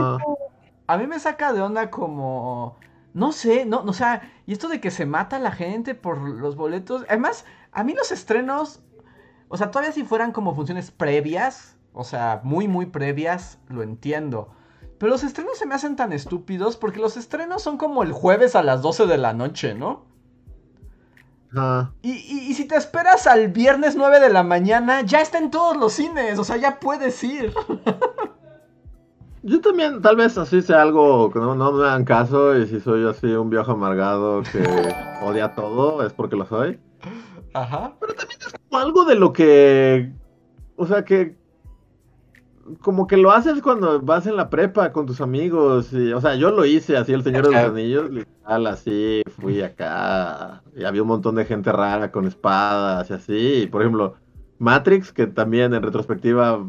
a mí me saca de onda como... No sé, no, o sea, y esto de que se mata la gente por los boletos. Además, a mí los estrenos, o sea, todavía si fueran como funciones previas, o sea, muy, muy previas, lo entiendo. Pero los estrenos se me hacen tan estúpidos porque los estrenos son como el jueves a las 12 de la noche, ¿no? Y, y- y si te esperas al viernes 9 de la mañana, ya está en todos los cines, o sea, ya puedes ir. Yo también, tal vez así sea algo que no, no me hagan caso y si soy así un viejo amargado que odia todo, es porque lo soy. Ajá. Como algo de lo que, o sea, que como que lo haces cuando vas en la prepa con tus amigos. Y, o sea, yo lo hice así, el Señor de los. Anillos, literal, así, fui acá. Y había un montón de gente rara con espadas y así. Y, por ejemplo, Matrix, que también en retrospectiva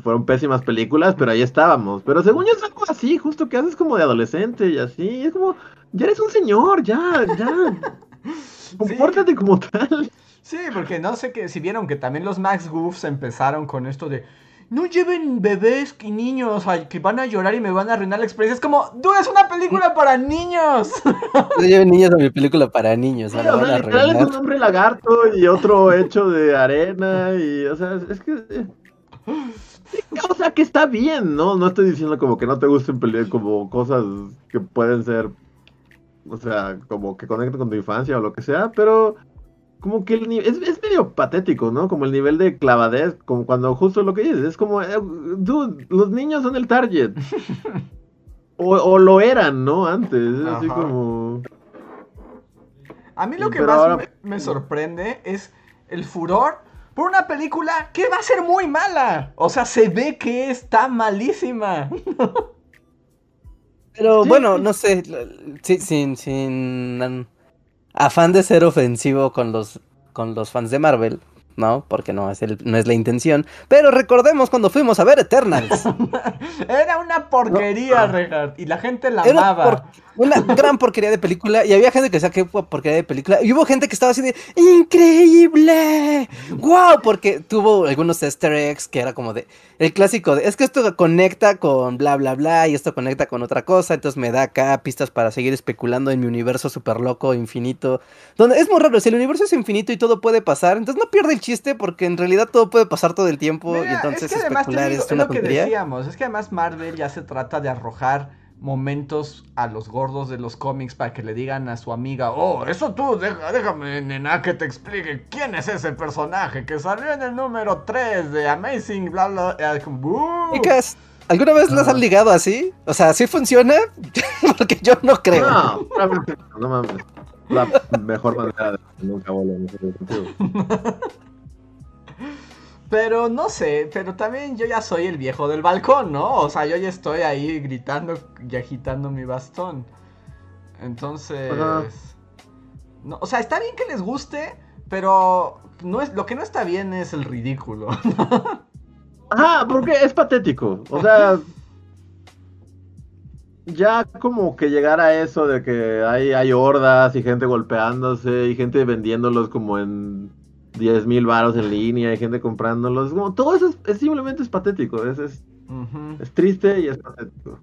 fueron pésimas películas, pero ahí estábamos. Pero según yo es algo así, justo que haces como de adolescente y así. Es como, ya eres un señor, ya, ya. Compórtate como tal. Sí, porque no sé que si vieron que también los Max Goofs empezaron con esto de no lleven bebés y niños ay, que van a llorar y me van a arruinar la experiencia. Es como, tú es una película para niños. No lleven niños a mi película para niños, Sí, o van sea, a literal es un hombre lagarto y otro hecho de arena y, o sea, es que... O sea, que está bien, ¿no? No estoy diciendo como que no te gusten pelear como cosas que pueden ser, o sea, como que conecten con tu infancia o lo que sea, pero como que el ni- es, es medio patético, ¿no? Como el nivel de clavadez, como cuando justo lo que dices, es como, eh, dude, los niños son el target. O, o lo eran, ¿no? Antes, es así como... A mí lo que más ahora- me, me sorprende es el furor por una película que va a ser muy mala. O sea, se ve que está malísima. Pero bueno, no sé, sin, sin afán de ser ofensivo con los, con los fans de Marvel, ¿no? Porque no es, el, no es la intención. Pero recordemos cuando fuimos a ver Eternals. Era una porquería, No. Reinhardt, y la gente la Era amaba. por- una gran porquería de película. Y había gente que decía que porquería de película. Y hubo gente que estaba así de ¡Increíble! ¡Wow! Porque tuvo algunos easter eggs que era como de. El clásico de. Es que esto conecta con bla bla bla. Y esto conecta con otra cosa. Entonces me da acá pistas para seguir especulando en mi universo súper loco, infinito. Donde es muy raro. Si el universo es infinito y todo puede pasar. Entonces no pierde el chiste. Porque en realidad todo puede pasar todo el tiempo. Mira, y entonces es que además especular digo, es una lo que decíamos, es que además Marvel ya se trata de arrojar momentos a los gordos de los cómics para que le digan a su amiga, oh, eso tú, deja- déjame, nena, que te explique quién es ese personaje que salió en el número 3 de Amazing, bla, bla, "Uh". Chicas, ¿alguna vez las Ah. han ligado así? O sea, ¿sí funciona? Porque yo no creo. No, no, no mames. La mejor manera de nunca vuelvo a. Pero no sé, pero también yo ya soy el viejo del balcón, ¿no? O sea, yo ya estoy ahí gritando y agitando mi bastón. Entonces... No, o sea, está bien que les guste, pero no es, lo que no está bien es el ridículo. Ajá, porque es patético. O sea, ya como que llegar a eso de que hay, hay hordas y gente golpeándose y gente vendiéndolos como en 10 mil baros en línea y gente comprándolos. Como, todo eso es, es simplemente es patético. Es, es, triste y es patético.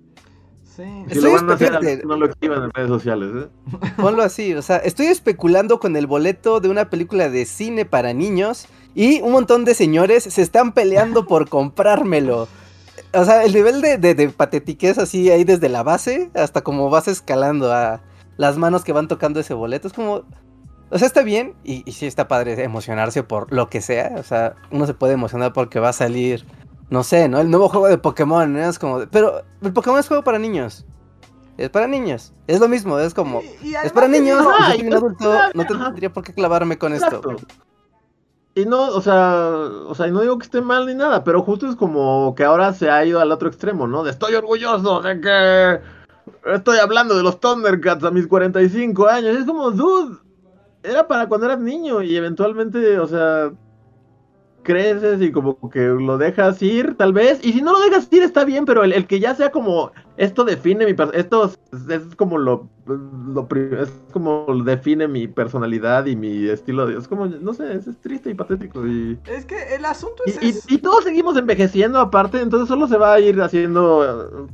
Sí. Si Estoy lo van a hacer, fíjate. no lo escriban en redes sociales. ¿eh? Ponlo así, o sea, estoy especulando con el boleto de una película de cine para niños y un montón de señores se están peleando por comprármelo. O sea, el nivel de, de, de patetiquez así ahí desde la base hasta como vas escalando a las manos que van tocando ese boleto. Es como... O sea, está bien y, y sí está padre emocionarse por lo que sea. O sea, uno se puede emocionar porque va a salir, no sé, ¿no? El nuevo juego de Pokémon, ¿no? Es como... de- Pero el Pokémon es juego para niños. Es para niños. Es lo mismo, es como... Y- y Es para niños, Ajá, yo soy un adulto, no tendría por qué clavarme con esto. Y no, o sea, o sea, y no digo que esté mal ni nada, pero justo es como que ahora se ha ido al otro extremo, ¿no? De estoy orgulloso de que estoy hablando de los Thundercats a mis 45 años. Es como, dude, era para cuando eras niño y eventualmente, o sea, creces y como que lo dejas ir, tal vez. Y si no lo dejas ir, está bien, pero el, el que ya sea como, esto define mi esto es, es como lo, es como define mi personalidad y mi estilo de, es como, no sé, es, es triste y patético y, Es que el asunto es... y- y todos seguimos envejeciendo aparte, entonces solo se va a ir haciendo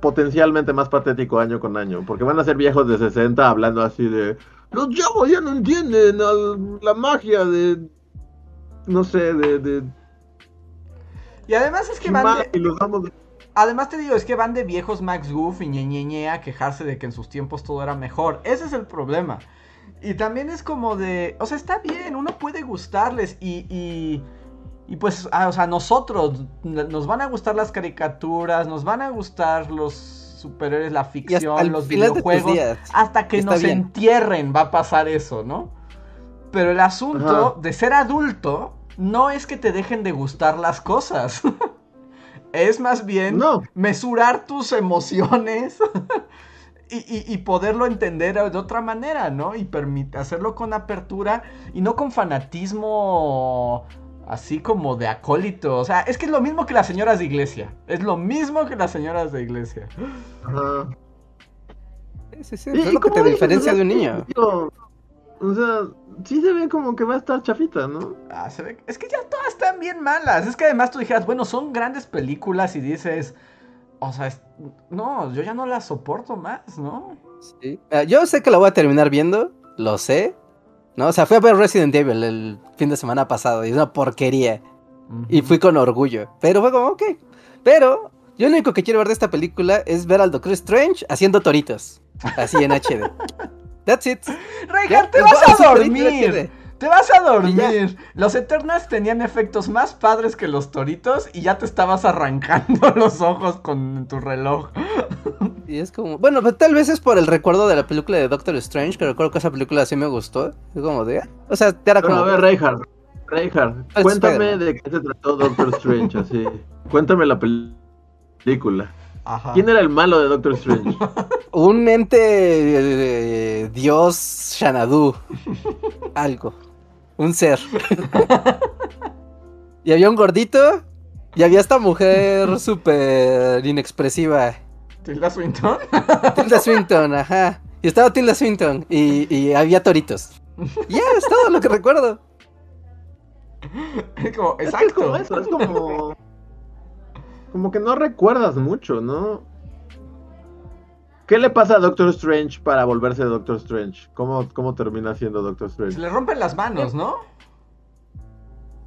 potencialmente más patético año con año, porque van a ser viejos de 60 hablando así de, los chavos ya no entienden al- la magia de, no sé, de, de Y además es que van de... y los vamos Además te digo, es que van de viejos Max Goof y ñeñeñe a quejarse de que en sus tiempos todo era mejor. Ese es el problema. Y también es como de... O sea, está bien, uno puede gustarles y... y... y pues, ah, o sea, nosotros nos van a gustar las caricaturas, nos van a gustar los superhéroes, la hasta ficción, los videojuegos. días. Hasta que Está nos bien. entierren va a pasar eso, ¿no? Pero el asunto Ajá. de ser adulto no es que te dejen de gustar las cosas. Es más bien No. mesurar tus emociones y, y- y poderlo entender de otra manera, ¿no? Y permit- hacerlo con apertura y no con fanatismo así como de acólito. O sea, es que es lo mismo que las señoras de iglesia. Es lo mismo que las señoras de iglesia. Ajá. Sí, sí, sí, Y- es lo que te dices, diferencia o sea, de un niño. digo, o sea, sí se ve como que va a estar chafita, ¿no? Ah, se ve- Es que ya todas están bien malas. Es que además tú dijeras, bueno, son grandes películas y dices, o sea, es- no, yo ya no las soporto más, ¿no? Sí. Ah, Yo sé que la voy a terminar viendo, lo sé. ¿No? O sea, fui a ver Resident Evil el fin de semana pasado y es una porquería. Y fui con orgullo. Pero fue como, ok. Pero yo lo único que quiero ver de esta película es ver al Doctor Strange haciendo toritos. Así en HD. That's it. Reinhardt, te vas a dormir. Te vas a dormir. Los Eternals tenían efectos más padres que los toritos y ya te estabas arrancando los ojos con tu reloj. Y es como, bueno, pues tal vez es por el recuerdo de la película de Doctor Strange, que recuerdo que esa película sí me gustó. Es como de, ah, o sea, te era Pero como, a ver, Reinhardt, Reinhardt, Es cuéntame de qué se trató Doctor Strange, así. Cuéntame la pel- película. Ajá. ¿Quién era el malo de Doctor Strange? un ente eh, dios Shanadu. Algo. Un ser. y había un gordito. Y había esta mujer súper inexpresiva. ¿Tilda Swinton? Tilda Swinton, ajá. Y estaba Tilda Swinton. Y, y había toritos. Y Ya, es todo lo que recuerdo. Es como, Es que es como exacto. eso, es como. Como que no recuerdas mucho, ¿no? ¿Qué le pasa a Doctor Strange para volverse Doctor Strange? ¿Cómo, cómo termina siendo Doctor Se Strange? le rompen las manos, ¿no?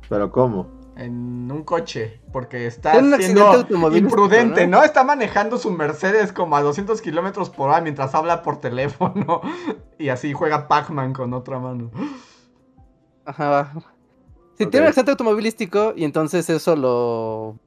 Pero ¿cómo? En un coche, porque está En un accidente siendo imprudente, ¿no? ¿no? Está manejando su Mercedes como a 200 kilómetros por hora mientras habla por teléfono y así juega Pac-Man con otra mano. Ajá. Si tiene un accidente automovilístico y entonces eso lo.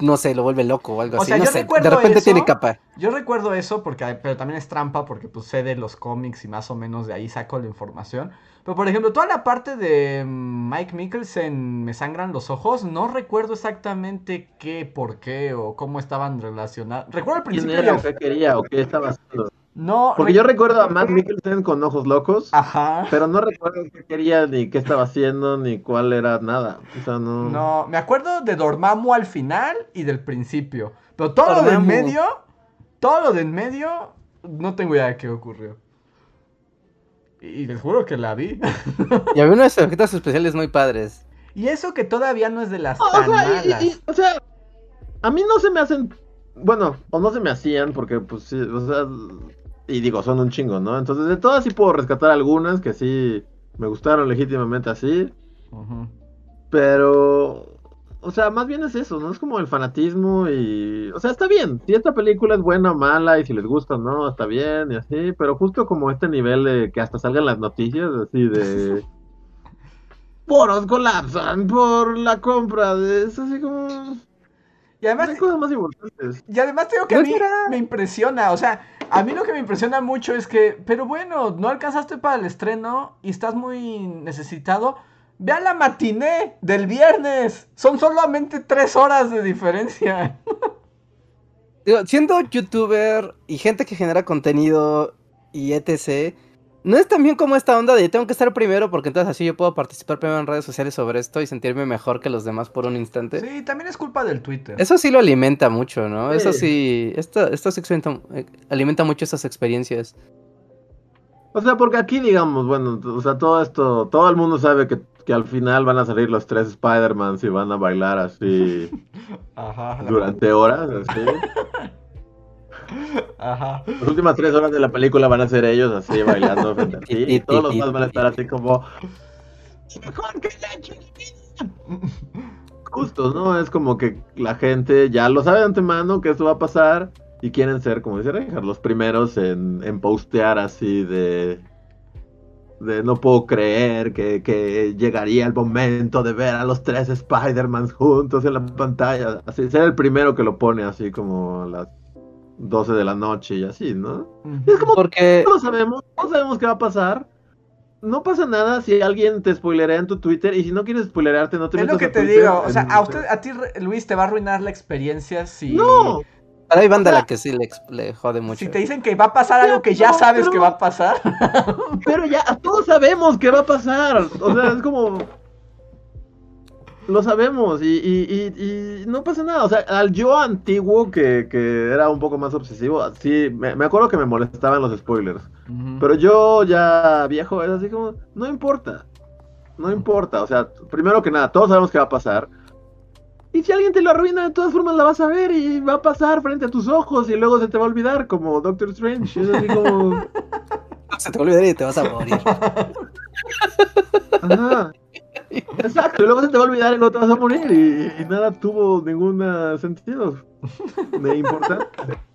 No sé, lo vuelve loco o algo O así. sea, no yo sé. recuerdo De repente eso. tiene capa. Yo recuerdo eso, porque, pero también es trampa, porque pues sé de los cómics y más o menos de ahí saco la información. Pero por ejemplo, toda la parte de Mike Mikkelsen, Me sangran los ojos, no recuerdo exactamente qué, por qué o cómo estaban relacionados. Recuerdo al ¿Quién principio era al- qué quería o qué estaba haciendo? No, Porque re- yo recuerdo a Matt Mikkelsen con ojos locos, Ajá. pero no recuerdo qué quería, ni qué estaba haciendo, ni cuál era nada. O sea, no. No, me acuerdo de Dormammu al final y del principio. Pero todo lo del Dormammu. medio, todo lo del medio, no tengo idea de qué ocurrió. Y, les juro que la vi. Y había unos efectos especiales muy padres. y eso que todavía no es de las No, tan o sea, y- malas. y- o sea, a mí no se me hacen, bueno, o no se me hacían, porque pues sí, o sea, y digo, son un chingo, ¿no? Entonces de todas sí puedo rescatar algunas que sí me gustaron legítimamente así, pero, o sea, más bien es eso, ¿no? Es como el fanatismo y, o sea, está bien, si esta película es buena o mala y si les gusta o no, está bien y así, pero justo como este nivel de que hasta salgan las noticias, así de... Foros colapsan por la compra de eso, así como... Y además, Hay cosas más importantes. y además tengo que a ¿No mí me impresiona. O sea, a mí lo que me impresiona mucho es que, pero bueno, no alcanzaste para el estreno y estás muy necesitado. Ve a la matiné del viernes. Son solamente tres horas de diferencia. Siendo youtuber y gente que genera contenido y etc. No es también como esta onda de tengo que estar primero porque entonces así yo puedo participar primero en redes sociales sobre esto y sentirme mejor que los demás por un instante. Sí, también es culpa del Twitter. Eso sí lo alimenta mucho, ¿no? Eso Sí. esto, esto experimenta- eh, alimenta mucho esas experiencias. O sea, porque aquí, digamos, bueno, o sea, todo esto, todo el mundo sabe que, que al final van a salir los tres Spider-Mans y van a bailar así Ajá. durante horas, así. Ajá. Las últimas tres horas de la película van a ser ellos así bailando frente a ti. Y todos los demás van a estar así como. "Mejor que la chingada". Justo, ¿no? Es como que la gente ya lo sabe de antemano que esto va a pasar y quieren ser, como dice Reinhardt, los primeros en, en postear así de. De no puedo creer que, que llegaría el momento de ver a los tres Spider-Man juntos en la pantalla. Así, ser el primero que lo pone así como las 12 de la noche y así, ¿no? Es como Porque no lo sabemos, no sabemos qué va a pasar. no pasa nada si alguien te spoilerea en tu Twitter y si no quieres spoilerarte no te Es lo que a te Twitter digo, o sea, en- a usted, a ti, Luis, te va a arruinar la experiencia si... No, Pero hay banda O sea- la que sí le, le jode mucho. Si te dicen que va a pasar algo que ya No, sabes pero- que va a pasar. pero ya todos sabemos qué va a pasar. O sea, es como... Lo sabemos y, y- y- y no pasa nada. O sea, al yo antiguo que, que era un poco más obsesivo, sí, me, me acuerdo que me molestaban los spoilers. Pero yo ya viejo es así como, no importa. No importa. O sea, primero que nada, todos sabemos qué va a pasar. Y si alguien te lo arruina, de todas formas la vas a ver y va a pasar frente a tus ojos y luego se te va a olvidar, como Doctor Strange. Es así como. Se te va a olvidar y te vas a morir. Ajá. Exacto, y luego se te va a olvidar y luego te vas a morir. Y, y nada tuvo ningún sentido de importante.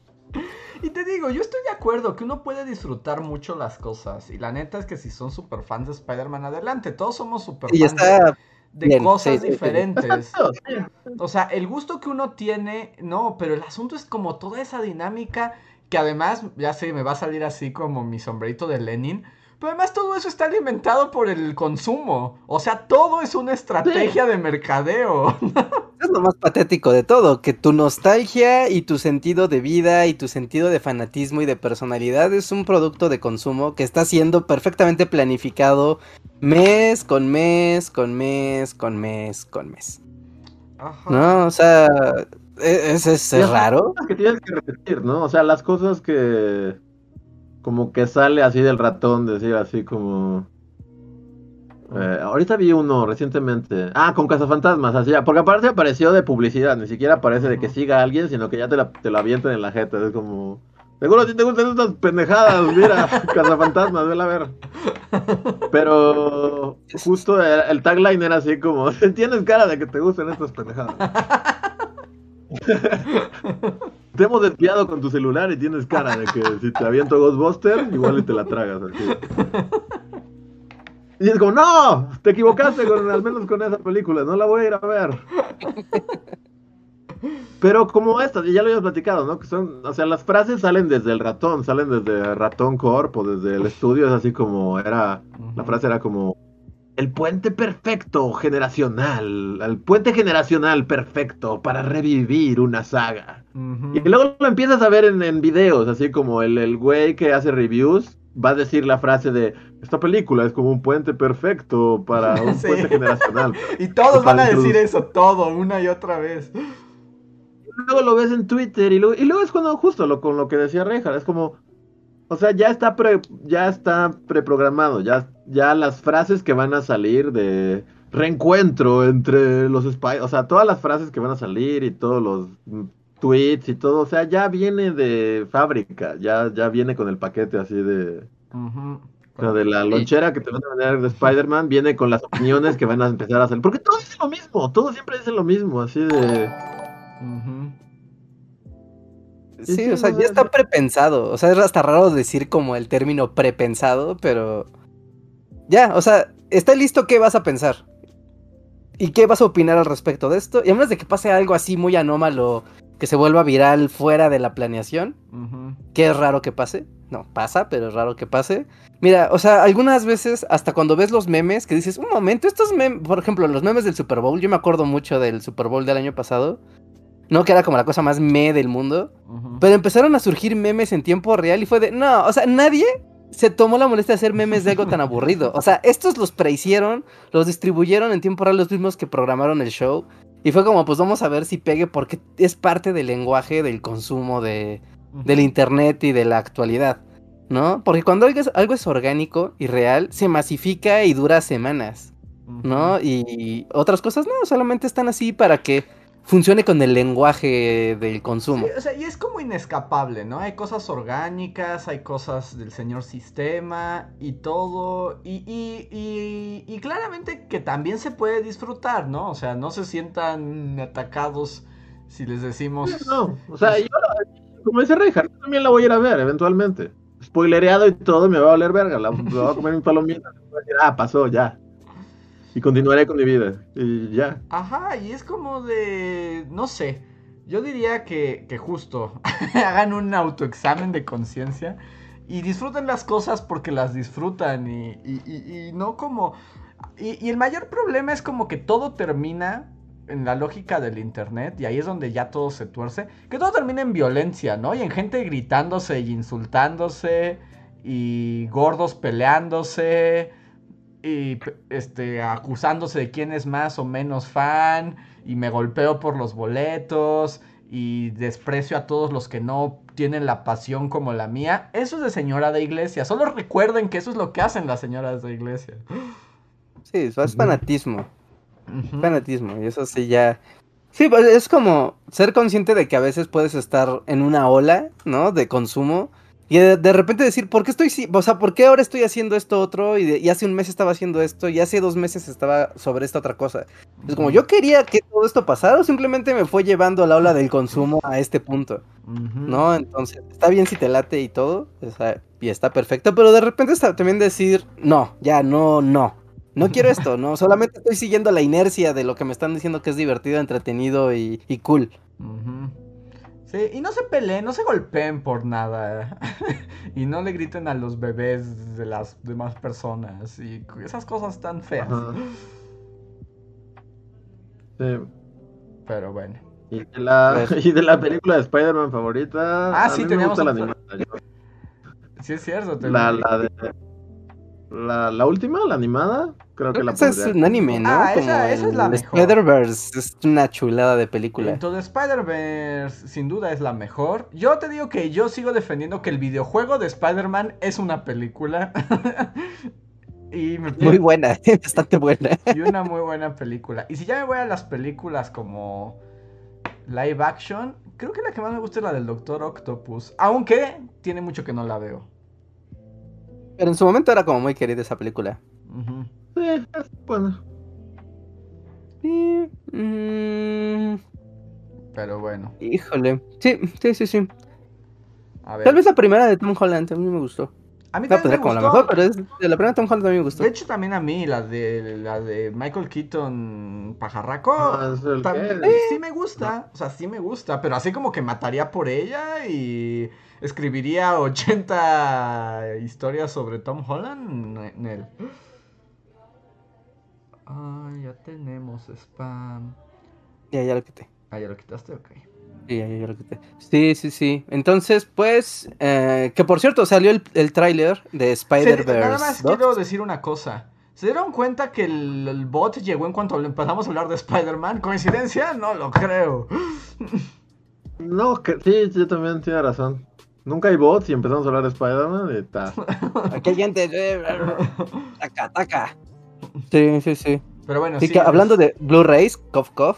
Y te digo, yo estoy de acuerdo que uno puede disfrutar mucho las cosas. Y la neta es que si son super fans de Spider-Man, adelante. Todos somos super fans está de bien, cosas sí, sí, sí. diferentes. Sí. O sea, el gusto que uno tiene, no, pero el asunto es como toda esa dinámica que además, ya sé, me va a salir así como mi sombrerito de Lenin. Pero además todo eso está alimentado por el consumo. O sea, todo es una estrategia de mercadeo. Es lo más patético de todo, que tu nostalgia y tu sentido de vida y tu sentido de fanatismo y de personalidad es un producto de consumo que está siendo perfectamente planificado mes con mes, con mes, con mes, con mes. Ajá. ¿No? O sea, e- es, es, es raro. que tienes que repetir, ¿no? O sea, las cosas que como que sale así del ratón, decir así como eh, ahorita vi uno recientemente. Ah, con Cazafantasmas, así, porque aparte apareció de publicidad, ni siquiera aparece de que siga a alguien, sino que ya te la, te la avientan en la jeta, es como Seguro a ti te gustan estas pendejadas, mira, Cazafantasmas, vela a ver. Pero justo el, el tagline era así como, tienes cara de que te gustan estas pendejadas. Te hemos espiado con tu celular y tienes cara de que si te aviento Ghostbuster, igual y te la tragas así. Y es como, no, te equivocaste con, al menos con esa película, no la voy a ir a ver. Pero como estas, y ya lo habíamos platicado, ¿no? Que son, o sea, las frases salen desde el ratón, salen desde Ratón Corp o desde el estudio, es así como era, la frase era como, el puente perfecto generacional, el puente generacional perfecto para revivir una saga. Y luego lo empiezas a ver en, en videos, así como el, el güey que hace reviews va a decir la frase de esta película es como un puente perfecto para un Sí. puente generacional. Y todos van a decir eso, todo, una y otra vez. Y luego lo ves en Twitter y luego, y luego es cuando justo lo, con lo que decía Rejar, es como, o sea, ya está pre, ya está preprogramado, ya, ya las frases que van a salir de reencuentro entre los Spy, o sea, todas las frases que van a salir y todos los tweets y todo, o sea, ya viene de fábrica, ya, ya viene con el paquete así de, o sea, de la lonchera que te van a vender de Spider-Man, viene con las opiniones que van a empezar a hacer, porque todos dicen lo mismo, todos siempre dicen lo mismo, así de... Sí, Sí, o sea, ya está prepensado. O sea, es hasta raro decir como el término prepensado, pero. Ya, o sea, está listo qué vas a pensar. ¿Y qué vas a opinar al respecto de esto? Y a menos de que pase algo así muy anómalo, que se vuelva viral fuera de la planeación, que es raro que pase. No, pasa, pero es raro que pase. Mira, o sea, algunas veces, hasta cuando ves los memes, que dices, un momento, estos memes, por ejemplo, los memes del Super Bowl, yo me acuerdo mucho del Super Bowl del año pasado, ¿no? Que era como la cosa más me del mundo. Pero empezaron a surgir memes en tiempo real y fue de, no, o sea, nadie se tomó la molestia de hacer memes de algo tan aburrido. O sea, estos los prehicieron, los distribuyeron en tiempo real los mismos que programaron el show. Y fue como, pues vamos a ver si pegue porque es parte del lenguaje del consumo de, del internet y de la actualidad, ¿no? Porque cuando algo es, algo es orgánico y real, se masifica y dura semanas. ¿no? Y otras cosas no, solamente están así para que funcione con el lenguaje del consumo. Sí, o sea, y es como inescapable, ¿no? Hay cosas orgánicas, hay cosas del señor sistema y todo. Y, y, y, y claramente que también se puede disfrutar, ¿no? O sea, no se sientan atacados si les decimos... No, o sea, yo, como dice yo también la voy a ir a ver eventualmente. Spoilereado y todo, me va a valer verga. La, me voy a comer un palomita. Voy a decir, ah, pasó, ya. Y continuaré con mi vida. Y ya. Ajá, y es como de... No sé. Yo diría que, que justo hagan un autoexamen de conciencia y disfruten las cosas porque las disfrutan y, y- y- no como... Y el mayor problema es como que todo termina en la lógica del internet y ahí es donde ya todo se tuerce, que todo termina en violencia, ¿no? Y en gente gritándose y insultándose y gordos peleándose y este acusándose de quién es más o menos fan y me golpeo por los boletos y desprecio a todos los que no tienen la pasión como la mía. Eso es de señora de iglesia. Solo recuerden que eso es lo que hacen las señoras de iglesia. Sí, eso es fanatismo. Fanatismo. Y eso sí ya. Sí, pues es como ser consciente de que a veces puedes estar en una ola, ¿no? De consumo. Y de, de repente decir, ¿por qué estoy, o sea, por qué ahora estoy haciendo esto otro? Y, de- y hace un mes estaba haciendo esto, y hace dos meses estaba sobre esta otra cosa. Es como, yo quería que todo esto pasara, o simplemente me fue llevando la ola del consumo a este punto. ¿no? Entonces, está bien si te late y todo, o sea, y está perfecto, pero de repente está también decir, no, ya, no, no. No quiero esto, no, solamente estoy siguiendo la inercia de lo que me están diciendo que es divertido, entretenido y, y cool. Sí, y no se peleen, no se golpeen por nada. y no le griten a los bebés de las demás personas. Y esas cosas tan feas. Ajá. Sí. Pero bueno. Y de, la, Pues- y de la película de Spider-Man favorita. Ah, a sí, mí me teníamos gusta la animada. yo- Sí es cierto. te- La, la de. La, la última, la animada, creo que Creo la que esa es un anime, ¿no? Ah, esa- esa es la mejor. Spider-Verse es una chulada de película. Into the Spider-Verse sin duda es la mejor. Yo te digo que yo sigo defendiendo que el videojuego de Spider-Man es una película. y, me- Muy buena, bastante buena. y una muy buena película. Y si ya me voy a las películas como live action, creo que la que más me gusta es la del Doctor Octopus. Aunque tiene mucho que no la veo. Pero en su momento era como muy querida esa película. Sí, es bueno. Sí, mm, Pero bueno, híjole. Sí, sí, sí, sí. a ver. Tal vez la primera de Tom Holland a mí me gustó. A mí No la también pondría me como la mejor, pero es de la primera de Tom Holland mí me gustó. De hecho, también a mí, la de, la de Michael Keaton Pajarraco. Ah, ¿es el también- sí me gusta. O sea, sí me gusta. Pero así como que mataría por ella y escribiría 80 historias sobre Tom Holland. ne- Nel. Ay, ya tenemos spam. Ya, ya lo quité. Ah, ya lo quitaste, ok. Sí, ya, ya lo quité. Sí, sí, sí. Entonces, pues, eh, que por cierto, salió el, el tráiler de Sí, nada más Spider-Verse 2. quiero decir una cosa. ¿Se dieron cuenta que el, el bot llegó en cuanto empezamos a hablar de Spider-Man? ¿Coincidencia? No lo creo. No, que, sí, yo también tiene razón. Nunca hay bots y empezamos a hablar de Spider-Man y ta. Aquí hay gente. eh, Taca, taca. Sí, sí, sí. Pero bueno, sí, que es- hablando de Blu-rays, cough, cough.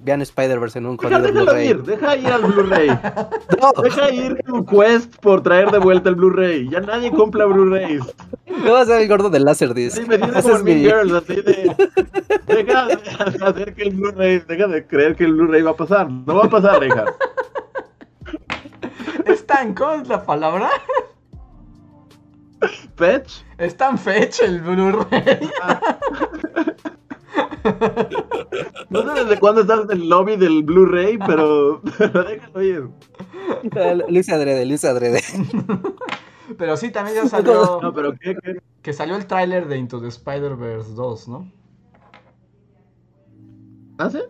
Vean Spider-Verse en un Deja, Blu-ray. ir, deja ir al Blu-ray. No, Deja ir tu quest por traer de vuelta el Blu-ray. Ya nadie compra Blu-rays. ¿qué va a ser el gordo del Laserdisc? Sí, me tienes Ese como es en Mean mi- Girls, así de. Deja de hacer que el Blu-ray. Deja de creer que el Blu-ray va a pasar. No va a pasar, hija. Es tan, ¿cómo es la palabra? Fetch. Es tan fecha el Blu-ray. No sé desde cuándo estás en el lobby del Blu-ray, pero, pero déjalo ir. Luis Adrede, Luis Adrede. Pero sí, también ya salió. No, pero ¿qué? qué? Que salió el tráiler de Into the Spider-Verse 2, ¿no? ¿Ah, sí?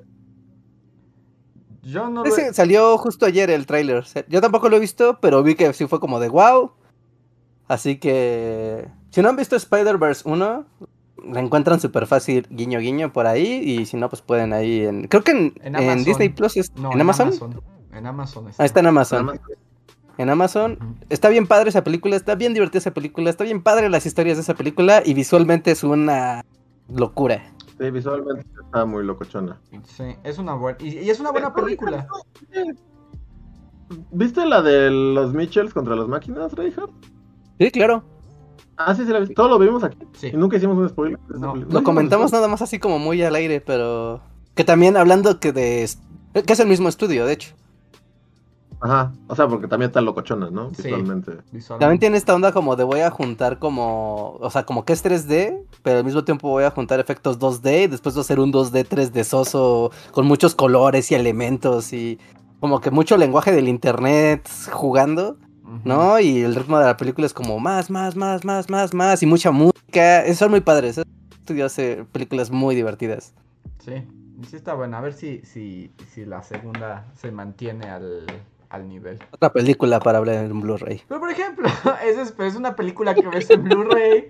Yo no lo. Ese salió justo ayer el tráiler. Yo tampoco lo he visto, pero vi que sí fue como de wow. Así que si no han visto Spider-Verse 1, la encuentran súper fácil, guiño guiño por ahí. Y si no, pues pueden ahí en. Creo que en, En en Amazon. Disney Plus. es- No, ¿En Amazon? En Amazon Ah, está en Amazon. En Amazon. Está bien padre esa película, está bien divertida esa película, está bien padre las historias de esa película y visualmente es una locura. Sí, visualmente está muy locochona. Sí, es una buena. Y, y es una buena película. ¿Viste la de los Mitchells contra las máquinas, Reinhardt? Sí, claro. Ah, sí, sí, la. Todo lo vimos aquí. Sí. Y nunca hicimos un spoiler. No. Lo comentamos nada más así como muy al aire, pero que también hablando que de que es el mismo estudio, de hecho. Ajá. O sea, porque también está locochona, ¿no? Sí. Visualmente. Visualmente. También tiene esta onda como de voy a juntar como, o sea, como que es 3D, pero al mismo tiempo voy a juntar efectos 2D y después voy a hacer un 2D 3D soso con muchos colores y elementos y como que mucho lenguaje del internet jugando. ¿No? Y el ritmo de la película es como más, más, más, más, más, más, y mucha música. Esos son muy padres. Este estudio hace películas muy divertidas. Sí, sí está buena. A ver si, si, si la segunda se mantiene al, al nivel. Otra película para hablar en Blu-ray. Pero por ejemplo, esa es, es una película que ves en Blu-ray.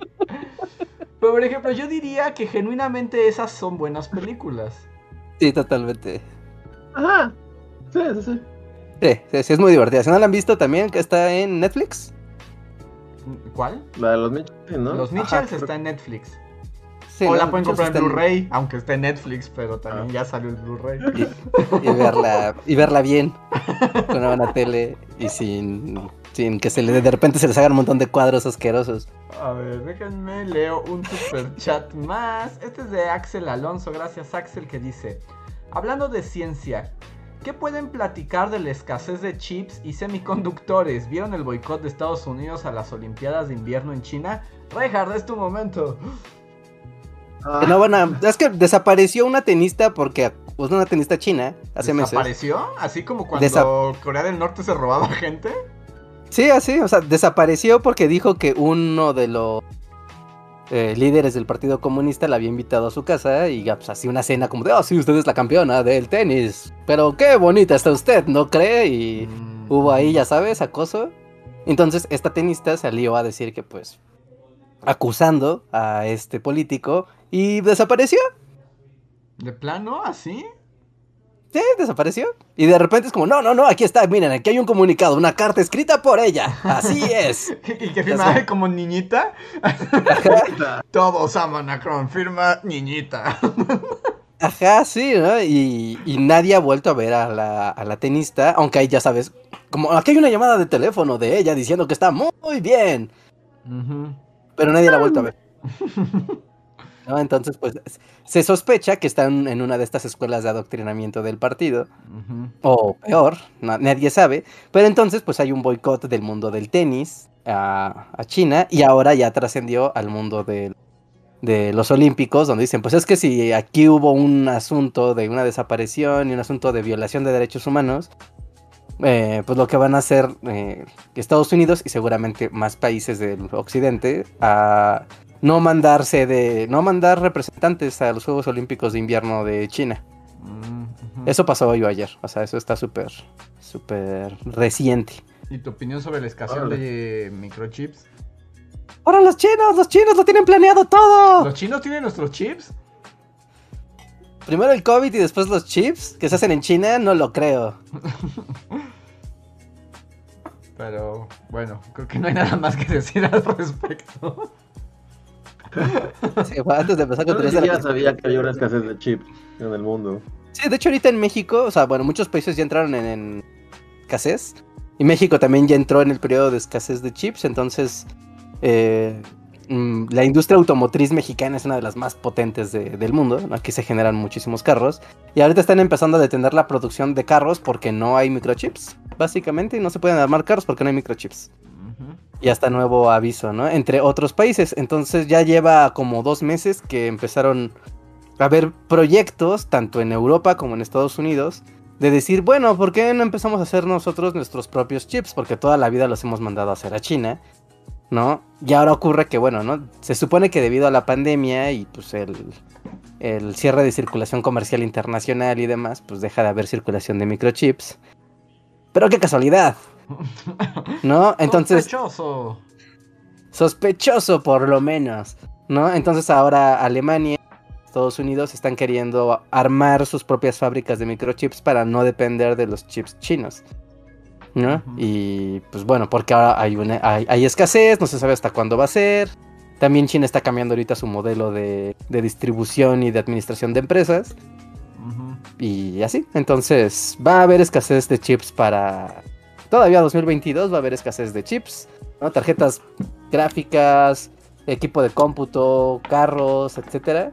Pero por ejemplo, yo diría que genuinamente esas son buenas películas. Sí, totalmente. Ajá. Sí, sí, sí. Sí, sí, sí, es muy divertida. Si no la han visto también, que está en Netflix. ¿Cuál? La de los Mitchells, ¿no? Los Ajá, Mitchells pero- está en Netflix. Sí, o ¿no? la pueden comprar en Blu-ray, aunque esté en Netflix, pero también ya salió el Blu-ray. Y, y verla, y verla bien. Con una buena tele y sin, sin que se le de repente se les hagan un montón de cuadros asquerosos. A ver, déjenme leo un super chat más. Este es de Axel Alonso. Gracias, Axel, que dice: Hablando de ciencia, ¿qué pueden platicar de la escasez de chips y semiconductores? ¿Vieron el boicot de Estados Unidos a las Olimpiadas de invierno en China? Reinhard, es tu momento. Ah, No, bueno, es que desapareció una tenista porque, pues una tenista china, hace meses. ¿Desapareció? Así como cuando Desa- Corea del Norte se robaba gente. Sí, así, o sea, desapareció porque dijo que uno de los eh, líderes del Partido Comunista la había invitado a su casa y ya, pues así una cena como de, oh, sí, usted es la campeona del tenis, pero qué bonita está usted, ¿no cree? Y Mm. hubo ahí, ya sabes, acoso. Entonces esta tenista salió a decir que pues acusando a este político y desapareció. ¿De plano? ¿Así? Sí, desapareció. Y de repente es como, no, no, no, aquí está, miren, aquí hay un comunicado, una carta escrita por ella. Así es. ¿Y que firmaba sé. como niñita? Todos aman a Kron, firma niñita. Ajá, sí, ¿no? Y, y nadie ha vuelto a ver a la, a la tenista, aunque ahí ya sabes, como aquí hay una llamada de teléfono de ella diciendo que está muy bien, pero nadie la ha vuelto a ver. ¿No? Entonces, pues se sospecha que están en una de estas escuelas de adoctrinamiento del partido, o peor, na- nadie sabe, pero entonces pues hay un boicot del mundo del tenis a, a China y ahora ya trascendió al mundo del- de los olímpicos, donde dicen, pues es que si aquí hubo un asunto de una desaparición y un asunto de violación de derechos humanos, eh, pues lo que van a hacer eh, Estados Unidos y seguramente más países del occidente a no mandarse de no mandar representantes a los Juegos Olímpicos de Invierno de China. Eso pasó hoy o ayer, o sea, eso está súper, súper reciente. ¿Y tu opinión sobre la escasez Órale. de microchips? Ahora los chinos, los chinos lo tienen planeado todo. ¿Los chinos tienen nuestros chips? Primero el COVID y después los chips que se hacen en China, no lo creo. Pero bueno, creo que no hay nada más que decir al respecto. Sí, antes de empezar Yo teorías de la siquiera sabía que había una escasez de chips en el mundo. Sí, de hecho ahorita en México, o sea, bueno, muchos países ya entraron en, en escasez. Y México también ya entró en el periodo de escasez de chips. Entonces, eh, mm, la industria automotriz mexicana es una de las más potentes de- del mundo. ¿no? Aquí se generan muchísimos carros. Y ahorita están empezando a detener la producción de carros porque no hay microchips. Básicamente, y no se pueden armar carros porque no hay microchips. Y hasta nuevo aviso, ¿no? Entre otros países. Entonces ya lleva como dos meses que empezaron a haber proyectos, tanto en Europa como en Estados Unidos, de decir, bueno, ¿por qué no empezamos a hacer nosotros nuestros propios chips? Porque toda la vida los hemos mandado a hacer a China, ¿no? Y ahora ocurre que, bueno, ¿no? Se supone que debido a la pandemia y pues el, el cierre de circulación comercial internacional y demás, pues deja de haber circulación de microchips. Pero qué casualidad, ¿no? Entonces... Sospechoso. Sospechoso por lo menos, ¿no? Entonces ahora Alemania, Estados Unidos están queriendo armar sus propias fábricas de microchips para no depender de los chips chinos. ¿no? Y pues bueno, porque ahora hay, una, hay, hay escasez, no se sabe hasta cuándo va a ser. También China está cambiando ahorita su modelo de, de distribución y de administración de empresas. Y así, entonces va a haber escasez de chips para... Todavía 2022 va a haber escasez de chips, ¿no? Tarjetas gráficas, equipo de cómputo, carros, etcétera.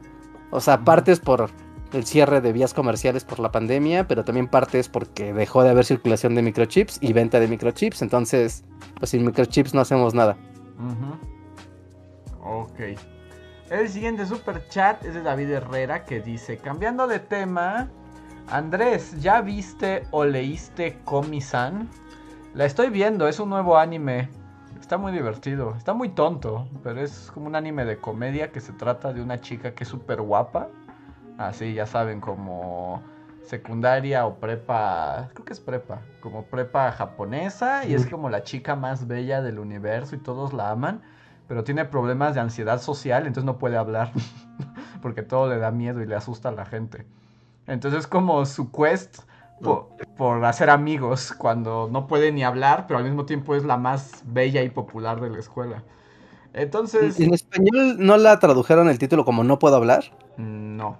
O sea, partes por el cierre de vías comerciales por la pandemia, pero también partes porque dejó de haber circulación de microchips y venta de microchips. Entonces, pues sin microchips no hacemos nada. Ujú. Ok. El siguiente super chat es de David Herrera que dice, cambiando de tema, Andrés, ¿ya viste o leíste Komi-san? La estoy viendo, es un nuevo anime. Está muy divertido, está muy tonto, pero es como un anime de comedia que se trata de una chica que es súper guapa. Así, ya saben, como secundaria o prepa, creo que es prepa, como prepa japonesa y es como la chica más bella del universo y todos la aman, pero tiene problemas de ansiedad social, entonces no puede hablar porque todo le da miedo y le asusta a la gente. Entonces es como su quest po- por, hacer amigos cuando no puede ni hablar, pero al mismo tiempo es la más bella y popular de la escuela. Entonces, En español no la tradujeron el título como No puedo hablar no.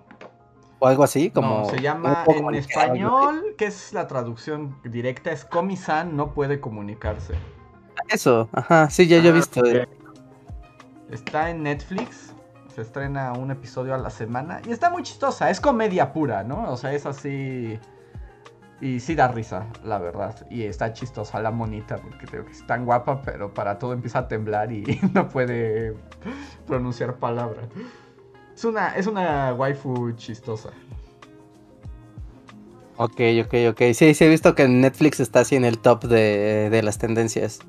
o algo así, como No, se llama en español, que es la traducción directa, es Komi-san no puede comunicarse. Eso, ajá, sí, ya yo he Ah, visto. Está en Netflix, se estrena un episodio a la semana y está muy chistosa, es comedia pura, ¿no? O sea, es así... Y sí da risa, la verdad. Y está chistosa la monita, porque creo que es tan guapa, pero para todo empieza a temblar y no puede pronunciar palabras. Es una, es una waifu chistosa. Ok, ok, ok. Sí, sí he visto que Netflix está así en el top de, de las tendencias.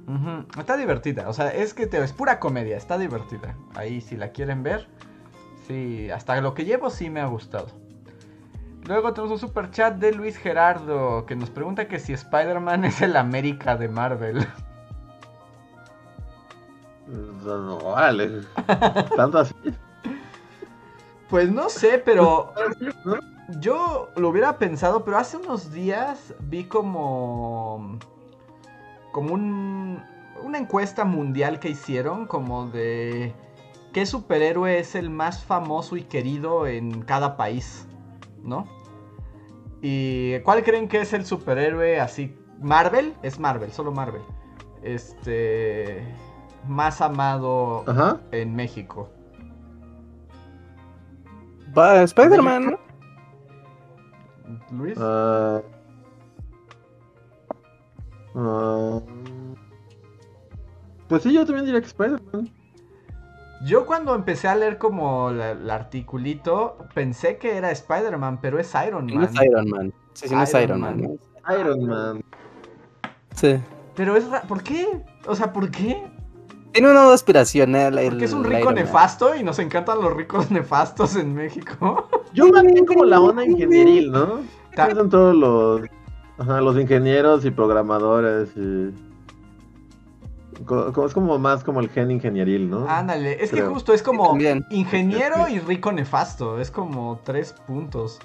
Está divertida, o sea, es que te, es pura comedia, está divertida. Ahí si la quieren ver, sí, hasta lo que llevo sí me ha gustado. Luego tenemos un super chat de Luis Gerardo que nos pregunta que si Spider-Man es el América de Marvel. No, vale. Tanto así. Pues no sé, pero yo lo hubiera pensado, pero hace unos días vi como como un, una encuesta mundial que hicieron como de qué superhéroe es el más famoso y querido en cada país, ¿no? ¿Y cuál creen que es el superhéroe así? Marvel, es Marvel, solo Marvel. Este más amado Ajá. en México. Va, Spider-Man, ¿no? Luis. Ah. Ah. pues sí, yo también diría que Spider-Man. Yo cuando empecé a leer como la- el articulito, pensé que era Spider-Man, pero es Iron No Man. es Iron Man. Sí, sí, no es Iron Man. Man. Iron Man. Sí. Pero es ra- ¿por qué? O sea, ¿por qué? Tiene un nodo aspiracional. el- Porque es un rico nefasto y nos encantan los ricos nefastos en México. Yo más bien como la onda ingenieril, ¿no? Son todos los, ajá, los ingenieros y programadores y... Es como más como el gen ingenieril, ¿no? Ándale, es que justo es como también. ingeniero y rico nefasto. Es como tres puntos.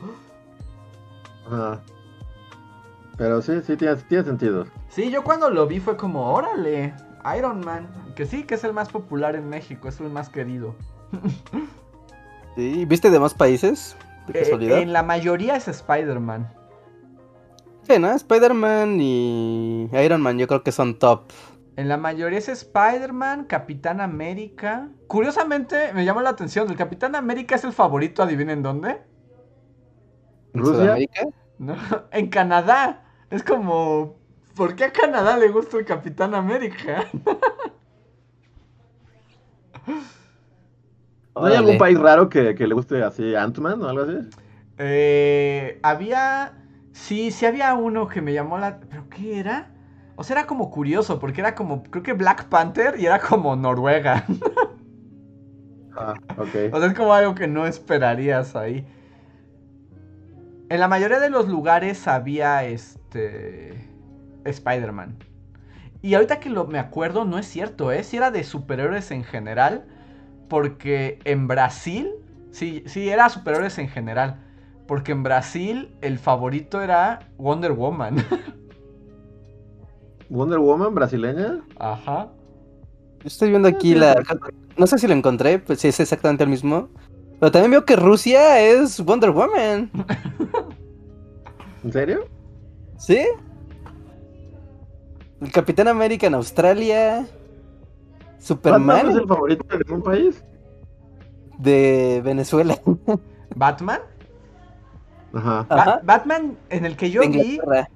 Ajá. Pero sí, sí, tiene, tiene sentido. Sí, yo cuando lo vi fue como, órale, Iron Man. Que sí, que es el más popular en México, es el más querido. Sí, ¿Viste de más países? De Eh, casualidad. en la mayoría es Spider-Man. Sí, ¿no? Spider-Man y Iron Man yo creo que son top. En la mayoría es Spider-Man, Capitán América. Curiosamente, me llamó la atención. El Capitán América es el favorito, adivinen dónde. ¿En ¿Rusia? Sudamérica? ¿No? En Canadá. Es como. ¿Por qué a Canadá le gusta el Capitán América? ¿No hay algún país raro que, que le guste así Ant-Man o algo así? Eh, había. Sí, sí había uno que me llamó la. ¿Pero qué era? O sea, era como curioso, porque era como. Creo que Black Panther y era como Noruega. Ah, ok. O sea, es como algo que no esperarías ahí. En la mayoría de los lugares había este. Spider-Man. Y ahorita que lo, me acuerdo, no es cierto, ¿eh? Si era de superhéroes en general. Porque en Brasil. Sí, sí, era superhéroes en general. Porque en Brasil el favorito era Wonder Woman. Wonder Woman brasileña. Ajá. Yo estoy viendo aquí la... No sé si lo encontré, pues si es exactamente el mismo. Pero también veo que Rusia es Wonder Woman. ¿En serio? ¿Sí? El Capitán América en Australia. ¿Batman Superman es el favorito de algún país? de Venezuela. Batman. Ajá. Ba- Ajá. Batman, en el que yo vi, Inglaterra.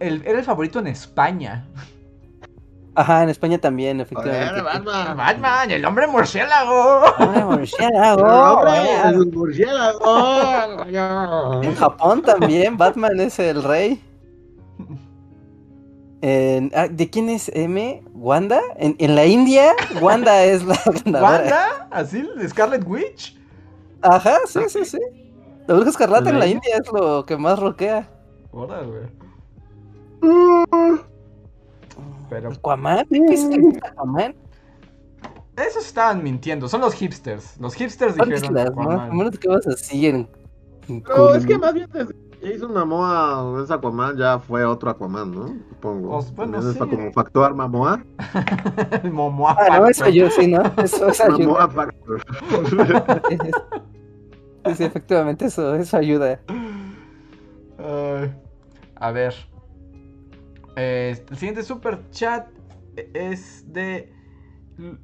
El- era el favorito en España. Ajá, en España también, efectivamente. Batman. Batman, el hombre murciélago. Ah, murciélago, ¡Hombre! ¡Es un murciélago! En Japón también, Batman es el rey. En- ah, ¿De quién es M? ¿Wanda? En, en la India, Wanda es la ganadora. ¿Wanda? ¿Así? ¿Scarlet Witch? Ajá, sí, sí, sí. La bruja escarlata en la ¿La India es lo que más roquea. Órale. Mm, Pero ¿Aquaman? ¿Qué es el Aquaman? esos estaban mintiendo. Son los hipsters. Los hipsters dijeron ¿no? Menos que vas así en... Pero es que más bien desde hizo Mamoa, ese Aquaman ya fue otro Aquaman, ¿no? Supongo. Pues, bueno, sí. como factor Mamoa. El Momoa Ah, no, Factor. eso yo sí, ¿no? Eso, eso. Mamoa Factor. Sí, efectivamente, eso, eso ayuda. Ay, a ver. Eh, el siguiente super chat es de.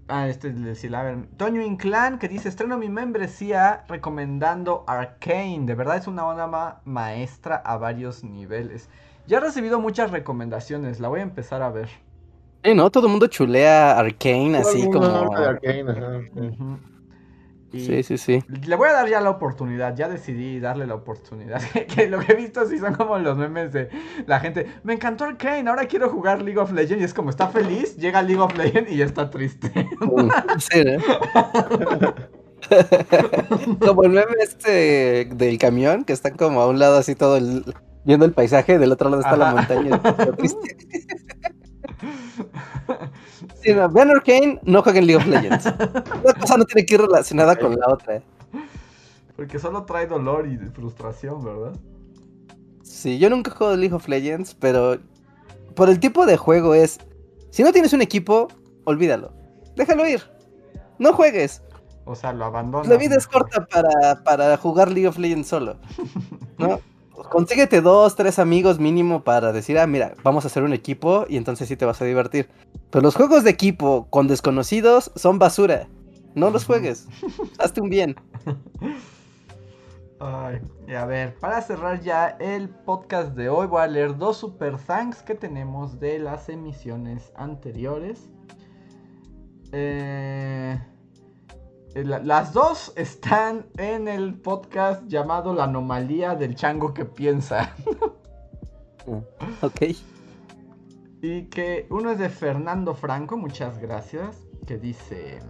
Ah, este es de Sila, a ver, Toño Inclán que dice: Estreno mi membresía recomendando Arcane. De verdad es una obra maestra a varios niveles. Ya he recibido muchas recomendaciones. La voy a empezar a ver. Sí, ¿no? Todo el mundo chulea Arcane así como... habla de Arcane, ajá. Y Sí, sí, sí. Le voy a dar ya la oportunidad, ya decidí darle la oportunidad. que lo que he visto sí son como los memes de la gente. Me encantó Arcane, ahora quiero jugar League of Legends. Y es como está feliz, llega League of Legends y ya está triste. Mm, Sí, ¿no? como el meme este del camión, que están como a un lado así todo el... viendo el paisaje, del otro lado está la montaña. triste. Sí, no, vean Arcane, no jueguen League of Legends. Una cosa no tiene que ir relacionada con la otra. Porque solo trae dolor y frustración, ¿verdad? Sí, yo nunca jugado League of Legends, pero por el tipo de juego es, si no tienes un equipo, olvídalo. Déjalo ir. No juegues. O sea, lo abandonas. La vida es corta para, para jugar League of Legends solo. ¿No? Consíguete dos, tres amigos mínimo para decir, ah, mira, vamos a hacer un equipo y entonces sí te vas a divertir. Pero los juegos de equipo con desconocidos son basura. No los juegues. Hazte un bien. Ay, y a ver, para cerrar ya el podcast de hoy, voy a leer dos super thanks que tenemos de las emisiones anteriores. Eh, las dos están en el podcast llamado La anomalía del chango que piensa. Ok. Y que uno es de Fernando Franco, muchas gracias, que dice...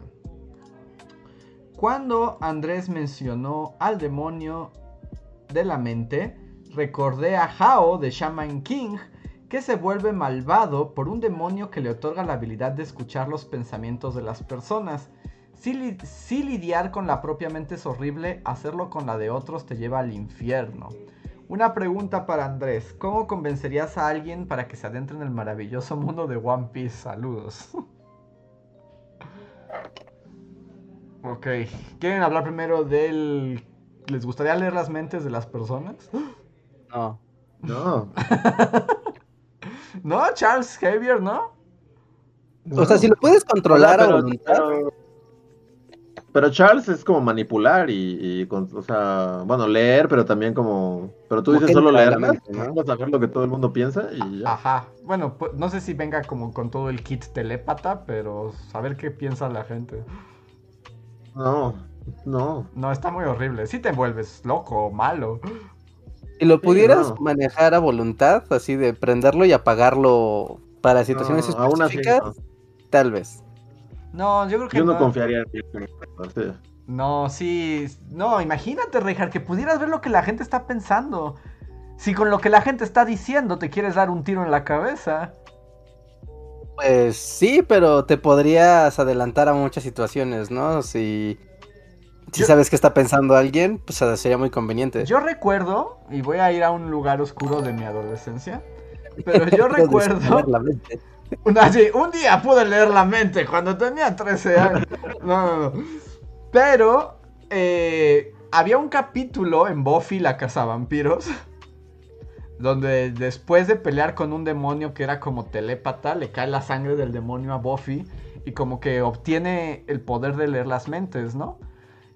Cuando Andrés mencionó al demonio de la mente, recordé a Hao de Shaman King, que se vuelve malvado por un demonio que le otorga la habilidad de escuchar los pensamientos de las personas. Si, li- si lidiar con la propia mente es horrible, hacerlo con la de otros te lleva al infierno. Una pregunta para Andrés. ¿Cómo convencerías a alguien para que se adentre en el maravilloso mundo de One Piece? Saludos. ok. ¿Quieren hablar primero del... ¿Les gustaría leer las mentes de las personas? No. No. No, Charles Xavier, ¿no? O sea, si lo puedes controlar a pero, voluntad. pero- pero Charles es como manipular y, y con- o sea, bueno, leer, pero también como, pero tú dices solo mente, ¿no? vamos a ver lo que todo el mundo piensa y ya. Ajá. Bueno, pues, no sé si venga como con todo el kit telépata, pero saber qué piensa la gente. No, no. No, está muy horrible. Si te vuelves loco o malo. Si lo pudieras no. manejar a voluntad, así de prenderlo y apagarlo para situaciones No, aún así, específicas, no. tal vez. No, yo creo que Yo no no. confiaría en. No, sí. No, imagínate, Richard, que pudieras ver lo que la gente está pensando. Si con lo que la gente está diciendo te quieres dar un tiro en la cabeza. Pues sí, pero te podrías adelantar a muchas situaciones, ¿no? Si, si Yo- sabes qué está pensando alguien, pues sería muy conveniente. Yo recuerdo, y voy a ir a un lugar oscuro de mi adolescencia, pero yo recuerdo sí, un día pude leer la mente cuando tenía 13 años. No, no, no. Pero eh, había un capítulo en Buffy la cazavampiros. Donde después de pelear con un demonio que era como telépata, le cae la sangre del demonio a Buffy. Y como que obtiene el poder de leer las mentes, ¿no?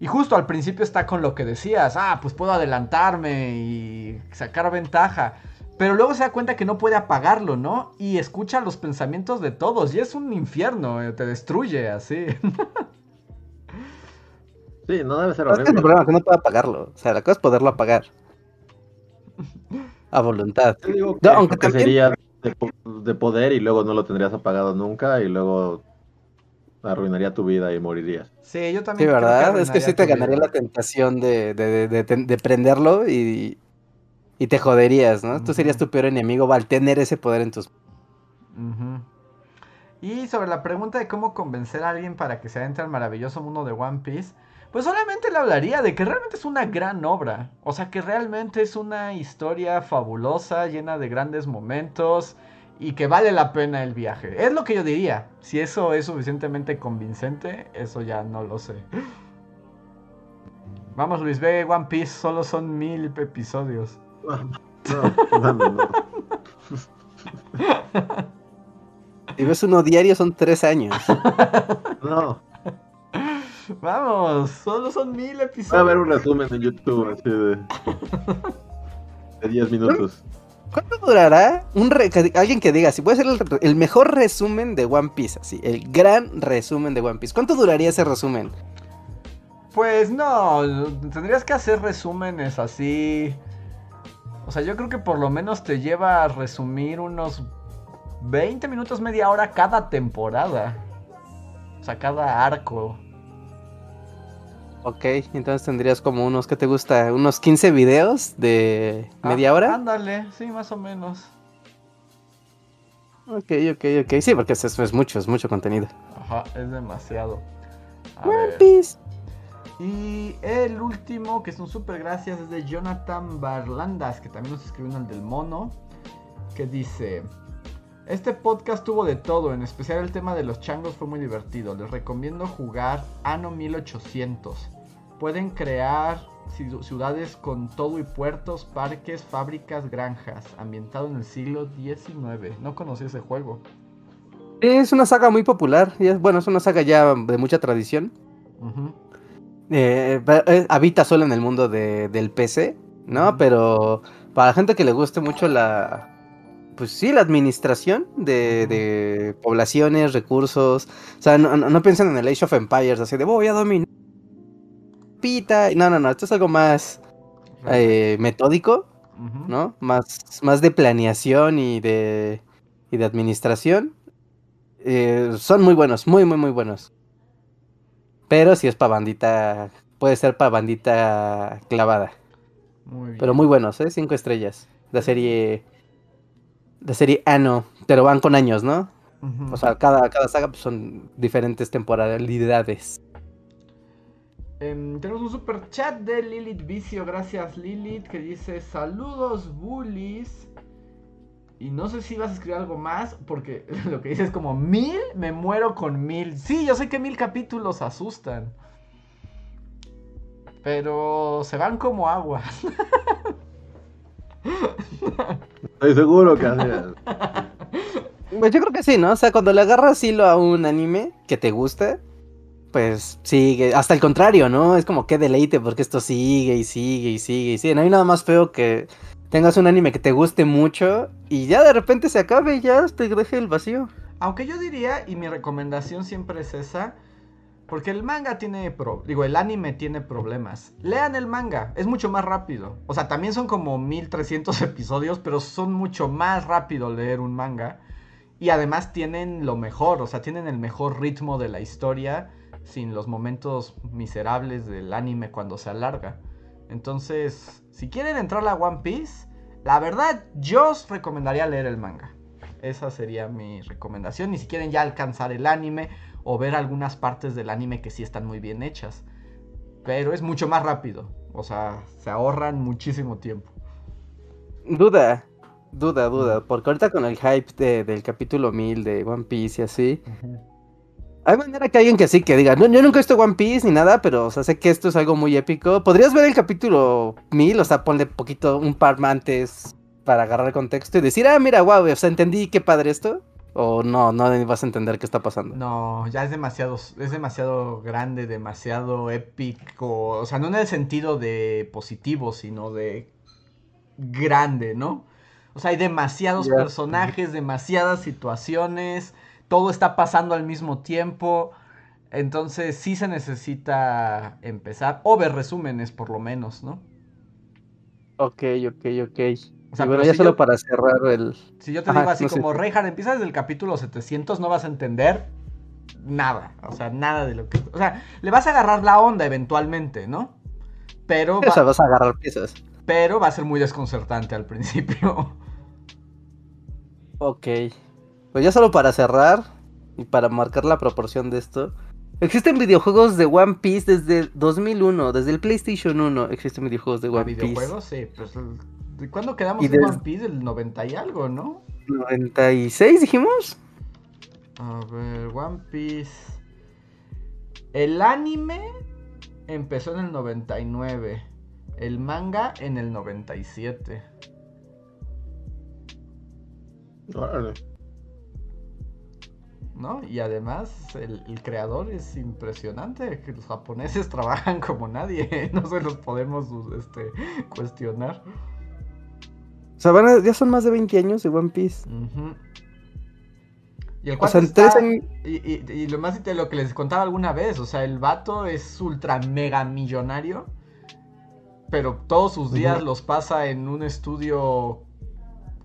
Y justo al principio está con lo que decías, ah, pues puedo adelantarme y sacar ventaja. Pero luego se da cuenta que no puede apagarlo, ¿no? Y escucha los pensamientos de todos. Y es un infierno, eh, te destruye así. Sí, no debe ser Es que el horrible. problema es que no puede apagarlo. O sea, la cosa es poderlo apagar. A voluntad. Yo digo No, que, aunque también- sería de, de poder y luego no lo tendrías apagado nunca y luego arruinaría tu vida y morirías. Sí, yo Sí, también. creo ¿verdad? Es que sí te ganaría vida. la tentación de, de, de- de- de prenderlo y, y te joderías, ¿no? Tú serías tu peor enemigo al tener ese poder en tus... Y sobre la pregunta de cómo convencer a alguien para que se adentre al maravilloso mundo de One Piece, pues solamente le hablaría de que realmente es una gran obra. O sea, que realmente es una historia fabulosa, llena de grandes momentos y que vale la pena el viaje. Es lo que yo diría. Si eso es suficientemente convincente, eso ya no lo sé. Vamos, Luis, ve One Piece, solo son mil episodios. No, mami, no. Si ves uno diario son tres años. No. Vamos, solo son mil episodios. Voy a ver un resumen en YouTube así de. de 10 minutos. ¿Cuánto durará un re- alguien que diga, si puede ser el, el mejor resumen de One Piece, así, el gran resumen de One Piece? ¿Cuánto duraría ese resumen? Pues no, tendrías que hacer resúmenes así. O sea, yo creo que por lo menos te lleva a resumir unos 20 minutos, media hora cada temporada. O sea, cada arco. Ok, entonces tendrías como unos, ¿qué te gusta? Unos 15 videos de media Ah, hora. Ándale, sí, más o menos. Ok, ok, ok. Sí, porque es, es mucho, es mucho contenido. Ajá, es demasiado. A One ver. Piece. Y el último, que es un super gracias, es de Jonathan Barlandas, que también nos escribió en el del mono, que dice, este podcast tuvo de todo, en especial el tema de los changos fue muy divertido, les recomiendo jugar Ano 1800. Pueden crear ci- ciudades con todo y puertos, parques, fábricas, granjas, ambientado en el siglo XIX. No conocí ese juego. Es una saga muy popular. y es, bueno, es una saga ya de mucha tradición. Pero, eh, habita solo en el mundo de- del PC, ¿no? Pero para la gente que le guste mucho la. Pues sí, la administración de, de poblaciones, recursos. O sea, no, no- no piensen en el Age of Empires, así de voy a dominar. Pita. No, no, no. Esto es algo más eh, metódico. ¿no? Más, más de planeación y de, y de administración. Eh, son muy buenos, muy, muy, muy buenos. Pero si es para bandita, puede ser para bandita clavada. Muy bien. Pero muy buenos, ¿eh? Cinco estrellas. La serie. La serie Ano. Pero van con años, ¿no? O sea, cada, cada saga pues, son diferentes temporalidades. Em, tenemos un super chat de Lilith Vicio, gracias Lilith, que dice saludos bullies. Y no sé si vas a escribir algo más, porque lo que dice es como mil, me muero con mil. Sí, yo sé que mil capítulos asustan. Pero se van como agua. Estoy seguro que así es. Pues yo creo que sí, ¿no? O sea, cuando le agarras hilo a un anime que te gusta, pues sigue. Hasta el contrario, ¿no? Es como que deleite, porque esto sigue y sigue y sigue y sigue. No hay nada más feo que tengas un anime que te guste mucho y ya de repente se acabe y ya te deje el vacío. Aunque yo diría, y mi recomendación siempre es esa, porque el manga tiene, pro- digo, el anime tiene problemas. Lean el manga, es mucho más rápido. O sea, también son como 1300 episodios, pero son mucho más rápido leer un manga. Y además tienen lo mejor, o sea, tienen el mejor ritmo de la historia sin los momentos miserables del anime cuando se alarga. Entonces, si quieren entrar a One Piece, la verdad yo os recomendaría leer el manga. Esa sería mi recomendación. Y si quieren ya alcanzar el anime o ver algunas partes del anime que sí están muy bien hechas. Pero es mucho más rápido. O sea, se ahorran muchísimo tiempo. Duda, duda, duda. Porque ahorita con el hype de- del capítulo 1000 de One Piece y así. Hay manera que alguien que sí, que diga, no, yo nunca he visto One Piece ni nada, pero o sea, sé que esto es algo muy épico. ¿Podrías ver el capítulo 1000? O sea, ponle poquito, un par antes para agarrar el contexto y decir, ah, mira, wow, o sea, entendí qué padre esto. O no, no vas a entender qué está pasando. No, ya es demasiado, es demasiado grande, demasiado épico. O sea, no en el sentido de positivo, sino de grande, ¿no? O sea, hay demasiados personajes, demasiadas situaciones, todo está pasando al mismo tiempo. Entonces sí se necesita empezar, o ver resúmenes por lo menos, ¿no? Ok, ok, ok. O sea, Y bueno, pero ya si solo yo- para cerrar el... Si yo te Ajá, digo así no sé. como Reinhardt, empiezas desde el capítulo 700, no vas a entender nada. O sea, nada de lo que. O sea, le vas a agarrar la onda eventualmente, ¿no? Pero O sea, va, vas a agarrar piezas. pero va a ser muy desconcertante al principio. Ok. Pues ya solo para cerrar y para marcar la proporción de esto. Existen videojuegos de One Piece desde 2001, desde el PlayStation 1 existen videojuegos de ¿A One Piece. videojuegos? Sí, pues. el- ¿De cuándo quedamos Y en One Piece? El 90 y algo, ¿no? 96 dijimos. A ver, One Piece. El anime empezó en el 99. El manga en el 97. Órale. ¿No? Y además el, el creador es impresionante, que los japoneses trabajan como nadie, no se los podemos este, cuestionar. O sea, van a- ya son más de 20 años de One Piece. Y el O sea, está- y, y- y lo más de lo que les contaba alguna vez, o sea, el vato es ultra mega millonario, pero todos sus días los pasa en un estudio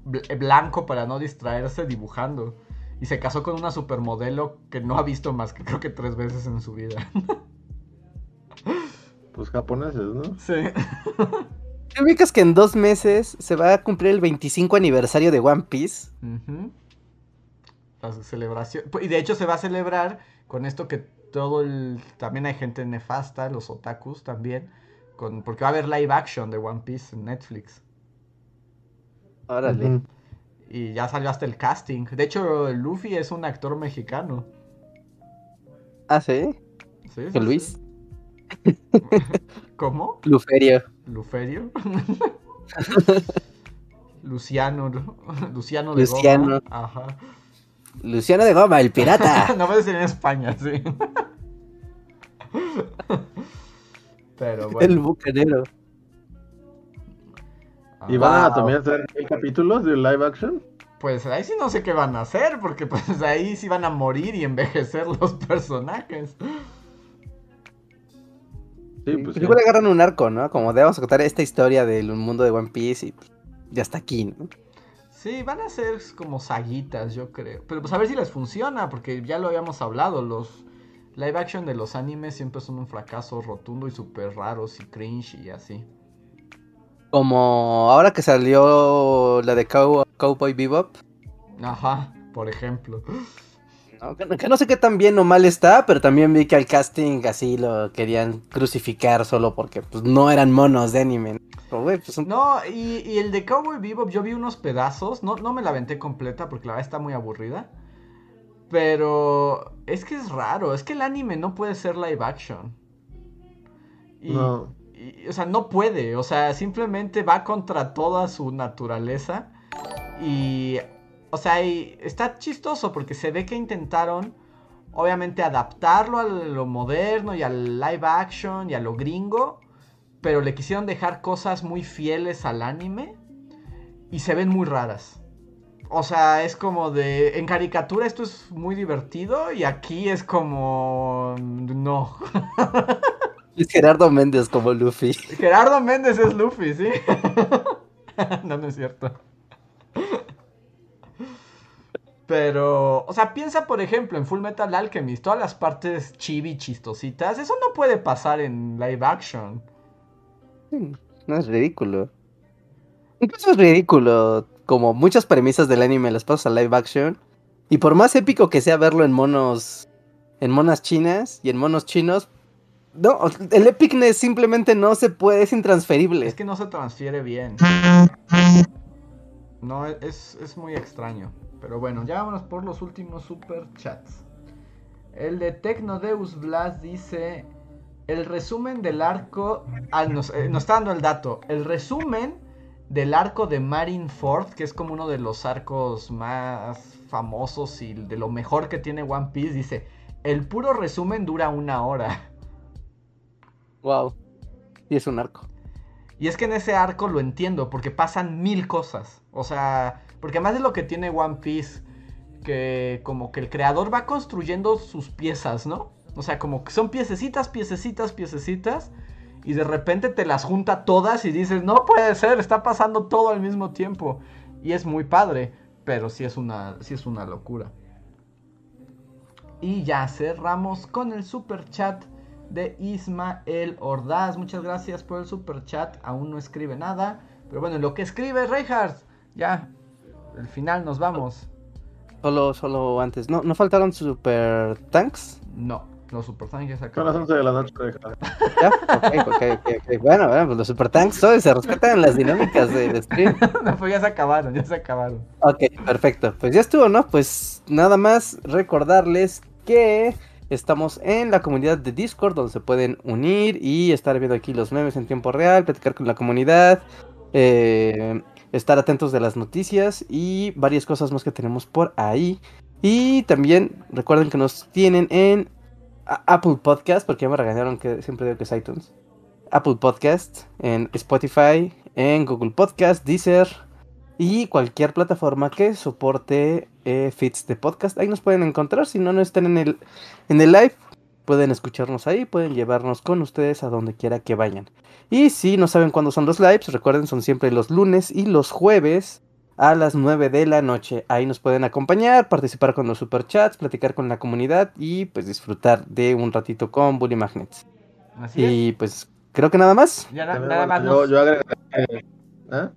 bl- blanco para no distraerse dibujando. Y se casó con una supermodelo que no ha visto más que creo que tres veces en su vida. Pues japoneses, ¿no? Sí. ¿Te ubicas que en dos meses se va a cumplir el 25 aniversario de One Piece? La celebración. Y de hecho se va a celebrar con esto que todo el. También hay gente nefasta, los otakus también. Con... Porque va a haber live action de One Piece en Netflix. Órale. Ujú. Y ya salió hasta el casting. De hecho, Luffy es un actor mexicano. Ah, sí. ¿Sí? sí, ¿Que Luis? sí. ¿Cómo? Luferio. ¿Luferio? Luciano, ¿no? Luciano de Luciano. Goma. Ajá. Luciano de Goma, el pirata. no puede ser en España, sí. Pero bueno. El bucanero. ¿Y van a Wow. también hacer mil capítulos de live action? Pues ahí sí no sé qué van a hacer, porque pues ahí sí van a morir y envejecer los personajes. Sí, pues sí. Igual agarran un arco, ¿no? Como de vamos a contar esta historia del mundo de One Piece y pues, ya está aquí, ¿no? Sí, van a ser como saguitas, yo creo. Pero pues a ver si les funciona, porque ya lo habíamos hablado, los live action de los animes siempre son un fracaso rotundo y súper raros y cringe y así. Como ahora que salió la de Cow- Cowboy Bebop. Ajá, por ejemplo. ¿no? Que, que no sé qué tan bien o mal está, pero también vi que al casting así lo querían crucificar solo porque pues, no eran monos de anime. pues, un- No, y, y el de Cowboy Bebop, yo vi unos pedazos, no, no me la aventé completa porque la verdad está muy aburrida. Pero es que es raro, es que el anime no puede ser live action. Y, No. O sea, no puede, o sea, simplemente va contra toda su naturaleza. Y, o sea, y está chistoso porque se ve que intentaron, obviamente, adaptarlo a lo moderno y al live action y a lo gringo. Pero le quisieron dejar cosas muy fieles al anime. Y se ven muy raras. O sea, es como de. En caricatura esto es muy divertido. Y aquí es como. No. es Gerardo Méndez como Luffy. Gerardo Méndez es Luffy, ¿sí? no, no es cierto. Pero, o sea, piensa por ejemplo en Full Metal Alchemist, todas las partes chibi chistositas, eso no puede pasar en live action. No es ridículo. Incluso es ridículo. Como muchas premisas del anime las pasas a live action. Y por más épico que sea verlo en monos. En monas chinas y en monos chinos. No, el epicness simplemente no se puede, es intransferible. Es que no se transfiere bien. No, es, es muy extraño. Pero bueno, ya vámonos por los últimos super chats. El de Tecnodeus Blast dice: El resumen del arco. Ah, nos, eh, nos está dando el dato. El resumen del arco de Marineford, que es como uno de los arcos más famosos y de lo mejor que tiene One Piece, dice: El puro resumen dura una hora. Wow. Y es un arco. Y es que en ese arco lo entiendo, porque pasan mil cosas. O sea, porque además de lo que tiene One Piece, que como que el creador va construyendo sus piezas, ¿no? O sea, como que son piececitas, piececitas, piececitas. y de repente te las junta todas y dices, no puede ser, está pasando todo al mismo tiempo. Y es muy padre, pero sí es una, sí es una locura. Y ya cerramos con el super chat de Ismael Ordaz. Muchas gracias por el super chat. Aún no escribe nada. Pero bueno, lo que escribe Reinhardt. Ya, el final nos vamos. Solo, solo antes. ¿No, ¿no faltaron super tanks? No, los super tanks ya se Son las acabaron. 11 de la noche. ¿Ya? Ok, ok, ok, ok. Bueno, bueno, pues los super tanks todos se respetan las dinámicas del stream. no, pues ya se acabaron, ya se acabaron. Ok, perfecto. Pues ya estuvo, ¿no? Pues nada más recordarles que estamos en la comunidad de Discord donde se pueden unir y estar viendo aquí los memes en tiempo real, platicar con la comunidad, eh, estar atentos de las noticias y varias cosas más que tenemos por ahí. Y también recuerden que nos tienen en Apple Podcast, porque ya me regañaron que siempre digo que es iTunes. Apple Podcast, en Spotify, en Google Podcast, Deezer, y cualquier plataforma que soporte eh, feeds de podcast. Ahí nos pueden encontrar. Si no, no están en el, en el live, pueden escucharnos ahí, pueden llevarnos con ustedes a donde quiera que vayan. Y si no saben cuándo son los lives, recuerden, son siempre los lunes y los jueves a las 9 de la noche. Ahí nos pueden acompañar, participar con los superchats, platicar con la comunidad y pues disfrutar de un ratito con Bully Magnets. Así es. Y pues creo que nada más. Ya na- nada más Yo. ¿Eh?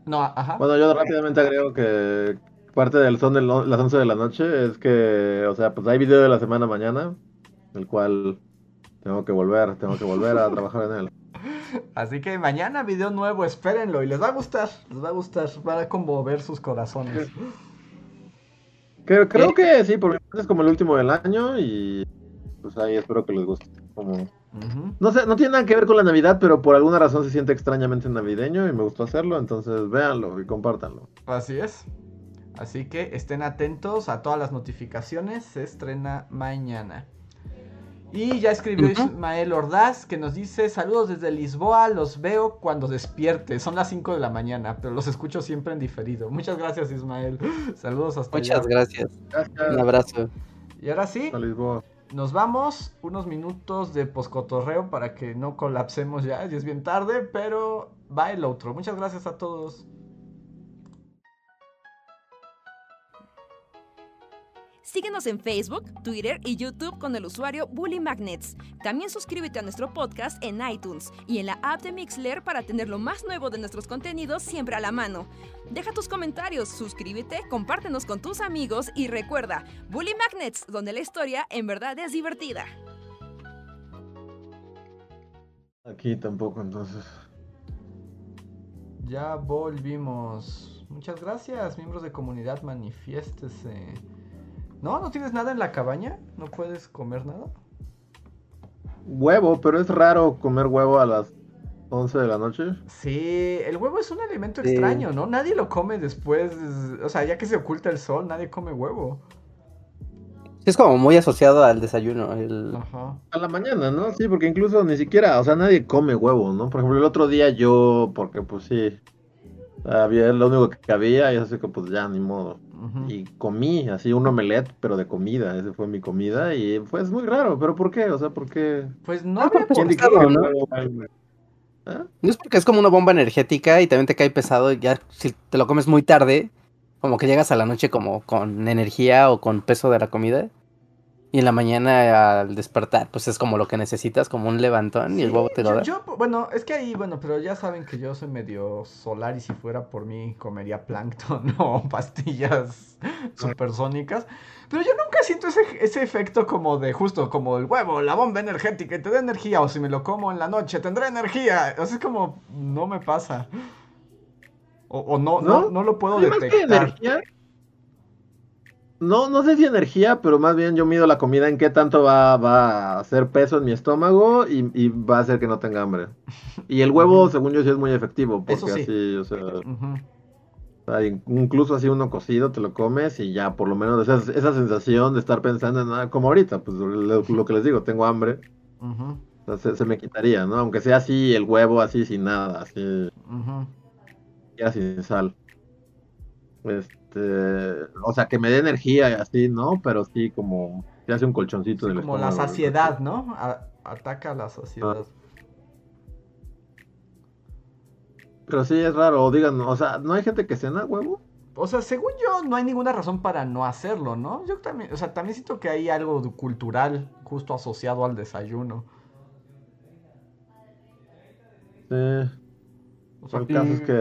No, ajá. Bueno, yo rápidamente agrego que parte del son de las 11 de la noche es que, o sea, pues hay video de la semana mañana, el cual tengo que volver, tengo que volver a trabajar en él. Así que mañana video nuevo, espérenlo y les va a gustar, les va a gustar, va a conmover sus corazones. Creo, creo ¿Eh? que sí, porque es como el último del año y pues ahí espero que les guste. Como... No sé, no tiene nada que ver con la Navidad, pero por alguna razón se siente extrañamente navideño y me gustó hacerlo, entonces véanlo y compártanlo. Así es. Así que estén atentos a todas las notificaciones, se estrena mañana. Y ya escribió. Ismael Ordaz que nos dice saludos desde Lisboa, los veo cuando despierte. Son las 5 de la mañana, pero los escucho siempre en diferido. Muchas gracias Ismael. Saludos hasta Muchas allá. gracias. Un abrazo. Y ahora sí, a Lisboa. Nos vamos unos minutos de poscotorreo para que no colapsemos ya, ya es bien tarde, pero va el otro. Muchas gracias a todos. Síguenos en Facebook, Twitter y YouTube con el usuario Bully Magnets. También suscríbete a nuestro podcast en iTunes y en la app de Mixler para tener lo más nuevo de nuestros contenidos siempre a la mano. Deja tus comentarios, suscríbete, compártenos con tus amigos y recuerda, Bully Magnets, donde la historia en verdad es divertida. Aquí tampoco, entonces. Ya volvimos. Muchas gracias, miembros de comunidad, manifiéstese. ¿No? ¿No tienes nada en la cabaña? ¿No puedes comer nada? Huevo, pero es raro comer huevo a las 11 de la noche. Sí, el huevo es un alimento Sí. extraño, ¿no? Nadie lo come después, o sea, ya que se oculta el sol, nadie come huevo. Es como muy asociado al desayuno. El... Ajá. A la mañana, ¿no? Sí, porque incluso ni siquiera, o sea, nadie come huevo, ¿no? Por ejemplo, el otro día yo, porque pues sí, había lo único que había y así que pues ya, ni modo. Y comí así un omelette, pero de comida, esa fue mi comida y fue muy raro, pero ¿por qué? O sea, ¿por qué? Pues no Ah, había pues. ¿Ah? No es porque es como una bomba energética y también te cae pesado. y Ya si te lo comes muy tarde, como que llegas a la noche como con energía o con peso de la comida. Y en la mañana al despertar, pues es como lo que necesitas, como un levantón y el Sí, huevo te lo yo, da. yo, bueno, es que ahí, bueno, pero ya saben que yo soy medio solar y si fuera por mí comería plancton o pastillas supersónicas. Pero yo nunca siento ese, ese efecto como de justo, como el huevo, la bomba energética y te da energía. O si me lo como en la noche, tendré energía. O sea, es como, no me pasa. O, o no, no, ¿No? no lo puedo Sí, más que detectar. energía. No, no sé si energía, pero más bien yo mido la comida en qué tanto va, va a hacer peso en mi estómago y, y va a hacer que no tenga hambre. Y el huevo, según yo, sí es muy efectivo, porque sí. así, o sea, o incluso así uno cocido te lo comes y ya por lo menos esa, esa sensación de estar pensando en nada, como ahorita, pues lo, lo que les digo, tengo hambre, Ujú. o sea, se, se me quitaría, ¿no? Aunque sea así el huevo, así sin nada, así. Ya sin sal. Este, o sea, que me dé energía y así, ¿no? Pero sí como se hace un colchoncito Sí, el como la saciedad, ¿no? A- ataca la saciedad. Pero sí es raro, o digan, o sea, ¿no hay gente que cena huevo? O sea, según yo, no hay ninguna razón para no hacerlo, ¿no? Yo también, o sea, también siento que hay algo cultural justo asociado al desayuno. Sí. O sea, el caso es que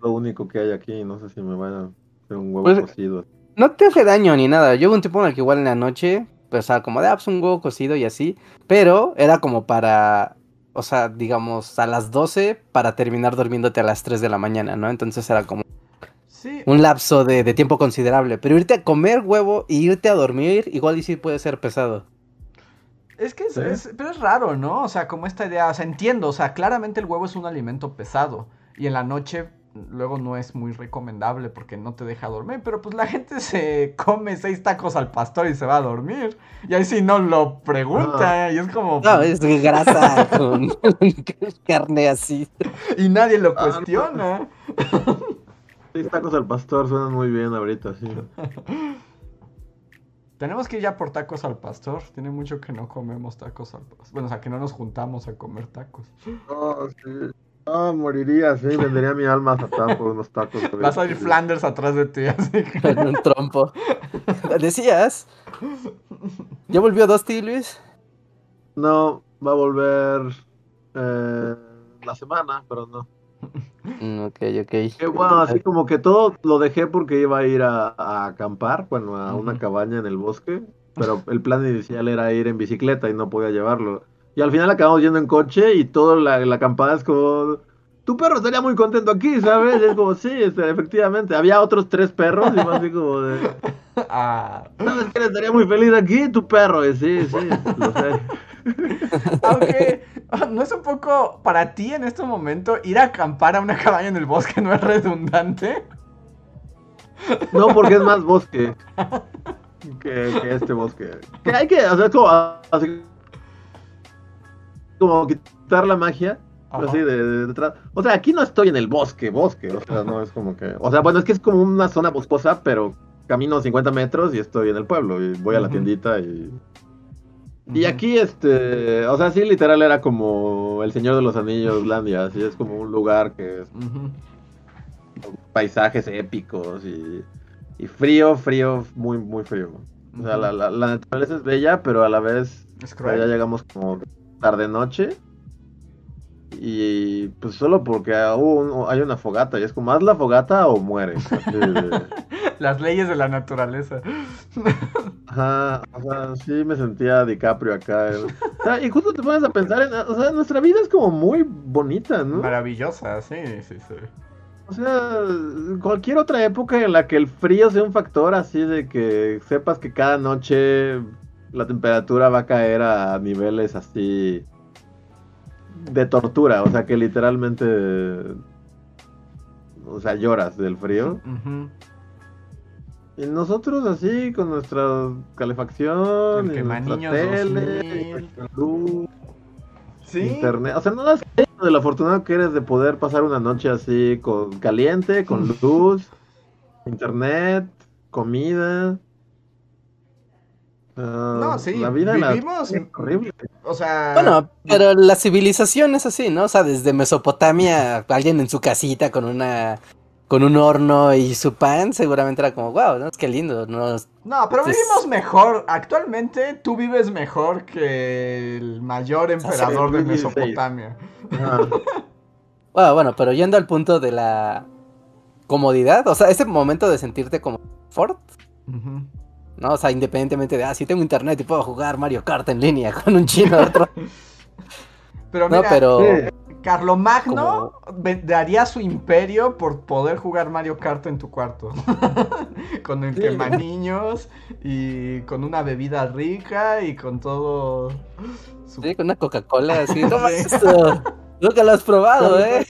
lo único que hay aquí, no sé si me van un huevo Pues- cocido. No te hace daño ni nada. Yo hubo un tiempo en el que igual en la noche, pues, sea, como de, ah, pues un huevo cocido y así. Pero era como para, o sea, digamos, a las 12 para terminar durmiéndote a las 3 de la mañana, ¿no? Entonces era como sí, un lapso de, de tiempo considerable. Pero irte a comer huevo y irte a dormir, igual y sí puede ser pesado. es que es, Sí. es- pero es raro, ¿no? O sea, como esta idea, o sea, entiendo, o sea, claramente el huevo es un alimento pesado y en la noche luego no es muy recomendable porque no te deja dormir, pero pues la gente se come seis tacos al pastor y se va a dormir y ahí sí no lo pregunta y es como No, es grasa con carne así. y nadie lo Ah, no. cuestiona. Sí, tacos al pastor suenan muy bien ahorita, sí. Tenemos que ir ya por tacos al pastor. Tiene mucho que no comemos tacos al pastor. Bueno, o sea, que no nos juntamos a comer tacos. No, sí. No, moriría, sí, vendería mi alma a Satán por unos tacos. güey. Va a salir Flanders atrás de ti, así que... En un trompo. Decías. ¿Ya volvió Dusty, Luis? No, va a volver eh, la semana, pero no. Mm, Ok, ok. Que bueno, así como que todo lo dejé porque iba a ir a, a acampar, bueno, a una cabaña en el bosque, pero el plan inicial era ir en bicicleta y no podía llevarlo. Y al final acabamos yendo en coche y toda la, la acampada es como, tu perro estaría muy contento aquí, ¿sabes? Y es como, sí, este, efectivamente, había otros tres perros y más así como de, Ah, ¿sabes quién estaría muy feliz aquí? Tu perro, y sí, sí, lo sé. aunque no es un poco para ti en este momento ir a acampar a una cabaña en el bosque no es redundante. No, porque es más bosque que, que este bosque. Que hay que, o sea, es como, así, como quitar la magia, así de. O sea, aquí no estoy en el bosque, bosque, o sea, no es como que, o sea, bueno, es que es como una zona boscosa, pero camino 50 metros y estoy en el pueblo y voy a la tiendita y... Y aquí, este, o sea, sí, literal era como el Señor de los Anillos, Landia, así es como un lugar que es paisajes épicos y, y frío, frío, muy, muy frío. O sea, la, la, la naturaleza es bella, pero a la vez Es cruel. ya llegamos como tarde-noche. Y pues solo porque hubo un- hay una fogata y es como, haz la fogata o mueres. de- Las leyes de la naturaleza. Ajá, o sea, sí me sentía DiCaprio acá. O sea, y justo te pones a pensar en, o sea, nuestra vida es como muy bonita, ¿no? Maravillosa, sí, sí, sí. O sea, cualquier otra época en la que el frío sea un factor así de que sepas que cada noche la temperatura va a caer a niveles así de tortura, o sea que literalmente, o sea, lloras del frío. Y nosotros así con nuestra calefacción, y nuestra tele, 2000. y nuestra luz, Sí. internet, o sea, no das cuenta de lo afortunado que eres de poder pasar una noche así con caliente, con luz, internet, comida. Ah, No, sí, la vida en la- vivimos- es horrible. O sea. Bueno, pero la civilización es así, ¿no? O sea, desde Mesopotamia, alguien en su casita con una con un horno y su pan, seguramente era como, wow, ¿no? Es que lindo, ¿no? No, pero vivimos mejor. Actualmente tú vives mejor que el mayor emperador de. Mesopotamia. Ah, Bueno, bueno, pero yendo al punto de la comodidad, o sea, ese momento de sentirte como Ford. ¿No? O sea, independientemente de, ah, si tengo internet y puedo jugar Mario Kart en línea con un chino otro. Pero No, mira, pero sí. Carlomagno daría su imperio por poder jugar Mario Kart en tu cuarto. con el Sí. quemaniños y con una bebida rica y con todo. su- sí, con una Coca-Cola así, toma Sí. esto. Nunca lo has probado, ¿eh?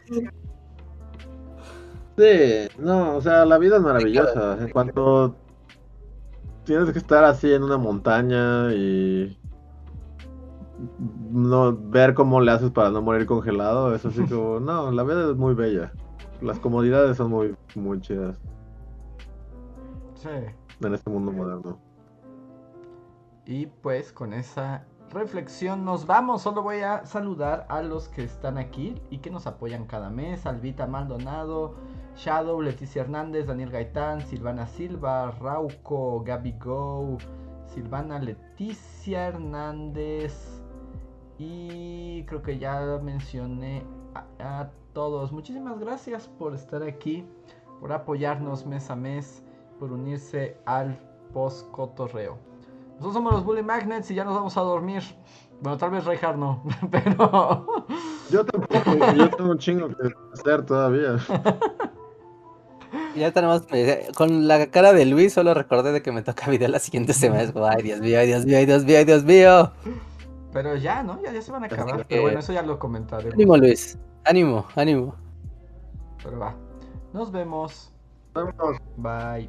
Sí, no, o sea, la vida es maravillosa. En cuanto tienes que estar así en una montaña y no ver cómo le haces para no morir congelado, es así como, no, la vida es muy bella. Las comodidades son muy, muy chidas Sí. en este mundo moderno. Y pues con esa reflexión nos vamos. Solo voy a saludar a los que están aquí y que nos apoyan cada mes. Alvita Maldonado, Shadow, Leticia Hernández, Daniel Gaitán, Silvana Silva, Rauco, Gaby Go, Silvana Leticia Hernández. Y creo que ya mencioné a, a todos. Muchísimas gracias por estar aquí, por apoyarnos mes a mes, por unirse al post cotorreo. Nosotros somos los Bully Magnets y ya nos vamos a dormir. Bueno, tal vez Reinhardt no, pero. Yo tampoco, yo tengo un chingo que hacer todavía. Ya tenemos, eh, con la cara de Luis solo recordé de que me toca video la siguiente semana. Es como, ay, Dios mío, ay, Dios mío, ay, Dios mío, ay, Dios mío. Pero ya, ¿no? Ya, ya se van a acabar. que- Pero bueno, eso ya lo comentaremos. Ánimo, Luis. Ánimo, ánimo. Pero va. Nos vemos. Vámonos. Bye.